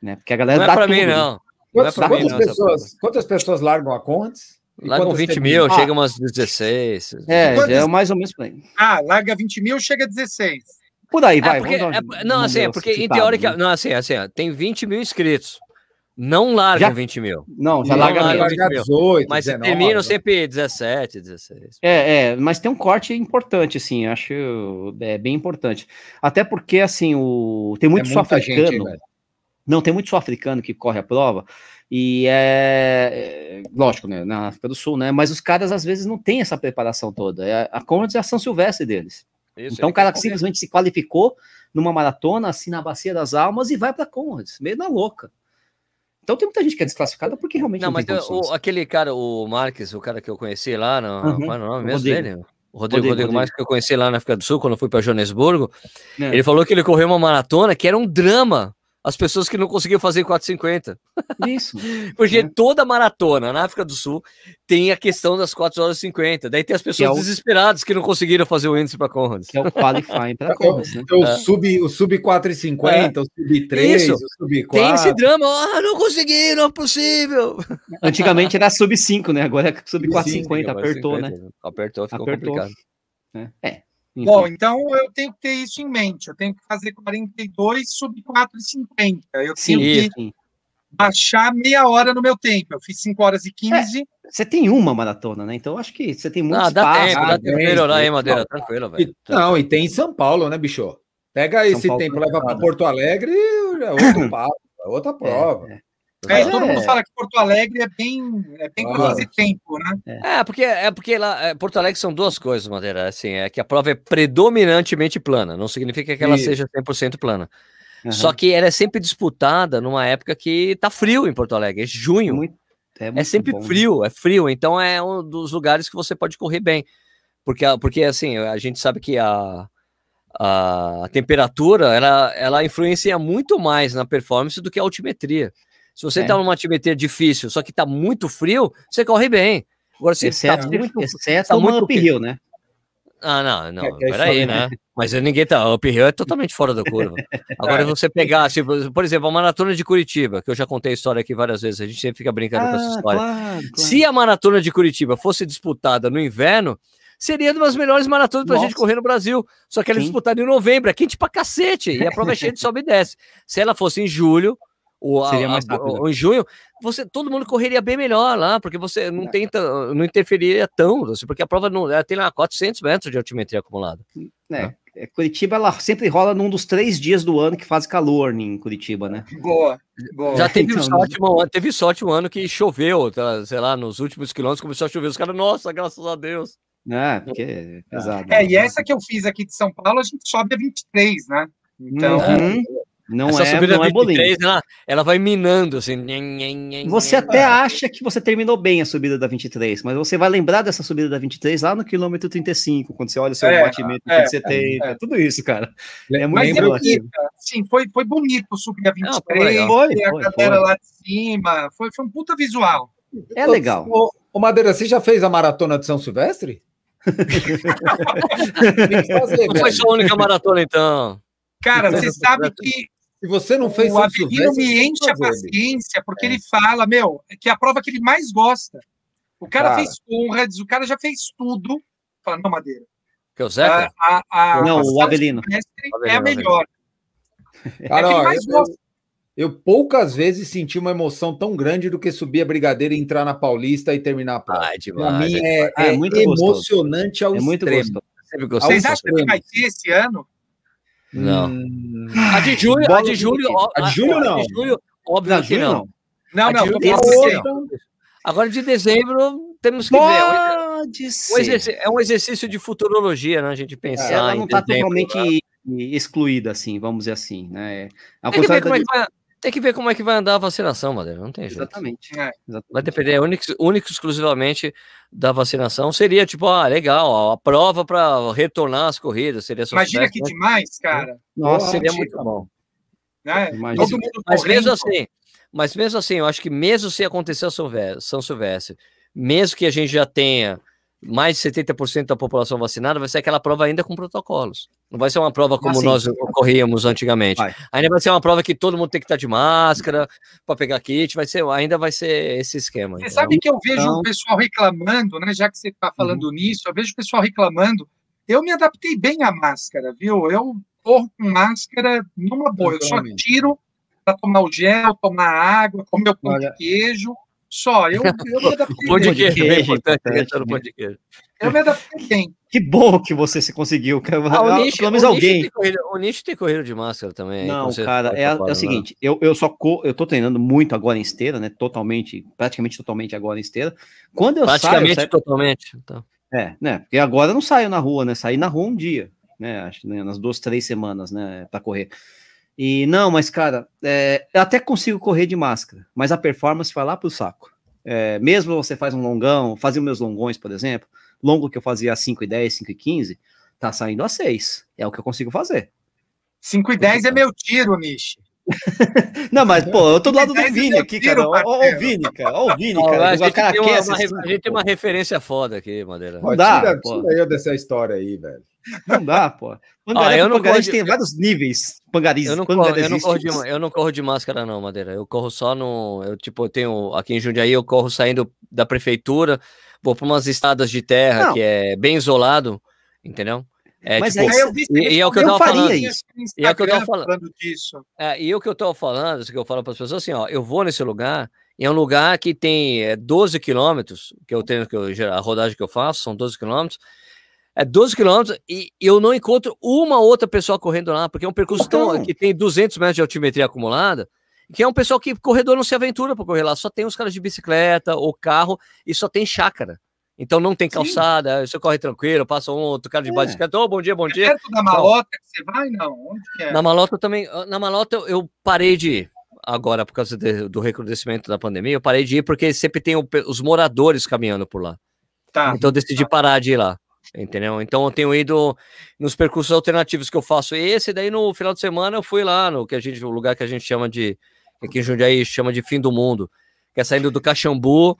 Né? Porque a galera não é pra tudo, mim, não. Não é quantas, mim, pessoas, quantas pessoas largam a Contes? Largam 20 mil, ah, chega umas 16. É, já é mais ou menos por aí. Ah, larga 20 mil, chega a 16. Por aí, vai. É porque, é, não, assim, é porque em teoria. Né? Não, assim, assim, tem 20 mil inscritos. Não largam já, 20 mil. Não, já larga, larga 18, Mas 19, terminam né? sempre 17, 16. É, é, mas tem um corte importante, assim, acho é bem importante. Até porque, assim, o tem muito é sul-africano. Não, tem muito sul-africano que corre a prova. E é, é, lógico, né, na África do Sul, né? Mas os caras às vezes não têm essa preparação toda. É, a Conrads é a São Silvestre deles. Isso, então o cara que simplesmente se qualificou numa maratona, assim na Bacia das Almas e vai para Conrads, meio na louca. Então tem muita gente que é desclassificada porque realmente não, não mas o, aquele cara, o Marques, o cara que eu conheci lá, no, uhum. qual é o nome mesmo Rodrigo. dele? O Rodrigo, Rodrigo, Rodrigo Marques, que eu conheci lá na África do Sul, quando eu fui para Joanesburgo, é. ele falou que ele correu uma maratona que era um drama as pessoas que não conseguiam fazer 4,50. Isso. <laughs> Porque é. toda maratona na África do Sul tem a questão das 4 horas e 50. Daí tem as pessoas que é o... desesperadas que não conseguiram fazer o índice para Conrads. Que é o qualifying para Conrads, né? O, é. sub, o sub 4,50, é. o sub 3, Isso. o sub 4. Tem esse drama, ah, não consegui, não é possível. <laughs> Antigamente era sub 5, né? Agora é sub 4,50, apertou, 50, né? Apertou, ficou apertou. complicado. É. é. Enfim. Bom, então eu tenho que ter isso em mente. Eu tenho que fazer 42 sub 4,50. Eu sim, tenho que sim. baixar meia hora no meu tempo. Eu fiz 5 horas e 15. É, você tem uma maratona, né? Então acho que você tem muito ah, espaço. Dá tempo, dá tempo melhorar aí, Madeira. Tranquilo, velho. Não, e tem em São Paulo, né, bicho? Pega São esse Paulo tempo, leva para Porto Alegre, é outro <coughs> papo, é outra prova. É, é. É, todo mundo fala que Porto Alegre é bem, é bem ah. tempo, né? É, porque, é porque lá, é, Porto Alegre são duas coisas, Madeira. Assim, é que a prova é predominantemente plana, não significa que ela Isso. seja 100% plana. Uhum. Só que ela é sempre disputada numa época que tá frio em Porto Alegre, é junho. Muito, é, é, sempre bom, né? frio, é frio, então é um dos lugares que você pode correr bem. Porque, porque assim, a gente sabe que a, a, a temperatura ela, ela influencia muito mais na performance do que a altimetria. Se você está é. numa altimetria difícil, só que está muito frio, você corre bem. Agora, se exceto, tá muito, exceto tá muito uphill, né? Ah, não, não, é, é peraí, né? Mas ninguém tá. O uphill é totalmente fora da curva. <laughs> Agora, você pegar, tipo, por exemplo, a maratona de Curitiba, que eu já contei a história aqui várias vezes, a gente sempre fica brincando ah, com essa ah, história. Claro, claro. Se a maratona de Curitiba fosse disputada no inverno, seria uma das melhores maratonas pra Nossa. gente correr no Brasil. Só que ela é disputada em novembro, é quente pra cacete, e a prova é cheia de <laughs> sobe e desce. Se ela fosse em julho, ou, Seria mais a, ou em junho, você, todo mundo correria bem melhor lá, porque você não é. tenta, não interferiria tão, assim, porque a prova não, ela tem lá 400 metros de altimetria acumulada. É, né? É, Curitiba ela sempre rola num dos três dias do ano que faz calor em Curitiba, né? Boa, boa. Já teve, <laughs> então, sorte, um, teve sorte um ano que choveu, tá, sei lá, nos últimos quilômetros começou a chover, os caras, nossa, graças a Deus. É, porque é pesado. É, né? e essa que eu fiz aqui de São Paulo, a gente sobe a 23, né? Então, uhum. Não Essa é, subida não 23, é bolinho. Ela, ela vai minando assim. Você até acha que você terminou bem a subida da 23, mas você vai lembrar dessa subida da 23 lá no quilômetro 35, quando você olha o seu é, batimento é, 70, é, tudo isso, cara. É muito bonito. Sim, foi, foi bonito subir a 23, não, foi, foi, a galera lá de cima, foi, foi um puta visual. É legal. Ô, ô Madeira, você já fez a maratona de São Silvestre? <laughs> fazer, não foi sua única maratona, então. Cara, você sabe que Se você não fez o Avelino me enche a paciência, porque é. ele fala, meu, que é a prova que ele mais gosta. O cara, cara. fez Conrads, o cara já fez tudo. Fala, não, Madeira. Que é o Zeca? A, a, a, não, o Avelino. É a melhor. Cara, <laughs> é ó, eu, eu, poucas vezes senti uma emoção tão grande do que subir a brigadeira e entrar na Paulista e terminar a prova. Ai, demais, pra mim é, é, é muito emocionante ao é muito extremo. Vocês acham que vai ter esse ano? Não. Hum... A de julho, a de julho, a de julho não. A de julho, óbvio não, que não. Não, não. não, não Agora de dezembro temos que Pode ver. Pode ser. É um exercício de futurologia, né? A gente pensar. É, ela não está totalmente né? excluída, assim, vamos dizer assim, né? A tem, que ver como é que vai, tem que ver como é que vai andar a vacinação, Madeira. Não tem jeito. Exatamente. É. Exatamente. Vai depender único, único exclusivamente da vacinação. Seria tipo, ah, legal, a prova para retornar às corridas. Seria Imagina que né? demais, cara. Nossa, seria muito bom. Né? Todo mundo mas mesmo assim, mas mesmo assim, eu acho que mesmo se acontecer a São Silvestre, mesmo que a gente já tenha mais de 70% da população vacinada, vai ser aquela prova ainda com protocolos. Não vai ser uma prova como assim, nós corríamos antigamente. Vai. Ainda vai ser uma prova que todo mundo tem que estar de máscara para pegar kit, vai ser, ainda vai ser esse esquema. Você sabe que eu vejo então... o pessoal reclamando, né? Já que você está falando uhum. nisso, eu vejo o pessoal reclamando. Eu me adaptei bem à máscara, viu? Eu corro com máscara numa boa. Eu só tiro para tomar o gel, tomar água, comer o pão de queijo. Só, eu, eu me <laughs> adaptei pão de queijo, é importante, importante pão de queijo. Eu me adaptei bem. Que bom que você se conseguiu. Ah, o Nish, pelo menos alguém. Corrido, o Nish tem corrido de máscara também. Não, cara, é, é, o seguinte, eu, eu só co, eu tô treinando muito agora em esteira, né? Totalmente, praticamente totalmente agora em esteira. Quando eu praticamente saio, totalmente. Então. É, né? Porque agora eu não saio na rua, né? Saí na rua um dia, né? Acho né, nas duas, três semanas, né? Para correr. E não, mas cara, é, eu até consigo correr de máscara, mas a performance vai lá pro saco. É, mesmo você faz um longão, fazia meus longões, por exemplo, longo que eu fazia a 5 e 10, 5 e 15, tá saindo a 6. É o que eu consigo fazer. 5 e 10 é meu tiro, Nishi. <laughs> não, mas, pô, eu tô do lado do Vini aqui, cara. Ó, o Vini, cara. Ó, o Vini, cara. A gente, cara tem uma, uma, a gente tem uma referência foda aqui, Madeira. Não dá, tira, pô. tira eu dessa história aí, velho. Não dá, pô. Ah, eu não Pangarés de... tem vários níveis. Pangaris, eu não, corro, eu, não corro de, eu não corro de máscara, não, Madeira. Eu corro só no. Eu, tipo, eu tenho. Aqui em Jundiaí, eu corro saindo da prefeitura, vou para umas estradas de terra não. que é bem isolado, entendeu? É, Mas tipo, aí eu vi, e, e é o que eu, eu tava falando. Isso. E é o que eu tava falando. Disso. É, e o que eu tava falando, que eu falo para as pessoas assim, ó, eu vou nesse lugar, e é um lugar que tem é, 12 quilômetros, que eu tenho, que eu, a rodagem que eu faço são 12 quilômetros, é 12 quilômetros e eu não encontro uma outra pessoa correndo lá, porque é um percurso tão, que tem 200 metros de altimetria acumulada, que é um pessoal que corredor não se aventura para correr lá, só tem os caras de bicicleta ou carro e só tem chácara. Então não tem calçada, Sim. você corre tranquilo, passa um outro cara de é. bicicleta, oh, bom dia, bom é dia. Perto da malota que você vai, não? Onde que é? Na malota também, na malota eu parei de ir agora por causa de, do recrudescimento da pandemia, eu parei de ir porque sempre tem o, os moradores caminhando por lá. Tá, então eu decidi tá. parar de ir lá entendeu? Então eu tenho ido nos percursos alternativos que eu faço esse, daí no final de semana eu fui lá no que a gente, o lugar que a gente chama de, aqui em Jundiaí chama de fim do mundo, que é saindo do Caxambu,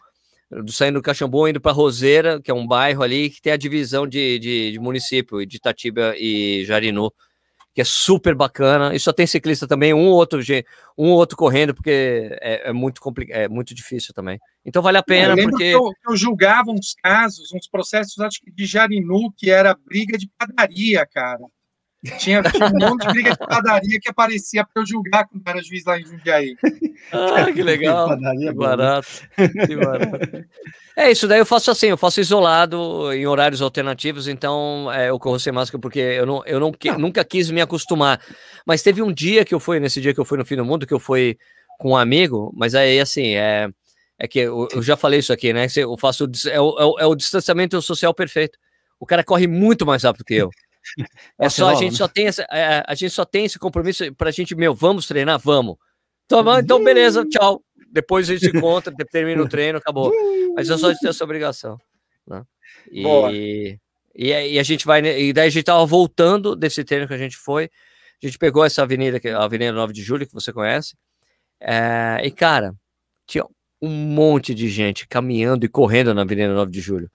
saindo do Caxambu, indo para Roseira, que é um bairro ali que tem a divisão de, de, de município, de Itatiba e Jarinu que é super bacana. E só tem ciclista também, um outro, um outro correndo, porque é, é muito complicado, é muito difícil também. Então vale a pena, eu porque. Eu, eu, julgava uns casos, uns processos, acho que de Jarinu, que era briga de padaria, cara. Tinha, tinha um monte de briga de padaria que aparecia para eu julgar quando era juiz lá em Jundiaí. Ah, que legal. <laughs> que é barato. Que barato. É isso, daí eu faço assim, eu faço isolado em horários alternativos, então é, eu corro sem máscara porque eu, não, eu não, não, nunca quis me acostumar. Mas teve um dia que eu fui, nesse dia que eu fui no fim do mundo, que eu fui com um amigo, mas aí assim, é, é que eu, eu já falei isso aqui, né? Eu faço é o, é o, é o distanciamento social perfeito. O cara corre muito mais rápido que eu. É só a gente né? só tem essa, é, a gente só tem esse compromisso para a gente, meu, vamos treinar, vamos. Então, então beleza, tchau. Depois a gente se <laughs> encontra, termina o treino, acabou. Mas eu só tenho essa obrigação. Né? E, e, e, a gente vai, e daí a gente tava voltando desse treino que a gente foi. A gente pegou essa avenida, a Avenida 9 de Julho, que você conhece. É, e, cara, tinha um monte de gente caminhando e correndo na Avenida 9 de Julho.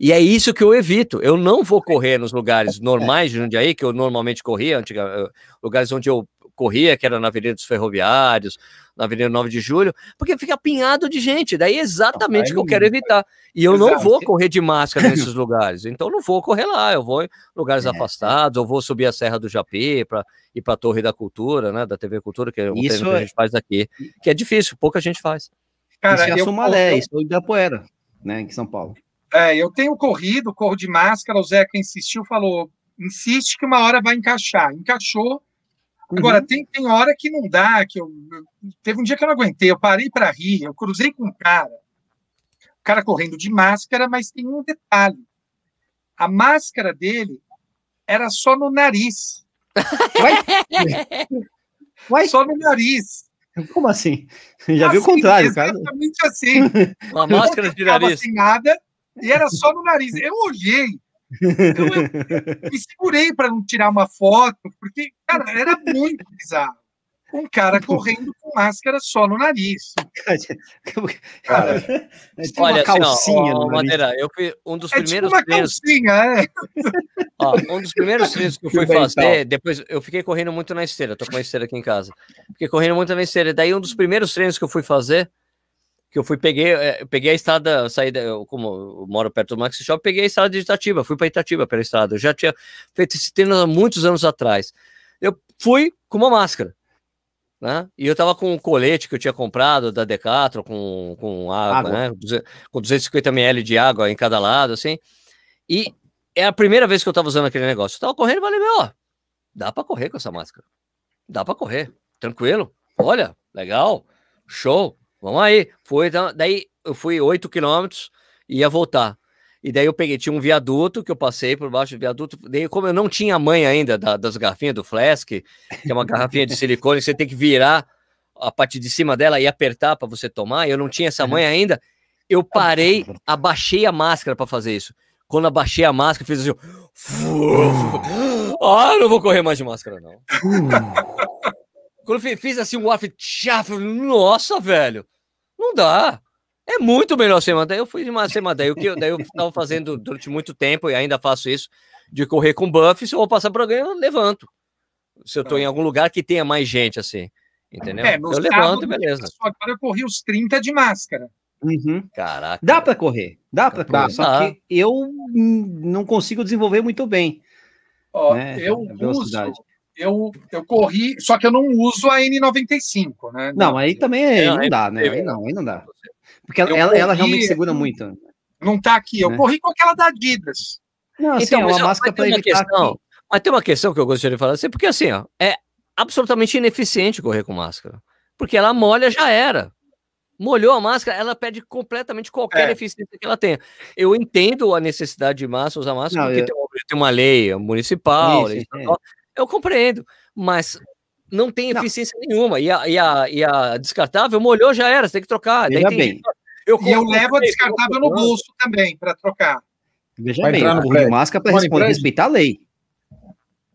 E é isso que eu evito. Eu não vou correr nos lugares <laughs> normais de Jundiaí, que eu normalmente corria, antiga, lugares onde eu corria, que era na Avenida dos Ferroviários, na Avenida 9 de Julho, porque fica apinhado de gente. Daí é exatamente o que eu quero evitar. E eu Exato. não vou correr de máscara <laughs> nesses lugares. Então não vou correr lá, eu vou em lugares é. afastados, eu vou subir a Serra do Japê para ir para a Torre da Cultura, né? Da TV Cultura, que é um isso que a é gente faz aqui. Que é difícil, pouca gente faz. Cara, isso é a Sumaré, isso é Ibirapuera, né? Em São Paulo. É, eu tenho corrido, corro de máscara, o Zeca insistiu, falou, insiste que uma hora vai encaixar. Encaixou. Agora, uhum. tem, tem hora que não dá, que eu, teve um dia que eu não aguentei, eu parei para rir, eu cruzei com um cara, o cara correndo de máscara, mas tem um detalhe. A máscara dele era só no nariz. Vai? Só no nariz. Como assim? Já assim, viu o contrário, cara. Exatamente assim. Uma máscara de nariz. Sem nada, e era só no nariz. Eu olhei, eu, eu me segurei para não tirar uma foto, porque, cara, era muito bizarro. Um cara correndo com máscara só no nariz. Cara, olha, uma calcinha assim, ó, Madeira, eu fui um dos é tipo primeiros tipo uma calcinha, é. Ó, um dos primeiros treinos que eu fui fazer, depois eu fiquei correndo muito na esteira, tô com uma esteira aqui em casa. Fiquei correndo muito na esteira. Daí um dos primeiros treinos que eu fui fazer, que eu fui, peguei, é, eu peguei a estrada, saí, eu, como eu moro perto do Maxi Shop, peguei a estrada de Itatiba, fui para Itatiba pela estrada. Eu já tinha feito esse treino há muitos anos atrás. Eu fui com uma máscara, né? E eu tava com um colete que eu tinha comprado da Decathlon com, com água, água. né? Com 250 ml de água em cada lado, assim. E é a primeira vez que eu tava usando aquele negócio. Eu tava correndo e falei, meu, dá para correr com essa máscara. Dá para correr, tranquilo. Olha, legal, show. Vamos aí. Foi, então, daí eu fui 8 quilômetros e ia voltar. E daí eu peguei, tinha um viaduto que eu passei por baixo do viaduto. Daí, como eu não tinha mãe ainda da, das garrafinhas do Flask, que é uma garrafinha de silicone, você tem que virar a parte de cima dela e apertar para você tomar. Eu não tinha essa mãe ainda. Eu parei, abaixei a máscara para fazer isso. Quando abaixei a máscara, fiz assim. <laughs> Ah, não vou correr mais de máscara, não. <laughs> Quando fiz assim um off, nossa, velho, não dá. É muito melhor sem manter. Eu fui de sem manter. Eu, daí eu estava fazendo durante muito tempo e ainda faço isso, de correr com buff. Se eu vou passar por alguém, eu levanto. Se eu estou em algum lugar que tenha mais gente, assim. Entendeu? É, eu levanto, beleza. Agora eu corri os 30 de máscara. Uhum. Caraca. Dá para correr, dá para correr. Dá, só dá. que eu não consigo desenvolver muito bem. Ó, né, eu uso, eu, eu corri, só que eu não uso a N95, né? Não, aí também é, não, dá, né? Aí não, aí não dá. Porque ela, corri, ela, realmente segura muito. Não tá aqui. Eu né? corri com aquela da Adidas. Não, assim, então, é uma máscara para evitar questão, aqui. Mas tem uma questão que eu gostaria de falar assim, porque assim, ó, é absolutamente ineficiente correr com máscara. Porque ela molha, já era. Molhou a máscara, ela perde completamente qualquer é. eficiência que ela tenha. Eu entendo a necessidade de máscara, usar máscara, não, porque eu... tem, uma, lei municipal, Isso, lei é. Eu compreendo, mas não tem eficiência não. nenhuma. E a, e, a, e a descartável molhou, já era, você tem que trocar. Daí tem eu, e eu levo a descartável no bolso também para trocar. Veja Vai bem, o máscara para respeitar a lei.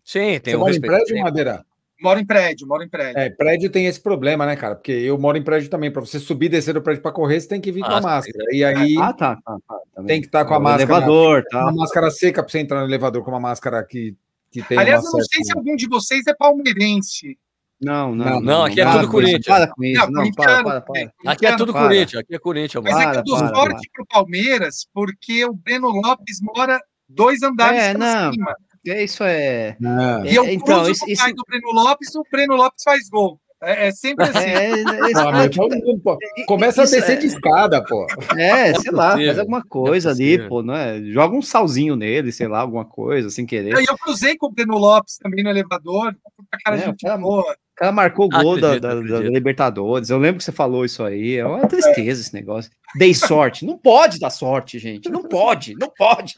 Sim, tem Você um mora em prédio, Madeira? Moro em prédio, moro em prédio. É, prédio tem esse problema, né, cara? Porque eu moro em prédio também. Para você subir e descer do prédio para correr, você tem que vir ah, com a máscara. E aí. Ah, tá. tá, tá tem que estar tá com a máscara. Elevador, tá. Uma máscara seca para você entrar no elevador com uma máscara que que tem. Aliás, eu não sei se algum de vocês é palmeirense. Não, não. Não, não aqui é tudo Corinthians. Para com isso. Não, para, para, para. Aqui é tudo Corinthians. Aqui é Corinthians. Mas é que eu dou sorte pro Palmeiras porque o Breno Lopes mora dois andares é, não. cima. É, isso é. Não. E eu então, cruzo isso, o pai isso... do Breno Lopes, o Breno Lopes faz gol. É, é sempre assim. É, é, é, Começa a descer de escada, pô. É, sei lá, faz alguma coisa ali, pô, não é? Joga um salzinho nele, sei lá, alguma coisa, sem querer. Eu, eu cruzei com o Breno Lopes também no elevador, a cara é, de cara, boa. O cara marcou o gol da, da, da, Libertadores. Eu lembro que você falou isso aí. É uma tristeza esse negócio. Dei sorte. Não pode dar sorte, gente. Não pode, não pode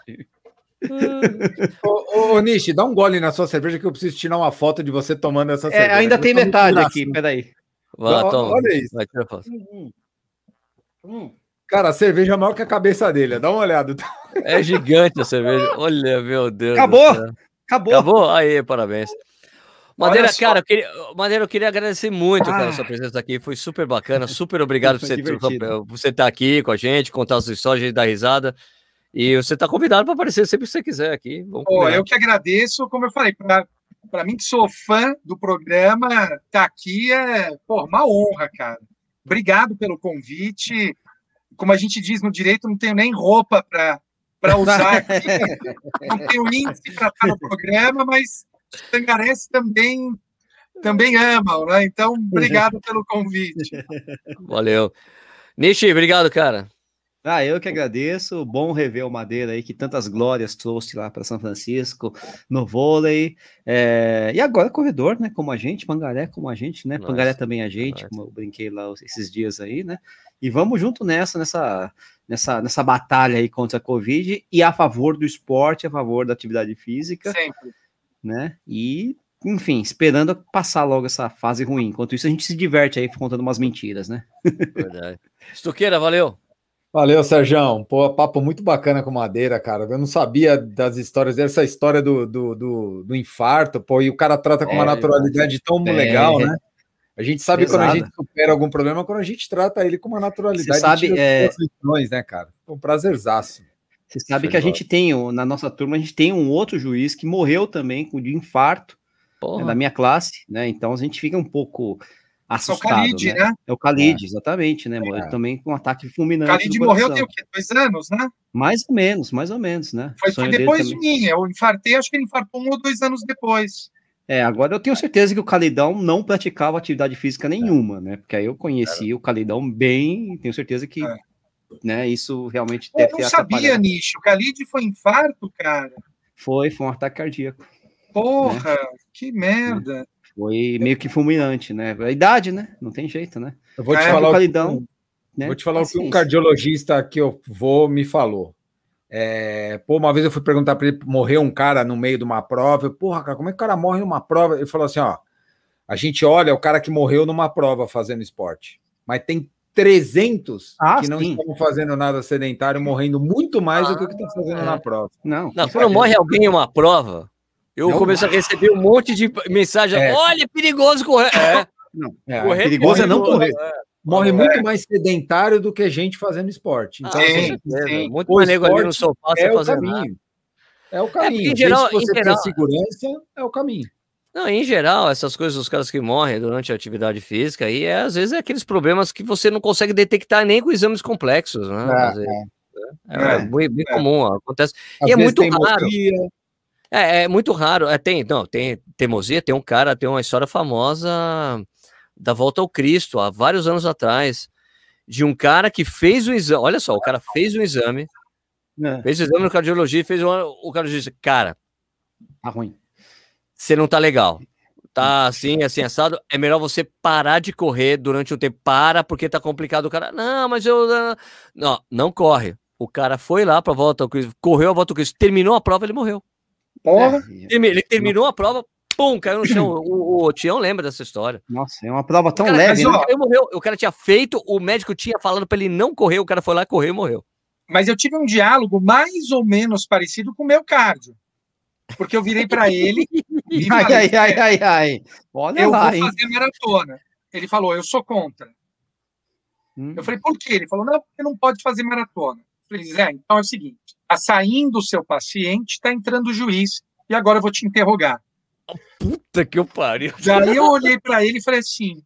<laughs> ô, ô, Nishi, dá um gole na sua cerveja que eu preciso tirar uma foto de você tomando essa é, cerveja. ainda tem metade aqui, peraí. Vai, toma. Olha isso. Vai, hum, hum. Cara, a cerveja é maior que a cabeça dele, dá uma olhada. É gigante a cerveja. <laughs> Olha, meu Deus. Acabou! Acabou! Acabou? Aí, parabéns. Madeira, cara, eu queria, Madeira, eu queria agradecer muito, ah. cara, a sua presença aqui. Foi super bacana, super obrigado <laughs> por você, você estar aqui com a gente, contar as suas histórias, a gente dar risada. E você está convidado para aparecer sempre que você quiser aqui. Pô, eu que agradeço, como eu falei, para mim que sou fã do programa, estar tá aqui é pô, uma honra, cara. Obrigado pelo convite. Como a gente diz no direito, não tenho nem roupa para usar aqui. <laughs> não tenho índice para estar no programa, mas Tangarés também também amam, né? Então, obrigado pelo convite. Valeu. Nishi, obrigado, cara. Ah, eu que agradeço. Bom rever o Madeira aí, que tantas glórias trouxe lá para São Francisco, no vôlei. É... E agora corredor, né? Como a gente, Pangaré como a gente, né? Nossa, Pangaré também a gente, nossa. como eu brinquei lá esses dias aí, né? E vamos junto nessa, nessa, nessa, nessa batalha aí contra a Covid e a favor do esporte, a favor da atividade física. Sempre. Né? E enfim, esperando passar logo essa fase ruim. Enquanto isso, a gente se diverte aí contando umas mentiras, né? Verdade. Estuqueira, valeu. Valeu, Sérgio. Pô, papo muito bacana com Madeira, cara. Eu não sabia das histórias dessa história do, do, do, do infarto, pô, e o cara trata com uma é, naturalidade tão é, legal, né? A gente sabe Pesado. quando a gente supera algum problema, quando a gente trata ele com uma naturalidade. Você sabe, é... lições, né, cara? Um prazerzaço. Você sabe que a gente tem, na nossa turma, a gente tem um outro juiz que morreu também de infarto né, da minha classe, né? Então a gente fica um pouco assustado. É o Khalid, né? né? É o Khalid, é. exatamente, né? É. Também com um ataque fulminante. O Khalid morreu tem o quê? Dois anos, né? Mais ou menos, mais ou menos, né? Foi, foi depois de mim. Eu infartei, acho que ele infartou um ou dois anos depois. É, agora eu tenho certeza que o Calidão não praticava atividade física nenhuma, né? Porque aí eu conheci o Calidão bem, tenho certeza que é. né, isso realmente deve eu não sabia, Nicho. O Khalid foi infarto, cara. Foi, foi um ataque cardíaco. Porra, né? que merda. Foi meio que fulminante, né? A idade, né? Não tem jeito, né? Eu vou te é, falar, o, né? vou te falar o que um cardiologista que eu vou me falou. É, pô, uma vez eu fui perguntar para ele, morreu um cara no meio de uma prova. Eu, Porra, cara, como é que o cara morre numa prova? Ele falou assim: ó, a gente olha o cara que morreu numa prova fazendo esporte, mas tem 300 ah, que não sim. estão fazendo nada sedentário, morrendo muito mais ah, do que o que estão fazendo é. na prova. Não, não quando morre alguém em uma prova, eu não, comecei a receber um monte de mensagem. É. Olha, é perigoso correr. É. <laughs> Não, é, correr perigoso é não correr. É. Morre muito mais sedentário do que gente fazendo esporte. Então, ah, sim, sim. muito mais nego ali no sofá é o caminho. Nada. É o caminho. É, em geral, se você em geral, segurança, é o caminho. Não, em geral, essas coisas, os caras que morrem durante a atividade física, aí é, às vezes é aqueles problemas que você não consegue detectar nem com exames complexos, né? É, é, é, bem, bem comum, acontece. Às e é muito raro. É, é muito raro. É, tem, não, tem teimosia, tem um cara, tem uma história famosa da volta ao Cristo, há vários anos atrás, de um cara que fez o exame. Olha só, o cara fez um exame, é. fez o exame no cardiologia e fez um, o cardiologista, cara, tá ruim. Você não tá legal. Tá assim, assim, assado. É melhor você parar de correr durante um tempo. Para, porque tá complicado. O cara, não, mas eu. Não, não corre. O cara foi lá pra volta ao Cristo, correu a volta ao Cristo, terminou a prova, ele morreu. Porra. É, ele terminou a prova, pum, caiu no chão. <clears throat> O, o Tião lembra dessa história. Nossa, é uma prova tão cara, leve. Né? Morreu. O cara tinha feito, o médico tinha falado para ele não correr, o cara foi lá, correu e morreu. Mas eu tive um diálogo mais ou menos parecido com o meu cardio. Porque eu virei para ele. <laughs> E ai, ai, ai, ai. Olha eu lá, vou hein? fazer maratona. Ele falou, eu sou contra. Hum. Eu falei, por quê? Ele falou, não, porque não pode fazer maratona. Eu falei, Zé, então é o seguinte: Está saindo o seu paciente, está entrando o juiz, e agora eu vou te interrogar. Puta que eu pariu. <laughs> Daí eu olhei para ele e falei assim: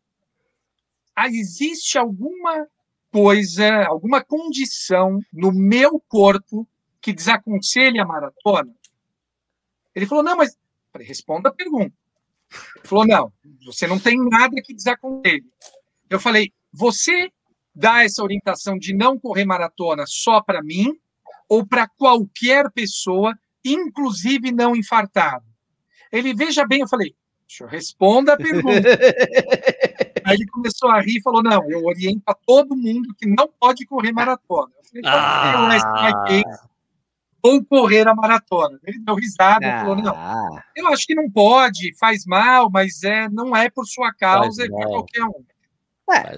ah, existe alguma coisa, alguma condição no meu corpo que desaconselhe a maratona? Ele falou: não, mas falei, responda a pergunta. Ele falou: não, você não tem nada que desaconselhe. Eu falei: você dá essa orientação de não correr maratona só para mim ou para qualquer pessoa, inclusive não infartado? Ele, veja bem, eu falei, deixa eu responder a pergunta. <laughs> Aí ele começou a rir e falou, não, eu oriento a todo mundo que não pode correr maratona. Eu falei, ah. ou correr a maratona. Ele deu risada e falou, não, ah. eu acho que não pode, faz mal, mas é, não é por sua causa, é para qualquer um. É,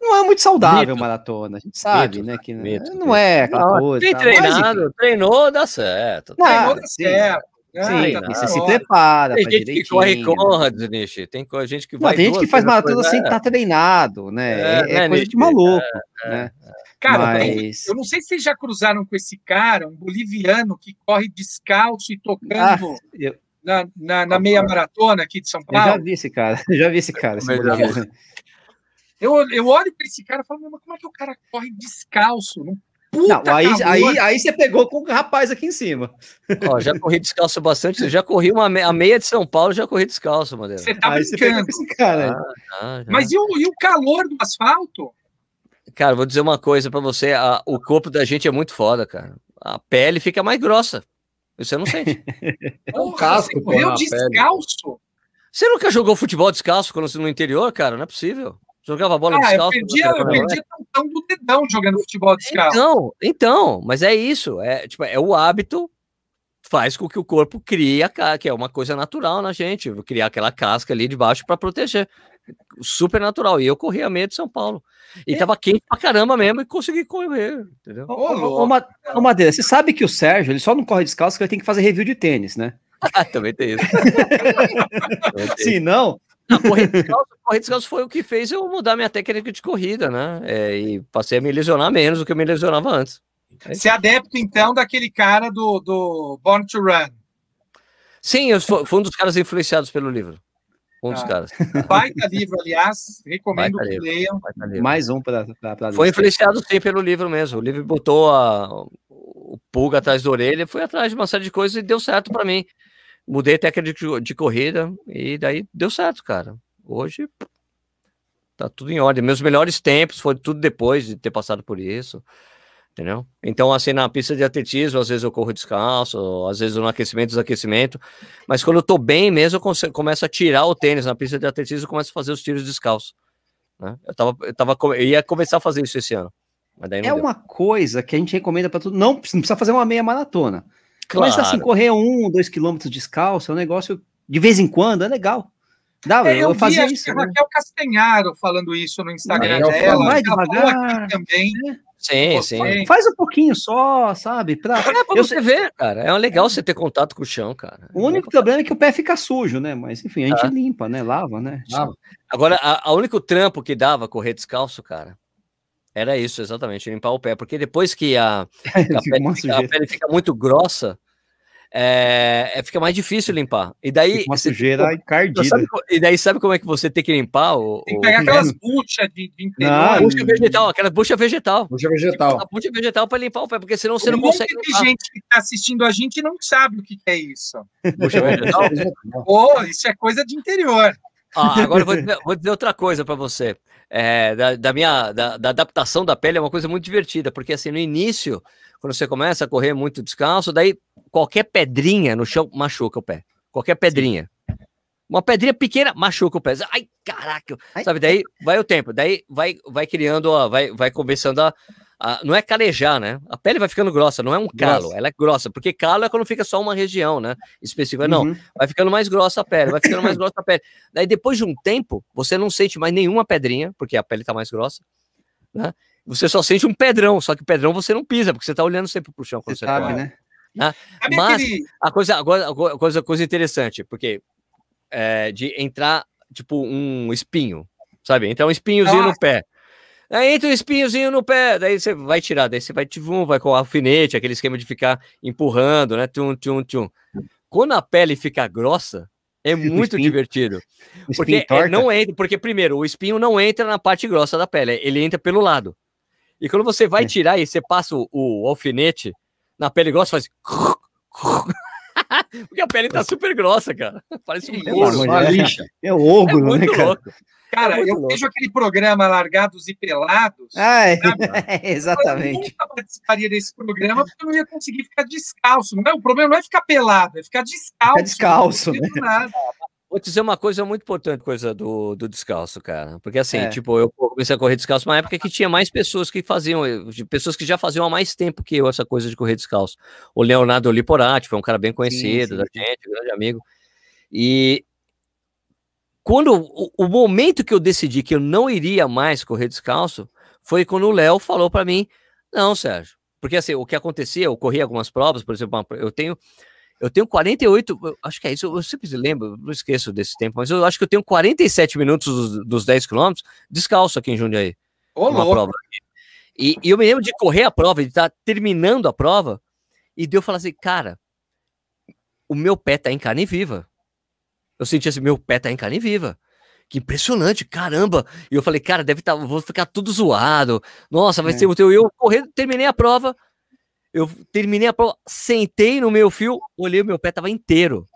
não é muito saudável mito. maratona, a gente sabe, mito, né? Que mito, não é aquela não, coisa. Tem tá, treinado, mas, treinou, dá certo. Não, treinou, dá certo. Sim, sim você se prepara. Tem gente que corre Conrads, Nishi. Tem gente que vai. Não, tem gente que faz maratona sem estar tá treinado, né? É, é, é coisa de maluco, é, né? Cara, Mas... eu não sei se vocês já cruzaram com esse cara, um boliviano que corre descalço e tocando. Ah, eu na, na, na, meia maratona aqui de São Paulo. Eu já vi esse cara, <laughs> eu já vi esse cara. Esse eu, eu olho para esse cara e falo, mas como é que o cara corre descalço? Não Puta não, aí, aí, aí você pegou com o rapaz aqui em cima. Ó, já corri descalço bastante. Já corri uma a meia de São Paulo, já corri descalço, Madeira. Você tá aí brincando. Você esse cara. Ah, ah, Mas e o, e o calor do asfalto? Cara, vou dizer uma coisa para você: a, o corpo da gente é muito foda, cara. A pele fica mais grossa. Você não sente. É <laughs> um casco, você correu descalço? Pele. Você nunca jogou futebol descalço quando você no interior, cara? Não é possível. Jogava bola ah, descalço. Eu perdi, eu perdi a do dedão jogando futebol descalço. Então, então, mas é isso. É, tipo, é o hábito faz com que o corpo crie a que é uma coisa natural na gente, criar aquela casca ali de baixo para proteger. Super natural. E eu corri a meia de São Paulo. E é. tava quente pra caramba mesmo e consegui correr, entendeu? Ô, ô, ô, Madeira, você sabe que o Sérgio, ele só não corre descalço porque ele tem que fazer review de tênis, né? <laughs> Também tem isso. <laughs> Se não, a corrida descalço, corrida descalço foi o que fez eu mudar minha técnica de corrida, né? É, e passei a me lesionar menos do que eu me lesionava antes. É Você é adepto, então, daquele cara do, do Born to Run. Sim, eu fui um dos caras influenciados pelo livro. Um dos ah, caras. Baita livro, aliás, recomendo baita que leiam. Mais um para Foi influenciado sim pelo livro mesmo. O livro botou a, o pulga atrás da orelha, foi atrás de uma série de coisas e deu certo para mim mudei a técnica de, de, corrida e daí deu certo, cara. Hoje tá tudo em ordem. Meus melhores tempos foi tudo depois de ter passado por isso, entendeu? Então, assim, na pista de atletismo, às vezes eu corro descalço, às vezes no aquecimento, desaquecimento, mas quando eu tô bem mesmo, eu começo a tirar o tênis na pista de atletismo e começo a fazer os tiros descalço. Né? Eu, tava, eu, tava, eu ia começar a fazer isso esse ano. é deu. uma coisa que a gente recomenda para tudo. Não, não precisa fazer uma meia maratona. Claro. Mas assim, correr um, dois quilômetros descalço é um negócio de vez em quando, é legal. Dá, é, eu, eu fazia isso. Né? Raquel Castanharo falando isso no Instagram Não, dela. Mais devagar. também. É. Sim, sim. Faz um pouquinho só, sabe? Pra, é pra eu, você ver, cara. É legal você ter contato com o chão, cara. O único problema é que o pé fica sujo, né? Mas enfim, a gente ah. limpa, né? Lava, né? Lava. Agora, a, a único trampo que dava correr descalço, cara, era isso, exatamente, limpar o pé. Porque depois que a, <laughs> a, pele, fica, a pele, fica, muito grossa, é, é, fica mais difícil limpar. E daí. Fica uma sujeira encardida. Sabe, e daí, sabe como é que você tem que limpar? O, tem que pegar o... aquelas buchas de, de interior. bucha vegetal, aquela bucha vegetal. Bucha vegetal. A bucha vegetal para limpar o pé, porque senão você um não consegue. Tem gente que está assistindo a gente não sabe o que é isso. Bucha vegetal? <laughs> oh, isso é coisa de interior. Ah, agora vou dizer, vou dizer outra coisa para você é, da, da, minha da, da, adaptação da pele é uma coisa muito divertida, porque assim, no início, quando você começa a correr muito descalço, daí qualquer pedrinha no chão machuca o pé. Qualquer pedrinha. Uma pedrinha pequena machuca o pé. Ai, caraca! Ai. Sabe, daí vai o tempo, daí vai, vai criando, ó, vai, vai começando a, a, não é calejar, né? A pele vai ficando grossa, não é um calo, grossa. ela é grossa, porque calo é quando fica só uma região, né? Específica, uhum. não. Vai ficando mais grossa a pele, vai ficando mais <coughs> grossa a pele. Daí depois de um tempo, você não sente mais nenhuma pedrinha, porque a pele tá mais grossa, né? Você só sente um pedrão, só que pedrão você não pisa, porque você tá olhando sempre pro chão quando você, você sabe, né? né? Mas a coisa, a coisa, coisa interessante, porque é, de entrar tipo um espinho, sabe? Entrar um espinhozinho Nossa. no pé. Aí entra um espinhozinho no pé, daí você vai tirar, daí você vai, tivum, vai com o alfinete, aquele esquema de ficar empurrando, né? Tum, tum, tum. Quando a pele fica grossa, é muito espinho, divertido. Porque é, não entra, porque primeiro, o espinho não entra na parte grossa da pele, ele entra pelo lado. E quando você vai é. tirar e você passa o, o alfinete na pele grossa, faz Porque a pele tá super grossa, cara. <laughs> Parece um. É, é o ogro, é muito né, cara? louco. Cara, é eu louco. vejo aquele programa Largados e Pelados. Ah, é, é, exatamente. <laughs> Eu nunca participaria desse programa porque eu não ia conseguir ficar descalço. Não, o problema não é ficar pelado, é ficar descalço. Ficar descalço, né? Nada. Vou te dizer uma coisa muito importante, coisa do, do descalço, cara. Porque assim, é. tipo, eu comecei a correr descalço numa época que tinha mais pessoas que faziam, pessoas que já faziam há mais tempo que eu essa coisa de correr descalço. O Leonardo Liporati foi um cara bem conhecido sim, sim. da gente, um grande amigo. E quando o, o, momento que eu decidi que eu não iria mais correr descalço foi quando o Léo falou para mim: "Não, Sérgio". Porque assim, o que acontecia, eu corri algumas provas, por exemplo, eu tenho eu tenho 48, acho que é isso, eu sempre lembro, não esqueço desse tempo, mas eu acho que eu tenho 47 minutos dos, dos 10 quilômetros descalço aqui em Jundiaí. Ô, uma prova. E, e, eu me lembro de correr a prova, de estar terminando a prova, e de eu falar assim, cara, o meu pé tá em carne viva. Eu senti assim, meu pé tá em carne viva. Que impressionante, caramba. E eu falei, cara, deve estar, tá, vou ficar tudo zoado. Nossa, vai é. ser o teu. Eu correndo, terminei a prova. Eu terminei a prova, sentei no meu fio, olhei, o meu pé tava inteiro.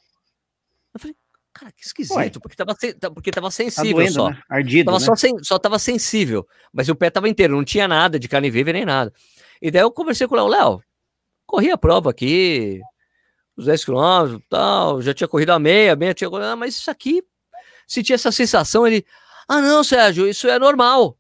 Eu falei, cara, que esquisito, porque tava, porque tava tá sensível tá doendo, só. Né? Ardido, tava né? só, sen, só tava sensível, mas o pé tava inteiro, não tinha nada de carne viva nem nada. E daí eu conversei com o Léo, Léo, corri a prova aqui, os 10 quilômetros, tal, já tinha corrido a meia, meia tinha corrido, mas isso aqui, senti essa sensação, ele, ah não, Sérgio, isso é normal.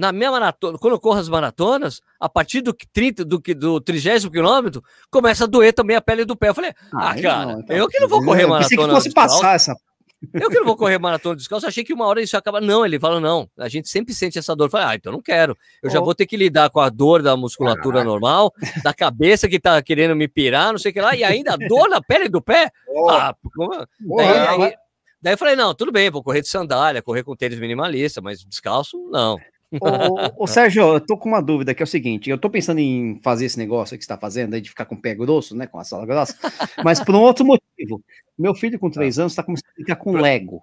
Na minha maratona, quando eu corro as maratonas, a partir do 30, do, do 30 quilômetro, começa a doer também a pele do pé. Eu falei, ah, ah cara, não, então, eu que não vou correr maratona. Eu que fosse passar essa <laughs> eu que não vou correr maratona descalço, achei que uma hora isso acaba. Não, ele fala, não, a gente sempre sente essa dor. Eu falei, ah, então não quero. Eu oh. já vou ter que lidar com a dor da musculatura Caraca. normal, da cabeça que tá querendo me pirar, não sei o que lá, e ainda a dor na pele do pé. Oh. Ah, oh, daí, aí, daí eu falei, não, tudo bem, vou correr de sandália, correr com tênis minimalista, mas descalço, não. Ô, ô, <laughs> Sérgio, eu tô com uma dúvida que é o seguinte: eu tô pensando em fazer esse negócio que você está fazendo aí de ficar com o pé grosso, né? Com a sala grossa, mas por um outro motivo. Meu filho com três tá. anos está começando a ficar com Lego.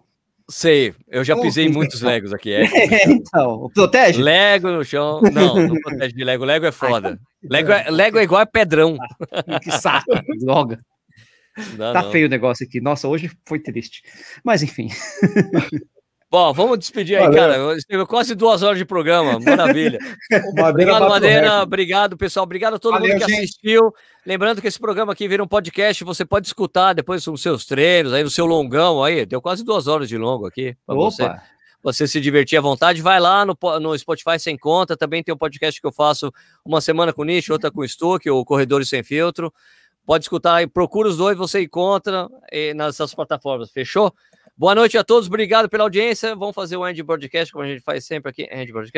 Sei, eu já pisei muitos Legos aqui. É. <laughs> é. então, protege? Lego no chão. Não, não protege de Lego. Lego é foda. Lego é, Lego é igual a pedrão. <laughs> que saco, droga. Não, tá não. feio o negócio aqui. Nossa, hoje foi triste. Mas enfim. Bom, vamos despedir aí, Valeu. cara. Teve quase duas horas de programa. Maravilha. <laughs> obrigado, Madeira. Obrigado, pessoal. Obrigado a todo Valeu, mundo que gente. assistiu. Lembrando que esse programa aqui vira um podcast. Você pode escutar depois nos seus treinos, aí no seu longão. Aí, deu quase duas horas de longo aqui para você. Você se divertir à vontade. Vai lá no, no Spotify Sem Conta. Também tem um podcast que eu faço uma semana com o Nish, outra com o Stuck, o Corredores Sem Filtro. Pode escutar aí. Procura os dois, você encontra eh, nessas plataformas. Fechou? Boa noite a todos, obrigado pela audiência. Vamos fazer o End Broadcast, como a gente faz sempre aqui. End Broadcast.